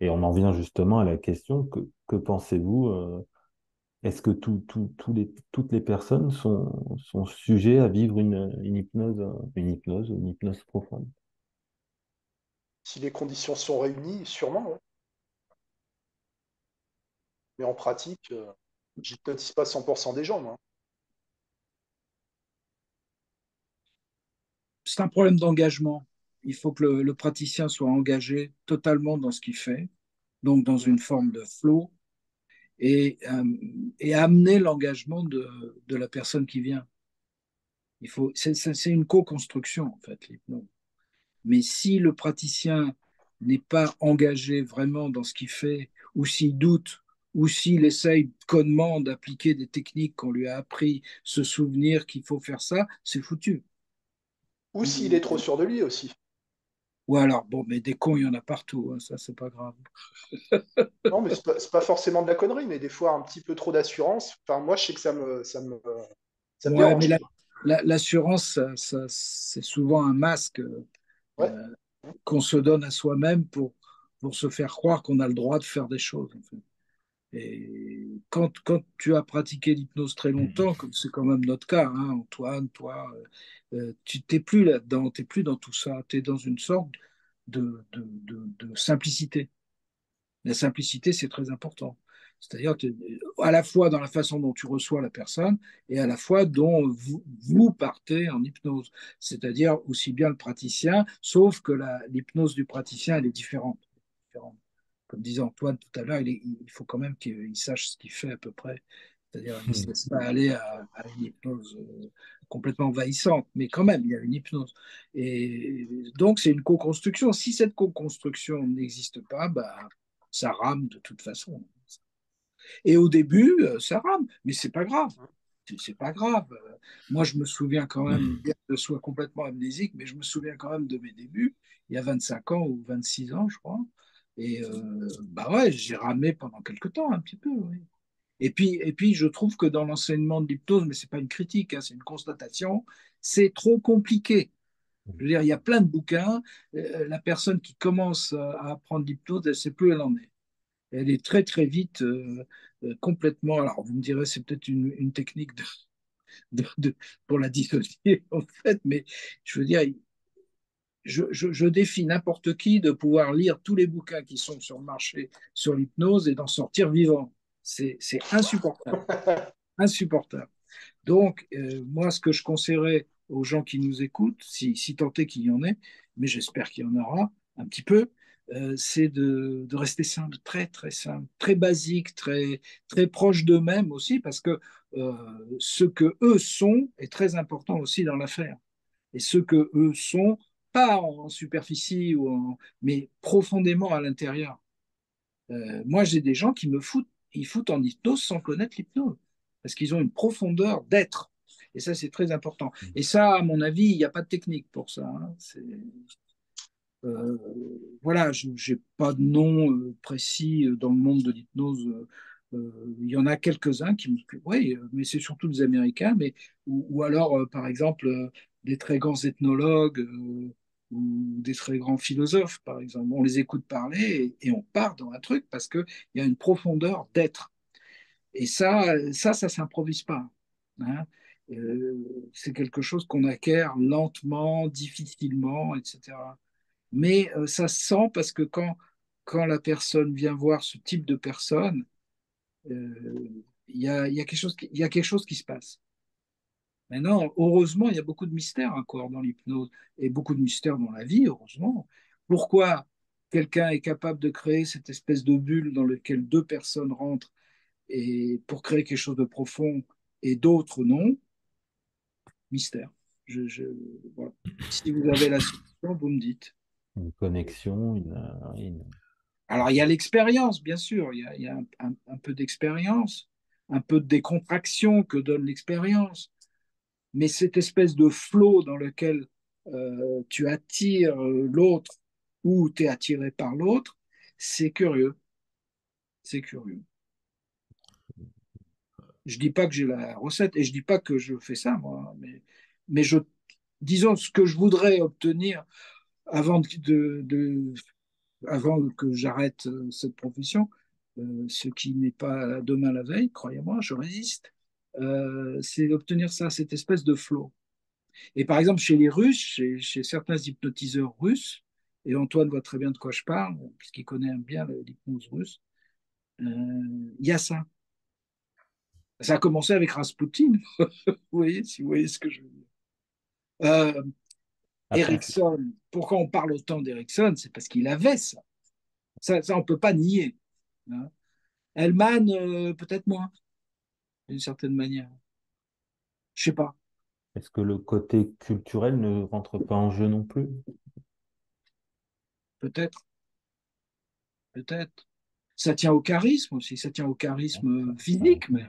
et on en vient justement à la question, que, que pensez-vous euh, Est-ce que tout, les, toutes les personnes sont, sont sujets à vivre une, une hypnose, une hypnose, une hypnose profonde? Si les conditions sont réunies, sûrement. ouais. Mais en pratique, euh, j'hypnotise pas 100% des gens. C'est un problème d'engagement. Il faut que le, praticien soit engagé totalement dans ce qu'il fait, donc dans une forme de flow, et, euh, et amener l'engagement de, de la personne qui vient. Il faut, c'est une co-construction, en fait, l'hypnose. Mais si le praticien n'est pas engagé vraiment dans ce qu'il fait, ou s'il doute, ou s'il essaye connement d'appliquer des techniques qu'on lui a appris, se souvenir qu'il faut faire ça, c'est foutu. Ou s'il est trop sûr de lui aussi. Ou alors, bon, mais des cons, il y en a partout, hein, ça, c'est pas grave. Non, mais c'est pas, pas forcément de la connerie, mais des fois un petit peu trop d'assurance. Enfin, moi, je sais que ça me, ça me, ça me Ouais, la- la- l'assurance, c'est souvent un masque euh, qu'on se donne à soi-même pour, pour se faire croire qu'on a le droit de faire des choses. en fait. Et quand, quand tu as pratiqué l'hypnose très longtemps, comme c'est quand même notre cas, hein, Antoine, toi, euh, euh, tu t'es plus là-dedans, tu n'es plus dans tout ça, tu es dans une sorte de, de, de, de simplicité. La simplicité, c'est très important. C'est-à-dire que, à la fois dans la façon dont tu reçois la personne et à la fois dont vous, vous partez en hypnose. C'est-à-dire aussi bien le praticien, sauf que l'hypnose du praticien, elle est différente. différente. Comme disait Antoine tout à l'heure, il, faut quand même qu'il sache ce qu'il fait à peu près. C'est-à-dire qu'il ne se laisse pas aller à, à une hypnose euh, complètement envahissante, mais quand même, il y a une hypnose. Et donc, c'est une co-construction. Si cette co-construction n'existe pas, bah, ça rame de toute façon. Et au début, euh, ça rame, mais c'est pas grave. C'est- pas grave. Moi, je me souviens quand même, bien que je sois complètement amnésique, mais je me souviens quand même de mes débuts, il y a 25 ans ou 26 ans, je crois. Et euh, bah ouais, j'ai ramé pendant quelques temps, un petit peu. Et puis, et puis, je trouve que dans l'enseignement de l'hypnose, mais c'est pas une critique, hein, c'est une constatation, c'est trop compliqué. Je veux dire, il y a plein de bouquins. Euh, la personne qui commence à à apprendre l'hypnose, elle ne sait plus où elle en est. Elle est très, très vite euh, euh, complètement. Alors, vous me direz, c'est peut-être une, technique pour la dissocier, en fait, mais je veux dire, je, je- je défie n'importe qui de pouvoir lire tous les bouquins qui sont sur le marché sur l'hypnose et d'en sortir vivant. C'est insupportable. Insupportable. Donc, euh, moi, ce que je conseillerais aux gens qui nous écoutent, si, si tant est qu'il y en ait, mais j'espère qu'il y en aura un petit peu, euh, c'est de, de rester simple, très, très simple, très basique, très, très proche d'eux-mêmes aussi, parce que euh, ce que eux sont est très important aussi dans l'affaire. Et ce que eux sont, pas en superficie, ou en- mais profondément à l'intérieur. Euh, moi, j'ai des gens qui me foutent, ils foutent en hypnose sans connaître l'hypnose, parce qu'ils ont une profondeur d'être. Et ça, c'est très important. Et ça, à mon avis, il n'y a pas de technique pour ça. hein. Euh, voilà, je n'ai pas de nom euh, précis dans le monde de l'hypnose. Il y en a quelques-uns qui me... Oui, mais c'est surtout des Américains, mais, ou, ou alors, euh, par exemple, euh, des très grands ethnologues euh, ou des très grands philosophes, par exemple. On les écoute parler et, on part dans un truc parce qu'il y a une profondeur d'être. Et ça, ça, ça s'improvise pas. hein. Euh, c'est quelque chose qu'on acquiert lentement, difficilement, etc. Mais euh, ça se sent parce que quand, quand la personne vient voir ce type de personne, euh, il y a, y a y a quelque chose qui se passe. Maintenant, heureusement, il y a beaucoup de mystères encore dans l'hypnose et beaucoup de mystères dans la vie, heureusement. Pourquoi quelqu'un est capable de créer cette espèce de bulle dans laquelle deux personnes rentrent et pour créer quelque chose de profond et d'autres non? Mystère. Je, je- voilà. Si vous avez la solution, vous me dites. Une connexion, une, une- Alors, il y a l'expérience, bien sûr. Il y a, il y a un, un- un peu d'expérience, un peu de décontraction que donne l'expérience. Mais cette espèce de flot dans lequel euh, tu attires euh, l'autre ou tu es attiré par l'autre, c'est curieux. C'est curieux. Je dis pas que j'ai la recette et je dis pas que je fais ça, moi, mais, je, disons ce que je voudrais obtenir avant que j'arrête euh, cette profession, ce qui n'est pas demain la veille, croyez-moi, je résiste, euh, c'est d'obtenir ça, cette espèce de flow. Et par exemple, chez les Russes, chez, chez certains hypnotiseurs russes, et Antoine voit très bien de quoi je parle, puisqu'il connaît bien l'hypnose russe, euh, il y a ça. Ça a commencé avec Rasputin, vous voyez, si vous voyez ce que je veux dire. Euh, Erickson, pourquoi on parle autant d'Erickson C'est parce qu'il avait ça. Ça, ça on ne peut pas nier. Hein. Hellman, euh, peut-être moins, d'une certaine manière. Je sais pas. Est-ce que le côté culturel ne rentre pas en jeu non plus? Peut-être. Peut-être. Ça tient au charisme aussi, ça tient au charisme physique même.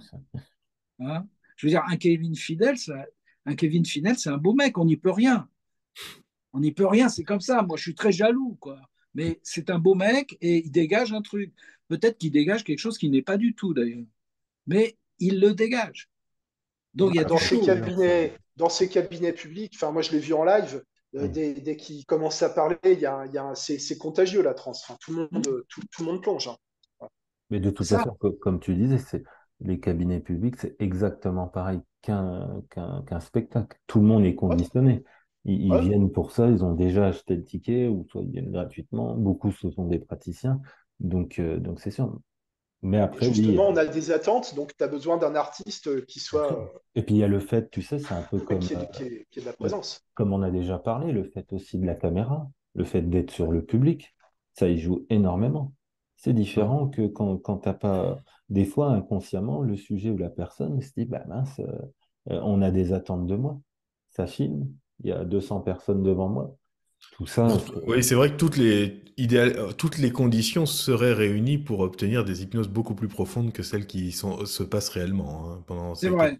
Hein? Je veux dire, un Kevin Fidel, ça, un Kevin Fidel, c'est un beau mec, on n'y peut rien. On n'y peut rien, c'est comme ça. Moi, je suis très jaloux, quoi. Mais c'est un beau mec et il dégage un truc. Peut-être qu'il dégage quelque chose qui n'est pas du tout, d'ailleurs. Mais il le dégage. Donc, il y a dans ces cabinets, dans ces cabinets publics, enfin, moi, je l'ai vu en live, euh, dès, dès qu'il commence à parler, il y a, il y a c'est, contagieux la trans. Enfin, tout, le monde, tout, tout, le monde plonge. Hein. Mais de toute façon, comme tu disais, c'est les cabinets publics, c'est exactement pareil qu'un qu'un spectacle. Tout le monde est conditionné. Ils, viennent pour ça, ils ont déjà acheté le ticket, ou soit ils viennent gratuitement. Beaucoup, ce sont des praticiens. Donc, euh, donc c'est sûr. Mais après, Justement, on a des attentes, donc tu as besoin d'un artiste qui soit. Et puis il y a le fait, tu sais, c'est un peu comme. Qui est, qui, est, de la présence. Comme on a déjà parlé, le fait aussi de la caméra, le fait d'être sur le public, ça y joue énormément. C'est différent que quand, quand tu n'as pas, des fois, inconsciemment, le sujet ou la personne se dit, bah mince, euh, euh, on a des attentes de moi. Ça filme, il y a 200 personnes devant moi. Tout ça. Oui, c'est vrai que toutes les, euh, toutes les conditions seraient réunies pour obtenir des hypnoses beaucoup plus profondes que celles qui sont, se passent réellement hein, pendant C'est vrai.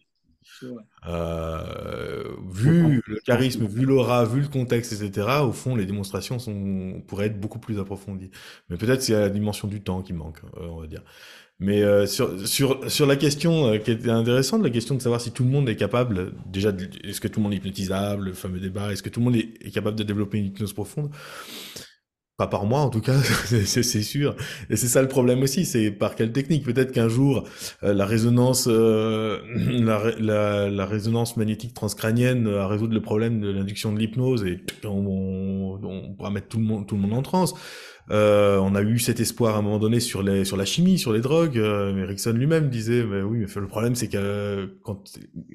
Euh, vu le charisme, vu l'aura, vu le contexte, etc., au fond, les démonstrations sont, pourraient être beaucoup plus approfondies. Mais peut-être c'est la dimension du temps qui manque, euh, on va dire. Mais euh, sur, sur, sur la question qui était intéressante, la question de savoir si tout le monde est capable, déjà, est-ce que tout le monde est hypnotisable, le fameux débat, est-ce que tout le monde est capable de développer une hypnose profonde? Pas par moi en tout cas, c'est sûr. Et c'est ça le problème aussi, c'est par quelle technique? Peut-être qu'un jour euh, la résonance, euh, la, la, résonance magnétique transcrânienne va résoudre le problème de l'induction de l'hypnose et on, on, pourra mettre tout le monde, tout le monde en transe. Euh, on a eu cet espoir à un moment donné sur les, sur la chimie, sur les drogues. Euh, Erickson lui-même disait, mais oui, mais le problème c'est que quand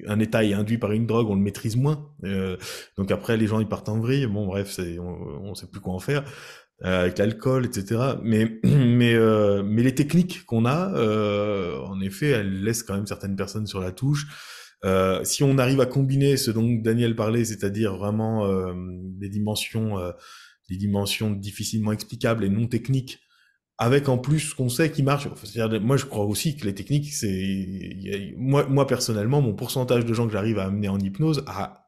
un état est induit par une drogue, on le maîtrise moins. donc après, les gens ils partent en vrille. Bon, bref, on, on sait plus quoi en faire. Euh, avec l'alcool, etc. Mais mais euh, mais les techniques qu'on a, euh, en effet, elles laissent quand même certaines personnes sur la touche. si on arrive à combiner ce dont Daniel parlait, c'est-à-dire vraiment des dimensions, dimensions difficilement explicables et non techniques, avec en plus ce qu'on sait qui marche. moi, je crois aussi que les techniques, c'est moi, moi personnellement, mon pourcentage de gens que j'arrive à amener en hypnose a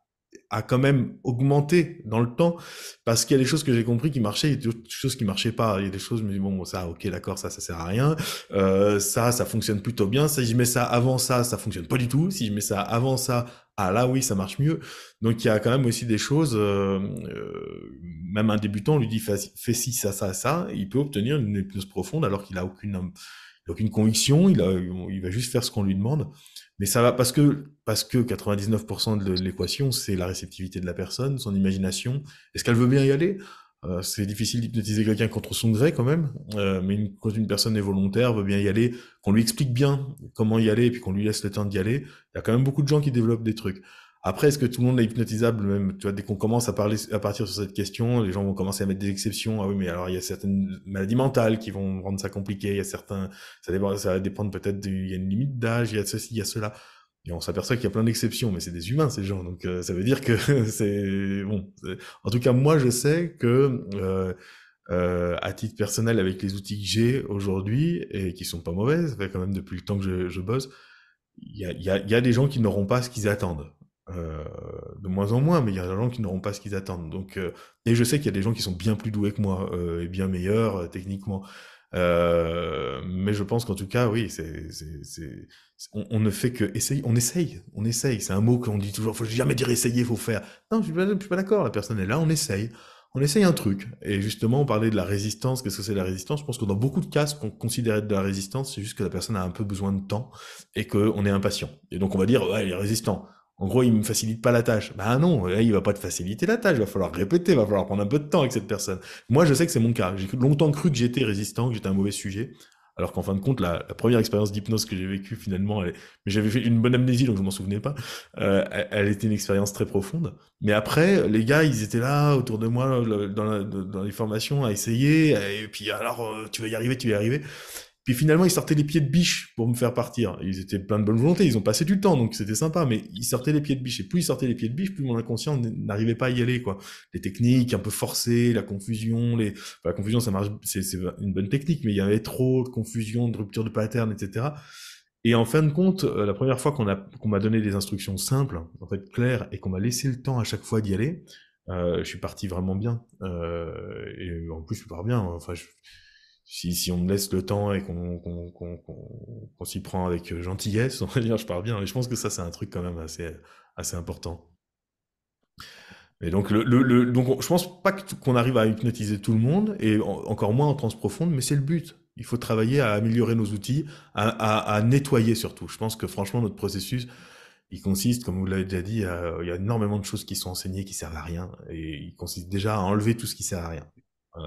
a quand même augmenté dans le temps parce qu'il y a des choses que j'ai compris qui marchaient, il y a des choses qui marchaient pas. Il y a des choses, mais bon, ça, ok, d'accord, ça, ça sert à rien. Euh, ça, ça fonctionne plutôt bien. Si je mets ça avant ça, ça fonctionne pas du tout. Si je mets ça avant ça, ah là, oui, ça marche mieux. Donc il y a quand même aussi des choses. Euh, euh, même un débutant lui dit fais, fais ci, ça, ça, ça, il peut obtenir une hypnose profonde alors qu'il a aucune aucune conviction. Il a, il va juste faire ce qu'on lui demande. Mais ça va parce que parce que 99% de l'équation, c'est la réceptivité de la personne, son imagination. Est-ce qu'elle veut bien y aller? Euh, C'est difficile d'hypnotiser quelqu'un contre son gré quand même, euh, mais quand une personne est volontaire, veut bien y aller, qu'on lui explique bien comment y aller et puis qu'on lui laisse le temps d'y aller, il y a quand même beaucoup de gens qui développent des trucs. Après, est-ce que tout le monde est hypnotisable Même, tu vois, dès qu'on commence à parler, à partir sur cette question, les gens vont commencer à mettre des exceptions. Ah oui, mais alors il y a certaines maladies mentales qui vont rendre ça compliqué. Il y a certains, ça, dépend, ça va dépendre peut-être. Il y a une limite d'âge. Il y a ceci, il y a cela. Et on s'aperçoit qu'il y a plein d'exceptions, mais c'est des humains ces gens. Donc euh, ça veut dire que c'est bon. En tout cas, moi, je sais que euh, euh, à titre personnel, avec les outils que j'ai aujourd'hui et qui sont pas mauvaises, ça quand même depuis le temps que je, je bosse, il y a, y, a, y a, des gens qui n'auront pas ce qu'ils attendent. Euh, de moins en moins, mais il y a des gens qui n'auront pas ce qu'ils attendent. Donc, euh, et je sais qu'il y a des gens qui sont bien plus doués que moi euh, et bien meilleurs techniquement. mais je pense qu'en tout cas, oui, c'est, on, on, ne fait que essayer. On essaye, on essaye. C'est un mot qu'on dit toujours. Faut jamais dire essayer, faut faire. Non, je suis pas, suis pas d'accord. La personne est là, on essaye. on essaye un truc. Et justement, on parlait de la résistance. Qu'est-ce que c'est la résistance? Je pense que dans beaucoup de cas, ce qu'on considère être de la résistance, c'est juste que la personne a un peu besoin de temps et qu'on est impatient. Et donc, on va dire, ouais, il est résistant. En gros, il me facilite pas la tâche. Bah non, là, il va pas te faciliter la tâche. Il va falloir répéter, il va falloir prendre un peu de temps avec cette personne. Moi, je sais que c'est mon cas. J'ai longtemps cru que j'étais résistant, que j'étais un mauvais sujet. Alors qu'en fin de compte, la, première expérience d'hypnose que j'ai vécue finalement, mais j'avais fait une bonne amnésie donc je m'en souvenais pas. Euh, elle, était une expérience très profonde. Mais après, les gars, ils étaient là autour de moi dans, les formations à essayer. Et puis alors, euh, tu vas y arriver, tu vas y arriver. Puis finalement, ils sortaient les pieds de biche pour me faire partir. Ils étaient plein de bonne volonté, ils ont passé du temps, donc c'était sympa, mais ils sortaient les pieds de biche. Et plus ils sortaient les pieds de biche, plus mon inconscient n'arrivait pas à y aller, quoi. Les techniques un peu forcées, la confusion, les, la confusion, ça marche, c'est une bonne technique, mais il y avait trop de confusion, de rupture de pattern, etc. Et en fin de compte, euh, la première fois qu'on qu'on m'a donné des instructions simples, en fait, claires, et qu'on m'a laissé le temps à chaque fois d'y aller, euh, je suis parti vraiment bien. Euh, et en plus, je pars bien. Enfin, je, si, on me laisse le temps et qu'on s'y prend avec gentillesse, on va dire, je pars bien. Et je pense que ça, c'est un truc quand même assez, important. Et donc, le, le, je pense pas qu'on arrive à hypnotiser tout le monde, et encore moins en transe profonde, mais c'est le but. Il faut travailler à améliorer nos outils, à, nettoyer surtout. Je pense que franchement, notre processus, il consiste, comme vous l'avez déjà dit, il y a énormément de choses qui sont enseignées qui servent à rien, et il consiste déjà à enlever tout ce qui sert à rien. Euh,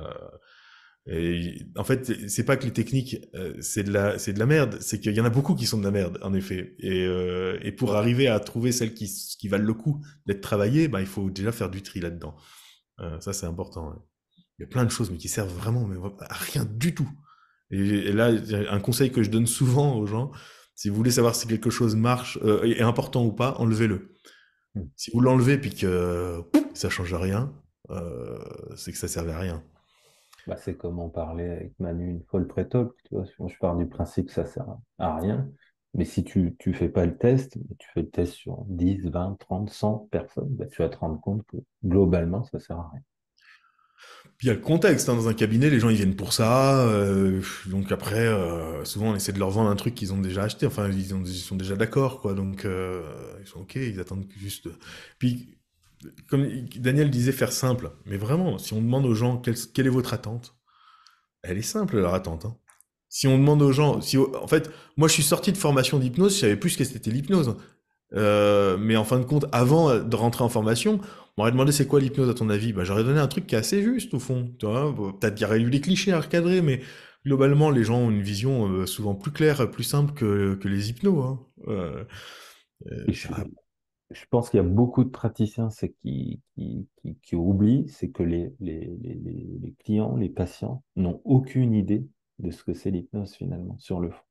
et en fait, c'est pas que les techniques, euh, c'est de la, c'est de la merde. C'est qu'il y en a beaucoup qui sont de la merde, en effet. Et, euh, et pour arriver à trouver celles qui, qui valent le coup d'être travaillées, bah, il faut déjà faire du tri là-dedans. Euh, ça, c'est important. Il y a plein de choses, mais qui servent vraiment, mais à rien du tout. Et, là, un conseil que je donne souvent aux gens, si vous voulez savoir si quelque chose marche, euh, est important ou pas, enlevez-le. Hmm. Si vous l'enlevez puis que ça change rien, c'est que ça servait à rien. Bah, c'est comme on parlait avec Manu une fois le pré Tu vois, je pars du principe que ça sert à rien. Mais si tu ne fais pas le test, tu fais le test sur 10, 20, 30, 100 personnes, bah, tu vas te rendre compte que globalement, ça sert à rien. Puis il y a le contexte, hein, dans un cabinet, les gens ils viennent pour ça, euh, donc après, euh, souvent on essaie de leur vendre un truc qu'ils ont déjà acheté, enfin ils, ont, ils sont déjà d'accord, quoi, donc euh, ils sont ok, ils attendent juste. Comme Daniel disait, faire simple. Mais vraiment, si on demande aux gens quelle, est votre attente, elle est simple leur attente. Hein. Si on demande aux gens, si en fait, moi je suis sorti de formation d'hypnose, je savais plus ce que c'était l'hypnose. Euh, mais en fin de compte, avant de rentrer en formation, on m'aurait demandé c'est quoi l'hypnose à ton avis? Bah, J'aurais donné un truc qui est assez juste au fond. Peut-être qu'il y aurait eu des clichés à recadrer, mais globalement, les gens ont une vision euh, souvent plus claire, plus simple que, les hypnos. Hein. Euh, je pense qu'il y a beaucoup de praticiens qui, qui, qui, oublient, c'est que les, les, les, clients, les patients n'ont aucune idée de ce que c'est l'hypnose finalement sur le fond.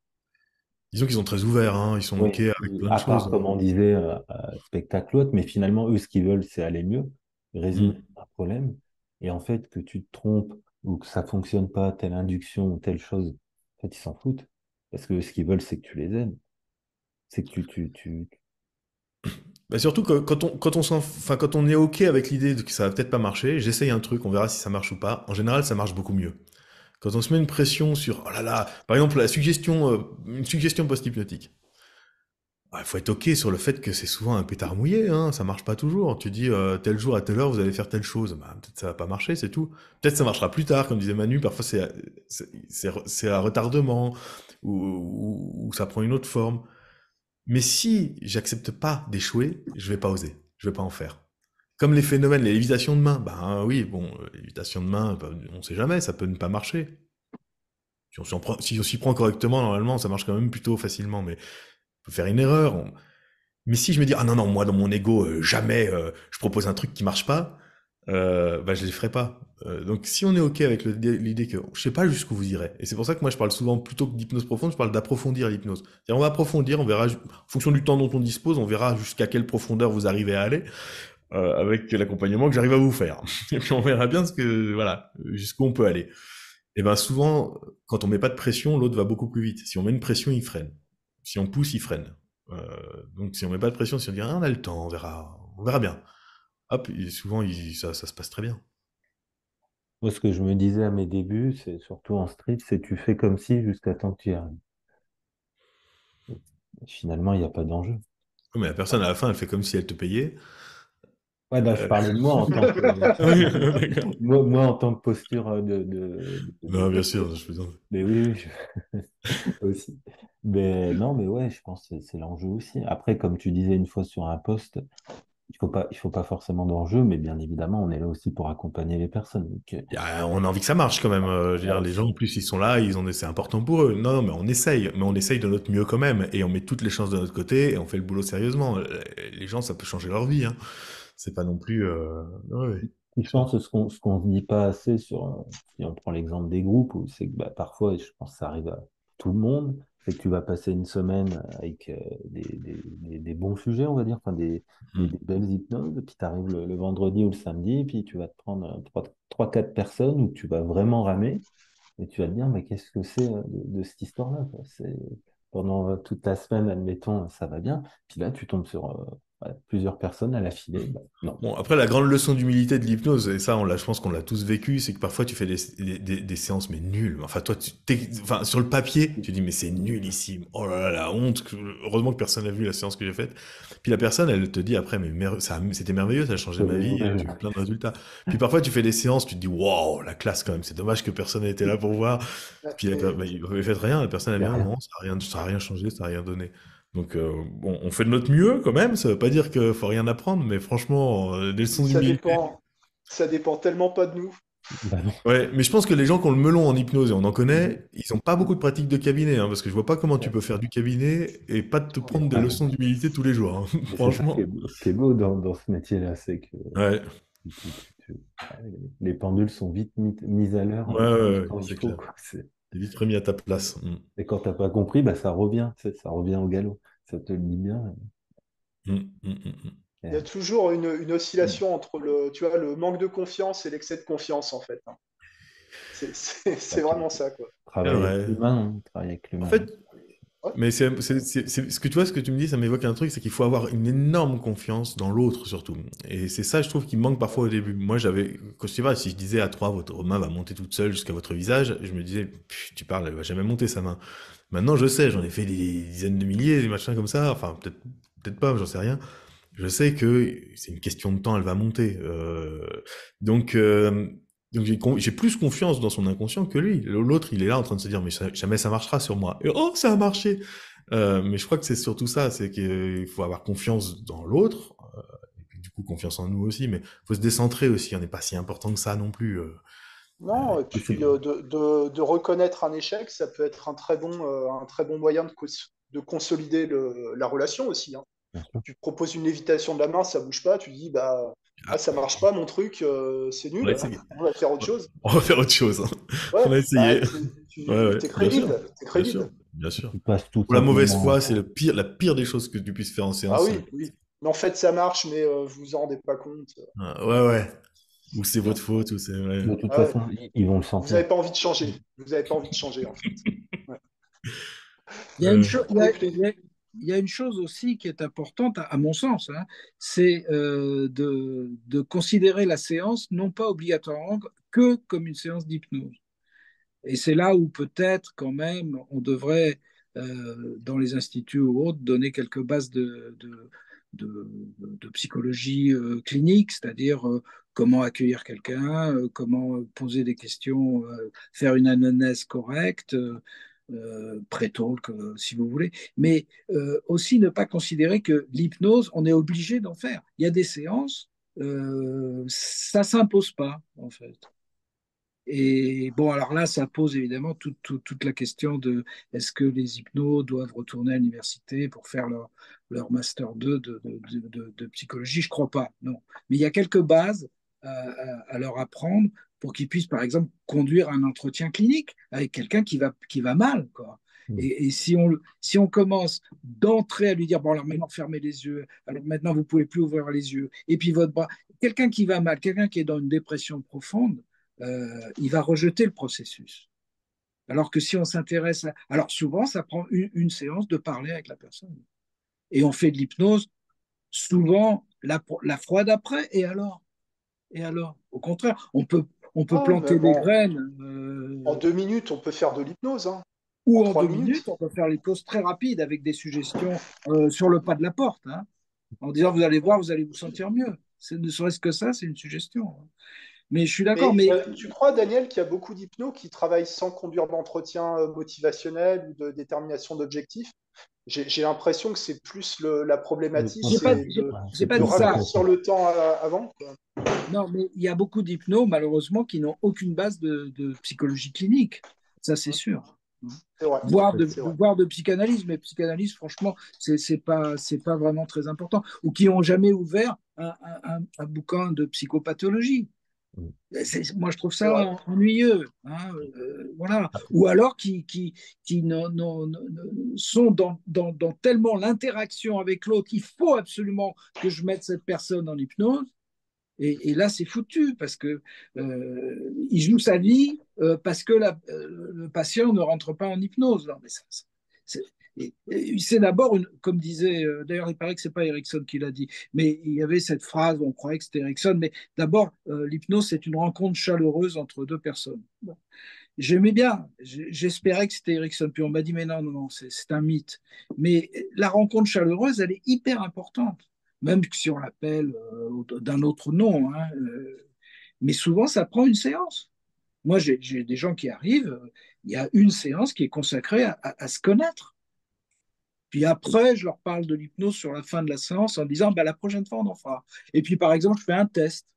Disons qu'ils sont très ouverts, hein, ils sont OK avec plein de choses. comme on disait, euh, euh, spectacle autre, mais finalement, eux, ce qu'ils veulent, c'est aller mieux, résoudre mm. un problème. Et en fait, que tu te trompes ou que ça fonctionne pas, telle induction ou telle chose, en fait, ils s'en foutent. Parce que ce qu'ils veulent, c'est que tu les aides. C'est que tu, tu, tu, bah surtout que quand on, quand, on enfin, quand on est OK avec l'idée que ça va peut-être pas marcher, j'essaye un truc, on verra si ça marche ou pas. En général, ça marche beaucoup mieux. Quand on se met une pression sur, oh là là, par exemple, la suggestion, euh, une suggestion post-hypnotique. Il faut être OK sur le fait que c'est souvent un pétard mouillé, hein, ça marche pas toujours. Tu dis, euh, tel jour à telle heure, vous allez faire telle chose. Bah, peut-être ça va pas marcher, c'est tout. Peut-être ça marchera plus tard, comme disait Manu, parfois c'est, c'est, un retardement, ou, ou ça prend une autre forme. Mais si j'accepte pas d'échouer, je vais pas oser, je vais pas en faire. Comme les phénomènes, les lévitations de main, ben oui, bon, euh, lévitation de main, ben, on sait jamais, ça peut ne pas marcher. Si on s'y prend, correctement, normalement, ça marche quand même plutôt facilement, mais on peut faire une erreur. Mais si je me dis, ah non, non, moi, dans mon ego, euh, jamais euh, je propose un truc qui marche pas, euh, bah, je les ferai pas. Euh, donc si on est ok avec l'idée que je sais pas jusqu'où vous irez, et c'est pour ça que moi je parle souvent plutôt que d'hypnose profonde, je parle d'approfondir l'hypnose. On va approfondir, on verra, en fonction du temps dont on dispose, on verra jusqu'à quelle profondeur vous arrivez à aller euh, avec l'accompagnement que j'arrive à vous faire. Et puis on verra bien ce que voilà jusqu'où on peut aller. Et ben souvent, quand on met pas de pression, l'autre va beaucoup plus vite. Si on met une pression, il freine. Si on pousse, il freine. Euh, donc si on met pas de pression, si on dit ah, on a le temps, on verra, on verra bien hop, souvent ça, se passe très bien. Moi, ce que je me disais à mes débuts, c'est surtout en street, c'est tu fais comme si jusqu'à temps que tu y arrives. Finalement, il n'y a pas d'enjeu. Mais la personne à la fin, elle fait comme si elle te payait. Ouais, bah, je parlais de moi en tant que, moi, moi en tant que posture euh, de, Non, bien sûr, je dire. Mais oui, oui, je- aussi. Mais non, mais ouais, je pense que c'est l'enjeu aussi. Après, comme tu disais une fois sur un poste, il faut pas, il faut pas forcément d'enjeu, mais bien évidemment, on est là aussi pour accompagner les personnes. Donc, euh, Y a- on a envie que ça marche quand même. euh, je veux dire, les gens, en plus, ils sont là, ils ont, c'est important pour eux. Non, non, mais on essaye, mais on essaye de notre mieux quand même, et on met toutes les chances de notre côté, et on fait le boulot sérieusement. Euh, Les gens, ça peut changer leur vie, hein. C'est pas non plus. Euh... ouais, ouais. je pense que ce qu'on ce qu'on se dit pas assez sur, si on prend l'exemple des groupes, où c'est que bah, parfois, je pense que ça arrive à tout le monde, c'est que tu vas passer une semaine avec euh, des, des, des, des bons sujets, on va dire, enfin des, Mm. des belles hypnoses, puis tu arrives le, le vendredi ou le samedi, puis tu vas te prendre euh, trois, trois, quatre personnes où tu vas vraiment ramer, et tu vas te dire, mais qu'est-ce que c'est euh, de, de cette histoire-là, pendant euh, toute la semaine, admettons, ça va bien, puis là, tu tombes sur euh, plusieurs personnes à la filée. Non. Bon, après, la grande leçon d'humilité de l'hypnose, et ça, on l'a, je pense qu'on l'a tous vécu, c'est que parfois tu fais des, des, des- des séances, mais nulles. Enfin, toi, tu, t'es- enfin, sur le papier, tu dis, mais c'est nullissime. Oh là là, la honte. que- Heureusement que personne n'a vu la séance que j'ai faite. Puis la personne, elle te dit après, mais mer- ça, c'était merveilleux, ça a changé ma vie, Ouais. j'ai eu plein de résultats. Puis parfois, tu fais des séances, tu te dis, waouh, la classe quand même, c'est dommage que personne n'ait été là pour voir. Puis per- bah, il avait fait rien, la personne a dit, rien. non, ça n'a rien, ça a rien changé, ça n'a rien donné. Donc, euh, bon, on fait de notre mieux quand même, ça veut pas dire qu'il faut rien apprendre, mais franchement, euh, des leçons Ça d'humilité. dépend, ça dépend tellement pas de nous. Bah. Ouais, mais je pense que les gens qui ont le melon en hypnose, et on en connaît, ils ont pas beaucoup de pratique de cabinet, hein, parce que je vois pas comment tu peux faire du cabinet et pas te prendre des leçons d'humilité tous les jours. hein. C'est Franchement. qui est beau, qui est beau dans, dans ce métier-là, c'est que Ouais, les pendules sont vite mis- mises à l'heure ouais, ouais, ouais, T'es vite remis à ta place. Mm. Et quand t'as pas compris, bah, ça revient, tu sais, ça revient au galop. Ça te le dit bien. Mm, mm. Il y a toujours une, une oscillation entre le, tu vois, le manque de confiance et l'excès de confiance, en fait. hein. C'est- c'est vraiment ça, quoi. Travailler Ouais. avec l'humain, hein, travailler avec l'humain. En fait, mais c'est, ce que tu vois, ce que tu me dis, ça m'évoque un truc, c'est qu'il faut avoir une énorme confiance dans l'autre surtout. Et c'est ça, je trouve, qui manque parfois au début. Moi, j'avais, quand sais pas, si je disais à trois, votre main va monter toute seule jusqu'à votre visage, je me disais, tu parles, elle va jamais monter sa main. Maintenant, je sais, j'en ai fait des dizaines de milliers, des machins comme ça. Enfin, peut-être, peut-être pas, j'en sais rien. Je sais que c'est une question de temps, elle va monter. Euh, donc, euh, donc j'ai, plus confiance dans son inconscient que lui. L'autre, il est là en train de se dire, mais ça- jamais ça marchera sur moi. Et, oh, ça a marché. Euh, mais je crois que c'est surtout ça, c'est qu'il faut avoir confiance dans l'autre, euh, et puis du coup confiance en nous aussi, mais faut se décentrer aussi. On n'est pas si important que ça non plus. euh. Non, et puis de, de- de reconnaître un échec, ça peut être un très bon, euh, un très bon moyen de, cons- de consolider le- la relation aussi. hein. Tu te proposes une lévitation de la main, ça bouge pas, tu dis bah ah, ça marche pas mon truc, euh, c'est nul, On va essayer. on va faire autre chose. On va faire autre chose. Ouais, On a essayé. bah, tu, tu- Ouais, ouais, t'es bien crédible, Bien crédible. sûr, bien sûr. Tu passes tout Pour la mauvaise foi, c'est le pire, la pire des choses que tu puisses faire en séance. Ah oui, oui. Mais en fait, ça marche, mais euh, vous vous en rendez pas compte. Ah, Ouais, ouais. Ou c'est votre faute, ou c'est. ouais. De toute Ah façon, ils- ils vont le Vous sentir. n'avez pas envie de changer. Vous n'avez pas envie de changer, en fait. Il y a une, Euh, cho- il y a- une chose aussi qui est importante, à, mon sens, hein, c'est euh, de, considérer la séance non pas obligatoirement que comme une séance d'hypnose. Et c'est là où peut-être quand même on devrait, euh, dans les instituts ou autres, donner quelques bases de, psychologie euh, clinique, c'est-à-dire comment accueillir quelqu'un, comment poser des questions, faire une anamnèse correcte, euh, pré-talk euh, si vous voulez, mais euh, aussi ne pas considérer que l'hypnose, on est obligé d'en faire. Il y a des séances, euh, ça s'impose pas en fait. Et bon, alors là, ça pose évidemment toute, la question de est-ce que les hypnos doivent retourner à l'université pour faire leur, master 2 de, psychologie? Je crois pas, non. Mais il y a quelques bases à leur apprendre pour qu'ils puissent, par exemple, conduire un entretien clinique avec quelqu'un qui va, qui va mal. Quoi. Mm. Et, et si, on, si on commence d'entrer à lui dire, bon, alors maintenant, fermez les yeux, alors maintenant, vous pouvez plus ouvrir les yeux, et puis votre bras, quelqu'un qui va mal, quelqu'un qui est dans une dépression profonde, euh, il va rejeter le processus. Alors que si on s'intéresse à... Alors souvent, ça prend une, une, séance de parler avec la personne. Et on fait de l'hypnose souvent la, la fois d'après, et alors? Et alors? Au contraire, on peut, on peut Ah, planter des graines. euh, En deux minutes, on peut faire de l'hypnose. Hein. ou en deux minutes. minutes, on peut faire l'hypnose très rapide avec des suggestions euh, sur le pas de la porte. hein, en disant, vous allez voir, vous allez vous sentir mieux. Ne serait-ce que ça, c'est une suggestion. Mais je suis d'accord. Mais, euh, tu crois, Daniel, qu'il y a beaucoup d'hypnos qui travaillent sans conduire d'entretien motivationnel ou de détermination d'objectifs? J'ai l'impression que c'est plus la problématique pas, de, pas raccourcir le temps avant. Non, mais il y a beaucoup d'hypnos, malheureusement, qui n'ont aucune base de, psychologie clinique. Ça, c'est sûr. Voire de, de psychanalyse, mais psychanalyse, franchement, c'est pas, pas vraiment très important. Ou qui n'ont jamais ouvert un, un, bouquin de psychopathologie. Moi, je trouve ça ennuyeux. Hein, euh, voilà. Ou alors qui, qui, qui sont dans, dans, dans tellement l'interaction avec l'autre, il faut absolument que je mette cette personne en hypnose. Et, là, c'est foutu parce que euh, il joue sa vie euh, parce que la, le patient ne rentre pas en hypnose. Non, mais ça, c'est d'abord, comme disait, euh, d'ailleurs il paraît que c'est pas Erickson qui l'a dit, mais il y avait cette phrase, on croyait que c'était Erickson, mais d'abord euh, l'hypnose c'est une rencontre chaleureuse entre deux personnes. J'aimais bien, j'espérais que c'était Erickson, puis on m'a dit mais non, non, non, c'est un mythe. Mais la rencontre chaleureuse, elle est hyper importante, même si on l'appelle euh, d'un autre nom. Hein, mais souvent ça prend une séance. Moi j'ai des gens qui arrivent, il y a une séance qui est consacrée à se connaître puis après, je leur parle de l'hypnose sur la fin de la séance en disant bah, la prochaine fois, on en fera. Et puis, par exemple, je fais un test.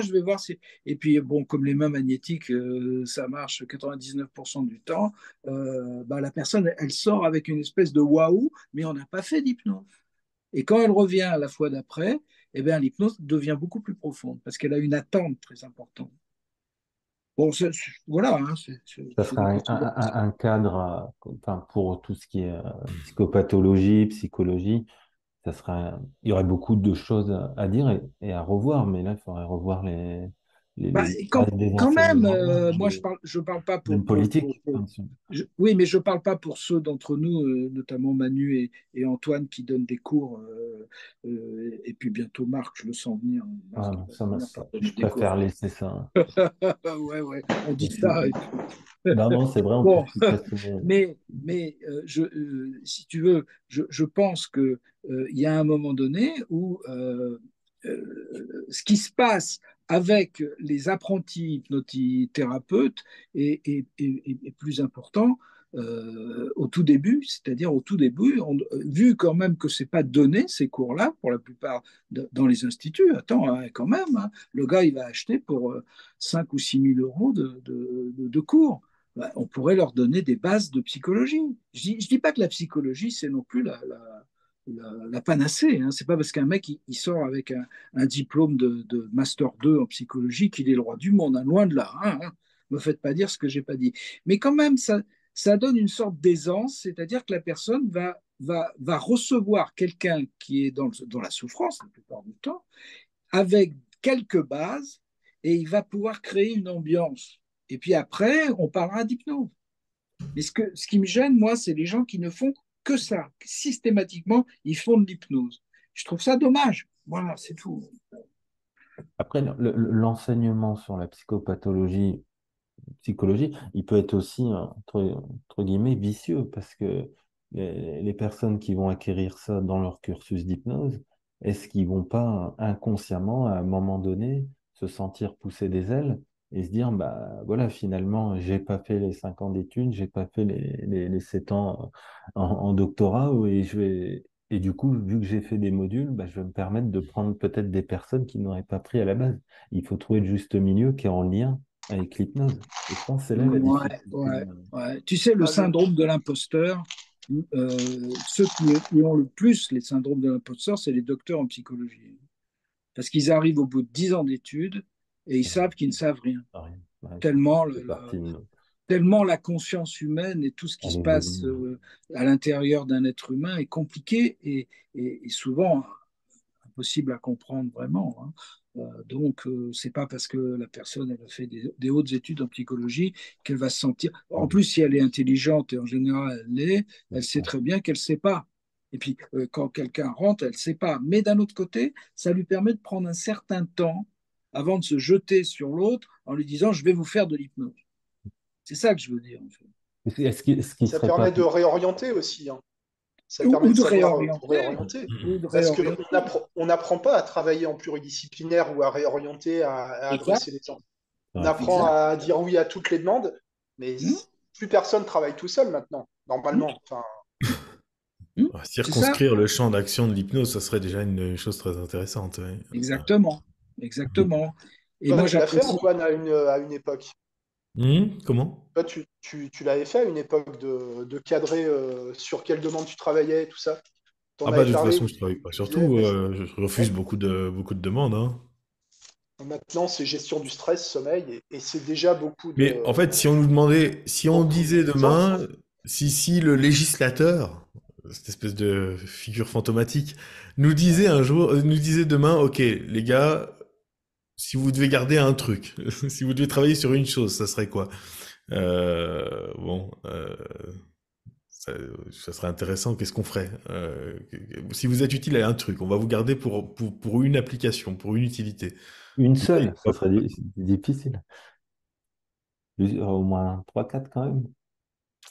Je vais voir si. Et puis, bon, comme les mains magnétiques, euh, ça marche 99% du temps, euh, bah, la personne, elle sort avec une espèce de waouh, mais on n'a pas fait d'hypnose. Et quand elle revient à la fois d'après, eh l'hypnose devient beaucoup plus profonde parce qu'elle a une attente très importante. Bon, voilà. Hein, ça serait un, cadre enfin, pour tout ce qui est euh, psychopathologie, psychologie. Ça serait, il y aurait beaucoup de choses à dire et à revoir, mais là, il faudrait revoir les, bah, quand, même, euh, moi je parle, je parle pas pour. politique. oui, mais je parle pas pour ceux d'entre nous, euh, notamment Manu et, Antoine, qui donnent des cours, euh, et puis bientôt Marc, je le sens venir. Ah, ça, je préfère laisser ça. ouais, ouais, on dit ça. non, non, c'est vrai. mais, mais je, si tu veux, je, je pense qu'il il y a un moment donné où ce qui se passe avec les apprentis hypnothérapeutes est, est, plus important euh, au tout début, c'est-à-dire au tout début, vu quand même que c'est pas donné ces cours-là pour la plupart dans les instituts. Attends, hein, quand même, hein, le gars il va acheter pour 5 euh, ou 6 000 euros de, cours. Ben, on pourrait leur donner des bases de psychologie. Je dis, dis pas que la psychologie c'est non plus la la, panacée. Hein. C'est pas parce qu'un mec il, sort avec un, diplôme de, master 2 en psychologie qu'il est le roi du monde. Hein. Loin de là. Hein, hein. Me faites pas dire ce que j'ai pas dit. Mais quand même, ça, donne une sorte d'aisance, c'est-à-dire que la personne va, recevoir quelqu'un qui est dans, la souffrance la plupart du temps, avec quelques bases, et il va pouvoir créer une ambiance. Et puis après, on parlera d'hypnose. Mais ce, ce qui me gêne, moi, c'est les gens qui ne font que ça. Systématiquement, ils font de l'hypnose. Je trouve ça dommage. Voilà, c'est tout. Après, l'enseignement sur la psychopathologie, psychologie, il peut être aussi, entre, guillemets, vicieux parce que les, personnes qui vont acquérir ça dans leur cursus d'hypnose, est-ce qu'ils vont pas inconsciemment, à un moment donné, se sentir pousser des ailes et se dire, bah voilà, finalement, j'ai pas fait les 5 ans d'études, j'ai pas fait les, les, les 7 ans en, doctorat, et je vais, et du coup, vu que j'ai fait des modules, bah, je vais me permettre de prendre peut-être des personnes qui n'auraient pas pris à la base. Il faut trouver le juste milieu qui est en lien avec l'hypnose. Et je pense que c'est là la ouais, ouais, ouais. Tu sais, le syndrome de l'imposteur, euh, ceux qui ont le plus les syndromes de l'imposteur, c'est les docteurs en psychologie. Parce qu'ils arrivent au bout de 10 ans d'études, et ils savent qu'ils ne savent rien. tellement, tellement la conscience humaine et tout ce qui se passe euh, à l'intérieur d'un être humain est compliqué et, et, souvent impossible à comprendre vraiment. Hein. Euh, donc, euh, c'est pas parce que la personne elle a fait des, hautes études en psychologie qu'elle va se sentir. En plus, si elle est intelligente et en général elle l'est, elle sait très bien qu'elle ne sait pas. Et puis, quand quelqu'un rentre, elle ne sait pas. Mais d'un autre côté, ça lui permet de prendre un certain temps avant de se jeter sur l'autre en lui disant je vais vous faire de l'hypnose. C'est ça que je veux dire. En fait. ça permet de réorienter aussi. Hein. Ça Ou- permet ou de euh, réorienter. pour réorienter. Ou de Parce qu'on n'apprend pas à travailler en pluridisciplinaire ou à réorienter, à, à adresser les gens. On apprend à dire oui à toutes les demandes, mais Hmm. plus personne travaille tout seul maintenant, normalement. Enfin, Hmm Ah, C'est ça. Circonscrire le champ d'action de l'hypnose, ça serait déjà une chose très intéressante. ouais. Exactement. Exactement. Et toi, moi, tu l'as fait. Antoine, à une, à une époque. Hum, comment? Toi, tu, tu, tu l'avais fait à une époque de, de cadrer euh, sur quelle demande tu travaillais, tout ça? T'en Ah bah de toute façon, je travaille pas. Surtout, euh, je refuse beaucoup de beaucoup de demandes. hein. Maintenant, c'est gestion du stress, sommeil, et, et c'est déjà beaucoup de. Mais en fait, si on nous demandait, si on disait de demain, si, si le législateur, cette espèce de figure fantomatique, nous disait un jour, euh, nous disait demain, ok, les gars, si vous devez garder un truc, si vous devez travailler sur une chose, ça serait quoi? Euh, bon, euh, ça, ça serait intéressant. Qu'est-ce qu'on ferait? Euh, si vous êtes utile à un truc, on va vous garder pour, pour, pour une application, pour une utilité. Une seule, ça serait di- difficile. Au moins 3-4 quand même.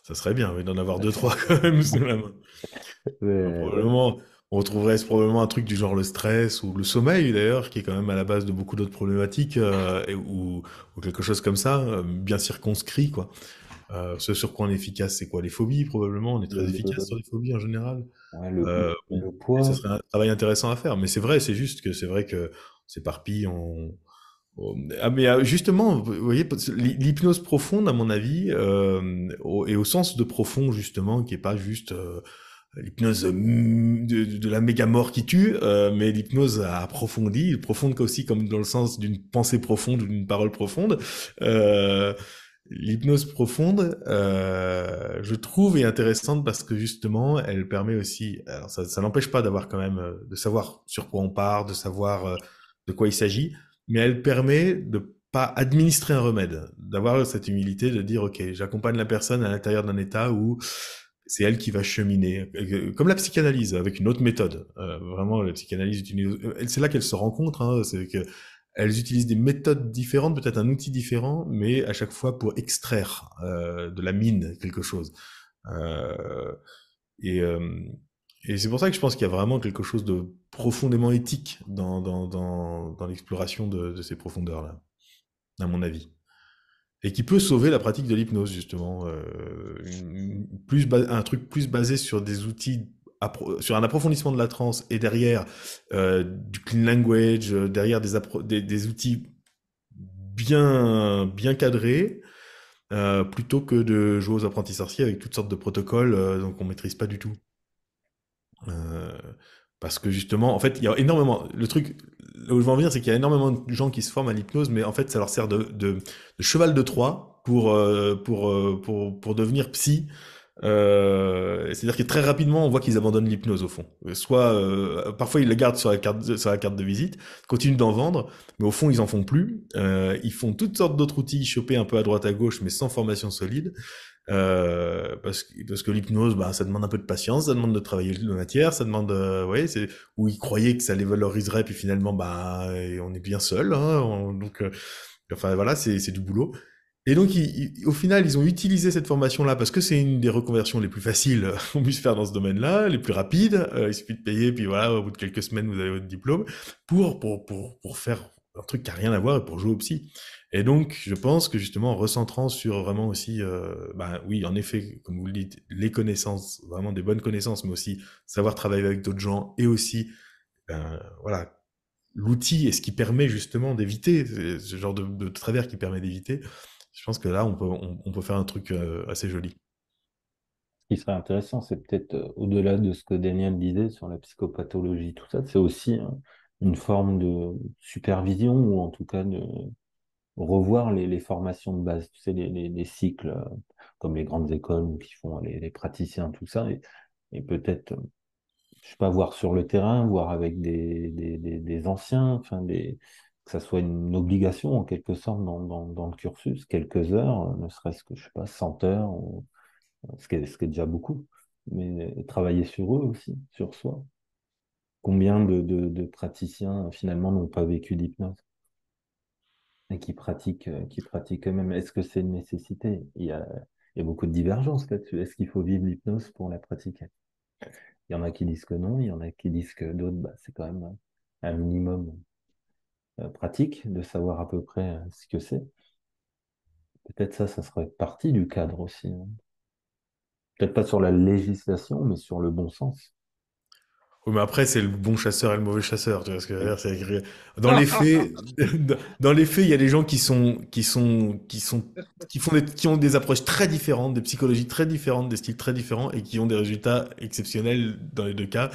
Ça serait bien, oui, d'en avoir deux, trois quand même sous la main. Mais, probablement, on retrouverait probablement un truc du genre le stress ou le sommeil d'ailleurs, qui est quand même à la base de beaucoup d'autres problématiques, euh, et- ou, ou quelque chose comme ça, euh, bien circonscrit, quoi. Euh, ce sur quoi on est efficace, c'est quoi? Les phobies, probablement? On est très efficace sur les phobies en général. Ouais, le, Euh, le poids, ça serait un travail intéressant à faire. Mais c'est vrai, c'est juste que c'est vrai que s'éparpille, on, Ah, mais euh, justement, vous voyez, l'hypnose profonde, à mon avis, euh, au- et au sens de profond, justement, qui est pas juste euh, l'hypnose euh, de, la méga mort qui tue, euh, mais l'hypnose approfondie, profonde aussi comme dans le sens d'une pensée profonde ou d'une parole profonde. Euh, L'hypnose profonde, euh, je trouve, est intéressante parce que justement, elle permet aussi, alors ça, ça n'empêche pas d'avoir quand même, euh, de savoir sur quoi on part, de savoir euh, de quoi il s'agit, mais elle permet de pas administrer un remède, d'avoir cette humilité de dire, ok, j'accompagne la personne à l'intérieur d'un état où c'est elle qui va cheminer, Euh, comme la psychanalyse, avec une autre méthode. Euh, vraiment, la psychanalyse utilise, euh, c'est là qu'elles se rencontrent, hein, c'est que elles utilisent des méthodes différentes, peut-être un outil différent, mais à chaque fois pour extraire de la mine quelque chose. Et c'est pour ça que je pense qu'il y a vraiment quelque chose de profondément éthique dans l'exploration de, de ces profondeurs-là, à mon avis. Et qui peut sauver la pratique de l'hypnose, justement. Euh, un truc plus basé sur des outils, sur un approfondissement de la transe et derrière euh, du clean language, euh, derrière des, outils bien, bien cadrés, plutôt que de jouer aux apprentis sorciers avec toutes sortes de protocoles donc on maîtrise pas du tout. Parce que justement, en fait, il y a énormément. Le truc, là où je veux en venir, c'est qu'il y a énormément de gens qui se forment à l'hypnose, mais en fait, ça leur sert de, de, de cheval de Troie pour, euh, pour, euh, pour, pour devenir psy. Euh, C'est-à-dire que très rapidement, on voit qu'ils abandonnent l'hypnose au fond. Soit, euh, parfois, ils la gardent sur la carte, sur la carte de visite, continuent d'en vendre, mais au fond, ils en font plus. Euh, ils font toutes sortes d'autres outils chopés un peu à droite à gauche, mais sans formation solide. Euh, parce que, parce que l'hypnose, bah, ça demande un peu de patience, ça demande de travailler la matière, ça demande, euh, ouais, c'est, où ils croyaient que ça les valoriserait, puis finalement, bah, on est bien seul, hein, on- donc, euh, enfin, voilà, c'est, du boulot. Et donc, ils- au final, ils ont utilisé cette formation-là parce que c'est une des reconversions les plus faciles qu'on puisse faire dans ce domaine-là, les plus rapides. Euh, il suffit de payer, puis voilà, au bout de quelques semaines, vous avez votre diplôme pour, pour, pour, pour faire un truc qui a rien à voir et pour jouer au psy. Et donc, je pense que justement, en recentrant sur vraiment aussi, euh, bah oui, en effet, comme vous le dites, les connaissances, vraiment des bonnes connaissances, mais aussi savoir travailler avec d'autres gens et aussi, ben, voilà, l'outil et ce qui permet justement d'éviter ce genre de, travers qui permet d'éviter. Je pense que là, on peut, on, on peut faire un truc euh, assez joli. Ce qui serait intéressant, c'est peut-être euh, au-delà de ce que Daniel disait sur la psychopathologie, tout ça, c'est aussi hein, une forme de supervision ou en tout cas de revoir les, formations de base, tu sais, les, les, les cycles euh, comme les grandes écoles qui font les, praticiens, tout ça, et, peut-être, euh, je sais pas, voir sur le terrain, voir avec des, anciens, enfin des, que ça soit une obligation en quelque sorte dans, le cursus, quelques heures, euh, ne serait-ce que, je sais pas, 100 heures, ou- ce qui est, ce qui est déjà beaucoup, mais euh, travailler sur eux aussi, sur soi. Combien de praticiens finalement n'ont pas vécu d'hypnose? Et qui pratiquent, euh, qui pratiquent eux-mêmes? Est-ce que c'est une nécessité? Il y a, il y a beaucoup de divergences là-dessus. Est-ce qu'il faut vivre l'hypnose pour la pratiquer? Il y en a qui disent que non, il y en a qui disent que d'autres, bah, c'est quand même un minimum euh, pratique de savoir à peu près euh, ce que c'est. Peut-être ça, ça serait partie du cadre aussi. hein. Peut-être pas sur la législation, mais sur le bon sens. Oui, mais après, c'est le bon chasseur et le mauvais chasseur. Tu vois ce que je veux dire? C'est écrit- Dans les faits, dans les faits, il y a des gens qui sont, qui sont, qui sont, qui font des, qui ont des approches très différentes, des psychologies très différentes, des styles très différents et qui ont des résultats exceptionnels dans les deux cas.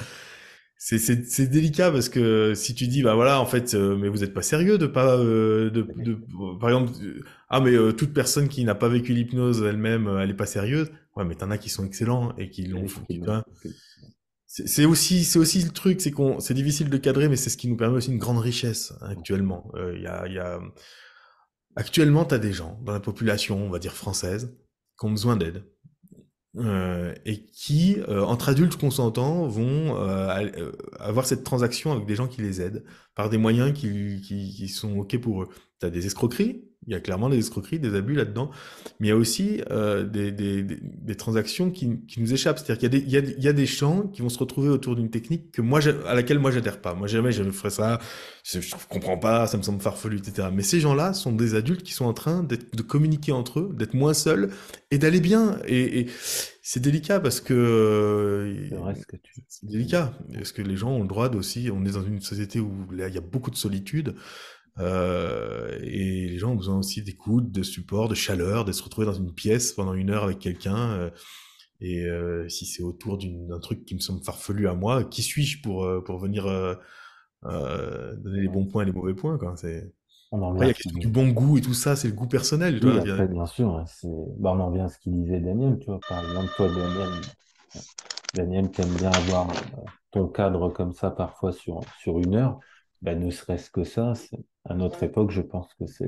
C'est, c'est, c'est délicat parce que si tu dis, bah voilà, en fait, euh, mais vous êtes pas sérieux de pas, euh, de, de, par exemple, euh, ah mais euh, toute personne qui n'a pas vécu l'hypnose elle-même, euh, elle est pas sérieuse. Ouais, mais t'en as qui sont excellents et qui l'ont, qui, tu vois. C'est aussi, c'est aussi le truc, c'est qu'on, c'est difficile de cadrer, mais c'est ce qui nous permet aussi une grande richesse hein, actuellement. Euh, Il il y a, actuellement, t'as des gens dans la population, on va dire française, qui ont besoin d'aide. Euh, et qui, euh, entre adultes consentants, vont euh, euh, avoir cette transaction avec des gens qui les aident par des moyens qui, qui, qui sont OK pour eux. Tu as des escroqueries, il y a clairement des escroqueries, des abus là-dedans, mais il y a aussi euh, des, des, des, des transactions qui, qui nous échappent. C'est-à-dire qu'il y, a des- il y, a, il y a des gens qui vont se retrouver autour d'une technique que moi, à laquelle moi j'adhère pas. Moi jamais je ferais ça, je, comprends pas, ça me semble farfelu, etc. Mais ces gens-là sont des adultes qui sont en train d'être- de communiquer entre eux, d'être moins seuls et d'aller bien. Et, et c'est délicat parce que C'est tu délicat parce que les gens ont le droit aussi. On est dans une société où là, il y a beaucoup de solitude. Euh, et les gens ont besoin aussi d'écoute, de support, de chaleur, de se retrouver dans une pièce pendant une heure avec quelqu'un. euh, et euh, si c'est autour d'un truc qui me semble farfelu à moi, qui suis-je pour, pour venir donner les bons points et les mauvais points, quoi. C'est... On en Après, il y a du bon goût et tout ça, c'est le goût personnel. Tu Oui, vois, après, bien sûr, hein, c'est... Bah, on en revient à ce qu'il disait Daniel, tu vois. Par exemple, toi, Daniel, Daniel, t'aimes bien avoir ton cadre comme ça parfois sur, sur une heure. Bah, ne serait-ce que ça, c'est- à notre époque, je pense que c'est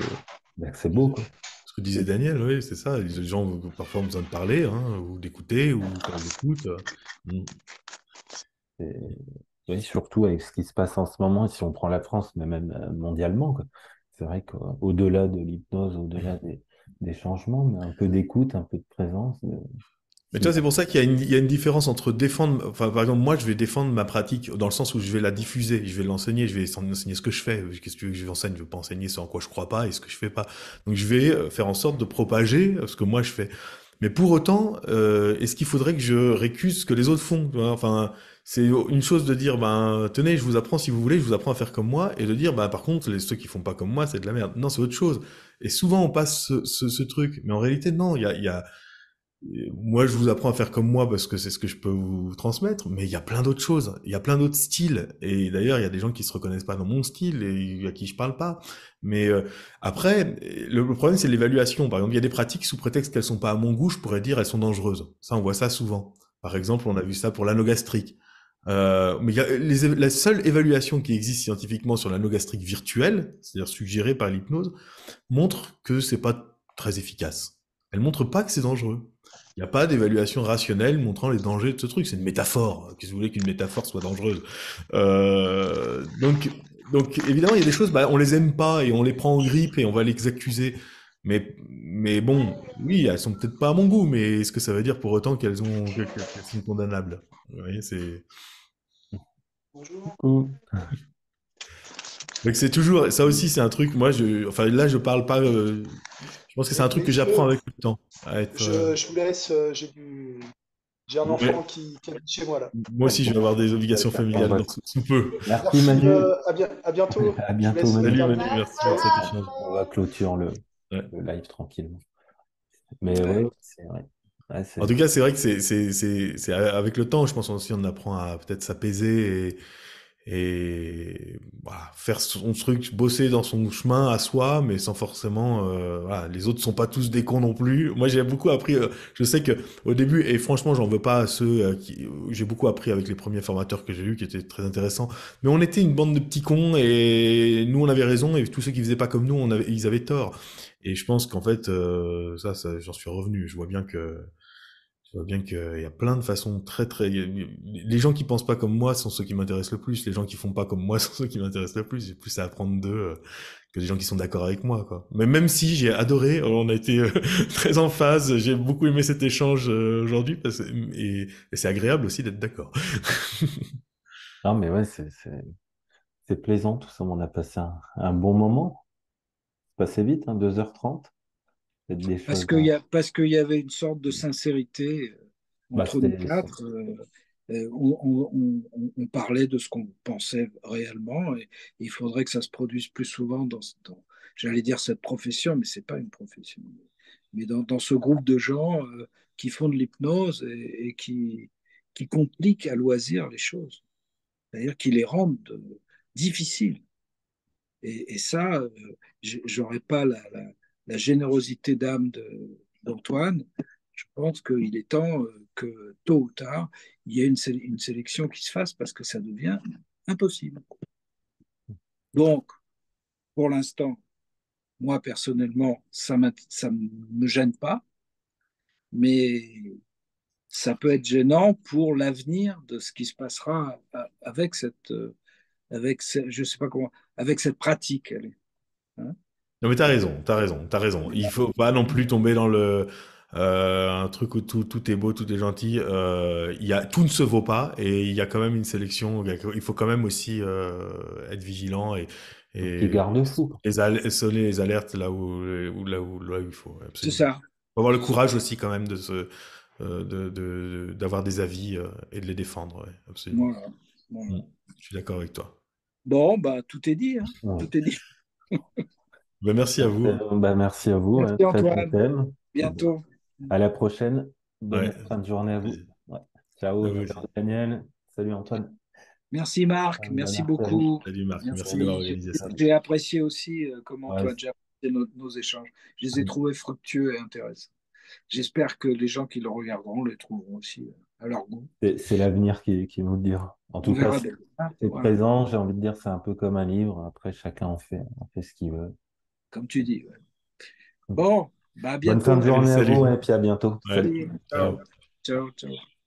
c'est beau, quoi. Ce que disait Daniel, oui, c'est ça. Les gens ont parfois besoin de parler, hein, ou d'écouter, ou l'écoute. euh. Mm. Oui, surtout avec ce qui se passe en ce moment, si on prend la France, mais même euh, mondialement. C'est vrai qu'au-delà de l'hypnose, au-delà des, des changements, mais un peu d'écoute, un peu de présence. de- Mais tu vois, c'est pour ça qu'il y y a une différence entre défendre, enfin, par exemple, moi, je vais défendre ma pratique dans le sens où je vais la diffuser, je vais l'enseigner, je vais enseigner ce que je fais. Qu'est-ce que tu veux que je enseigne? Je veux pas enseigner ce en quoi je crois pas et ce que je fais pas. Donc, je vais euh, faire en sorte de propager euh, ce que moi je fais. Mais pour autant, euh, est-ce qu'il faudrait que je récuse ce que les autres font? Enfin, c'est une chose de dire, ben, tenez, je vous apprends si vous voulez, je vous apprends à faire comme moi, et de dire, ben, par contre, ceux qui font pas comme moi, c'est de la merde. Non, c'est autre chose. Et souvent, on passe ce, ce, truc. Mais en réalité, non, il y a, y a, moi, je vous apprends à faire comme moi parce que c'est ce que je peux vous transmettre, mais il y a plein d'autres choses, il y a plein d'autres styles. Et d'ailleurs, il y a des gens qui se reconnaissent pas dans mon style et à qui je parle pas. Mais euh, après, le, problème, c'est l'évaluation. Par exemple, il y a des pratiques sous prétexte qu'elles sont pas à mon goût, je pourrais dire elles sont dangereuses. Ça, on voit ça souvent. Par exemple, on a vu ça pour l'anneau gastrique. Euh, mais y a la seule évaluation qui existe scientifiquement sur l'anneau gastrique virtuel, c'est-à-dire suggérée par l'hypnose, montre que c'est pas très efficace. Elle montre pas que c'est dangereux. Il n'y a pas d'évaluation rationnelle montrant les dangers de ce truc. C'est une métaphore. Qu'est-ce que vous voulez qu'une métaphore soit dangereuse? Euh, Donc, donc évidemment, il y a des choses, bah, on les aime pas et on les prend en grippe et on va les accuser. Mais, mais bon, oui, elles sont peut-être pas à mon goût, mais est-ce que ça veut dire pour autant qu'elles ont qu'elles sont condamnables? Vous voyez, c'est. Bonjour. Donc c'est toujours, ça aussi c'est un truc. Moi, je, enfin là, je parle pas. euh, je pense que c'est un truc que j'apprends avec le temps. À être, euh, Je, je vous laisse, euh, j'ai du... j'ai un Ouais. enfant qui, qui habite chez moi là. Moi aussi, je vais avoir des obligations familiales dans sous sous peu. Merci Merci, Manu. euh, à, bien- à bientôt. À bientôt, Manu. Salut. Manu, merci pour cet échange. On va clôturer le, Ouais. le live tranquillement. Mais ouais, c'est vrai. Ouais, c'est- En tout cas, c'est vrai que c'est, avec le temps, je pense aussi, on apprend à peut-être s'apaiser et, et voilà, faire son truc, bosser dans son chemin à soi, mais sans forcément, euh, voilà, les autres sont pas tous des cons non plus. Moi, j'ai beaucoup appris. euh, je sais que au début, et franchement, j'en veux pas à ceux euh, qui, j'ai beaucoup appris avec les premiers formateurs que j'ai eus, qui étaient très intéressants. Mais on était une bande de petits cons et nous, on avait raison et tous ceux qui faisaient pas comme nous, on avait, ils avaient tort. Et je pense qu'en fait, euh, ça, ça j'en suis revenu. Je vois bien que je vois bien qu'il y a plein de façons très très. Les gens qui pensent pas comme moi sont ceux qui m'intéressent le plus. Les gens qui font pas comme moi sont ceux qui m'intéressent le plus. J'ai plus à apprendre d'eux euh, que des gens qui sont d'accord avec moi, quoi. Mais même si j'ai adoré, on a été euh, très en phase, j'ai beaucoup aimé cet échange euh, aujourd'hui, parce, et, c'est agréable aussi d'être d'accord. Non, mais ouais, c'est c'est- plaisant, tout ça. On a passé un, un bon moment. C'est passé vite, hein, 2h30. Des Parce choses. qu'il à- y a, parce qu'il y avait une sorte de sincérité euh, Bah, entre nous c'était- quatre. euh, euh, on, on- on- on- on parlait de ce qu'on pensait réellement et il faudrait que ça se produise plus souvent dans, dans- j'allais dire cette profession, mais c'est pas une profession, mais dans, dans ce groupe de gens euh, qui font de l'hypnose et, et qui, qui compliquent à loisir les choses, c'est-à-dire qui les rendent euh, difficiles. Et, et ça, euh, j'aurais pas la, la- la générosité d'âme d'Antoine. Je pense qu'il est temps euh, que tôt ou tard, il y ait une, sé- une sélection qui se fasse parce que ça devient impossible. Donc, pour l'instant, moi personnellement, ça ne me gêne pas, mais ça peut être gênant pour l'avenir de ce qui se passera avec cette, euh, avec je sais pas comment, avec cette pratique. Non mais t'as raison, t'as raison, t'as raison. Il faut pas non plus tomber dans le euh, un truc où tout, tout est beau, tout est gentil. Euh, il y a, tout ne se vaut pas et il y a quand même une sélection. Il faut quand même aussi euh, être vigilant et, et Des garde-fous. les al- sonner les alertes là où, où- là où, là où il faut. C'est ça. Faut avoir le courage aussi quand même de se de, de- d'avoir des avis et de les défendre. ouais, absolument. Voilà. Voilà. Mm. Je suis d'accord avec toi. Bon, bah, tout est dit. hein. Ouais. Tout est dit. Ben, merci à vous. Euh, bah, merci à vous. Merci, ouais, très bon Antoine. thème. Bientôt. À la prochaine. Bonne Ouais. fin de journée à vous. Ouais. Ciao, À vous. Daniel. Salut Antoine. Merci Marc, merci merci à vous. beaucoup. Salut Marc, merci, Merci. d'avoir organisé ça. J'ai apprécié aussi euh, comment Ouais, tu as apprécié nos, nos échanges. Je les ai trouvés fructueux et intéressants. J'espère que les gens qui le regarderont les trouveront aussi euh, à leur goût. C'est l'avenir qui, qui nous le dira. En On tout cas, c'est bien. hein. c'est Voilà. présent. J'ai envie de dire, c'est un peu comme un livre. Après, chacun en fait, en fait ce qu'il veut. Comme tu dis. ouais. Bon, bah à Bonne fin bientôt. de journée à Salut, vous et puis à bientôt. Ouais. Salut. Ciao. Ciao, ciao.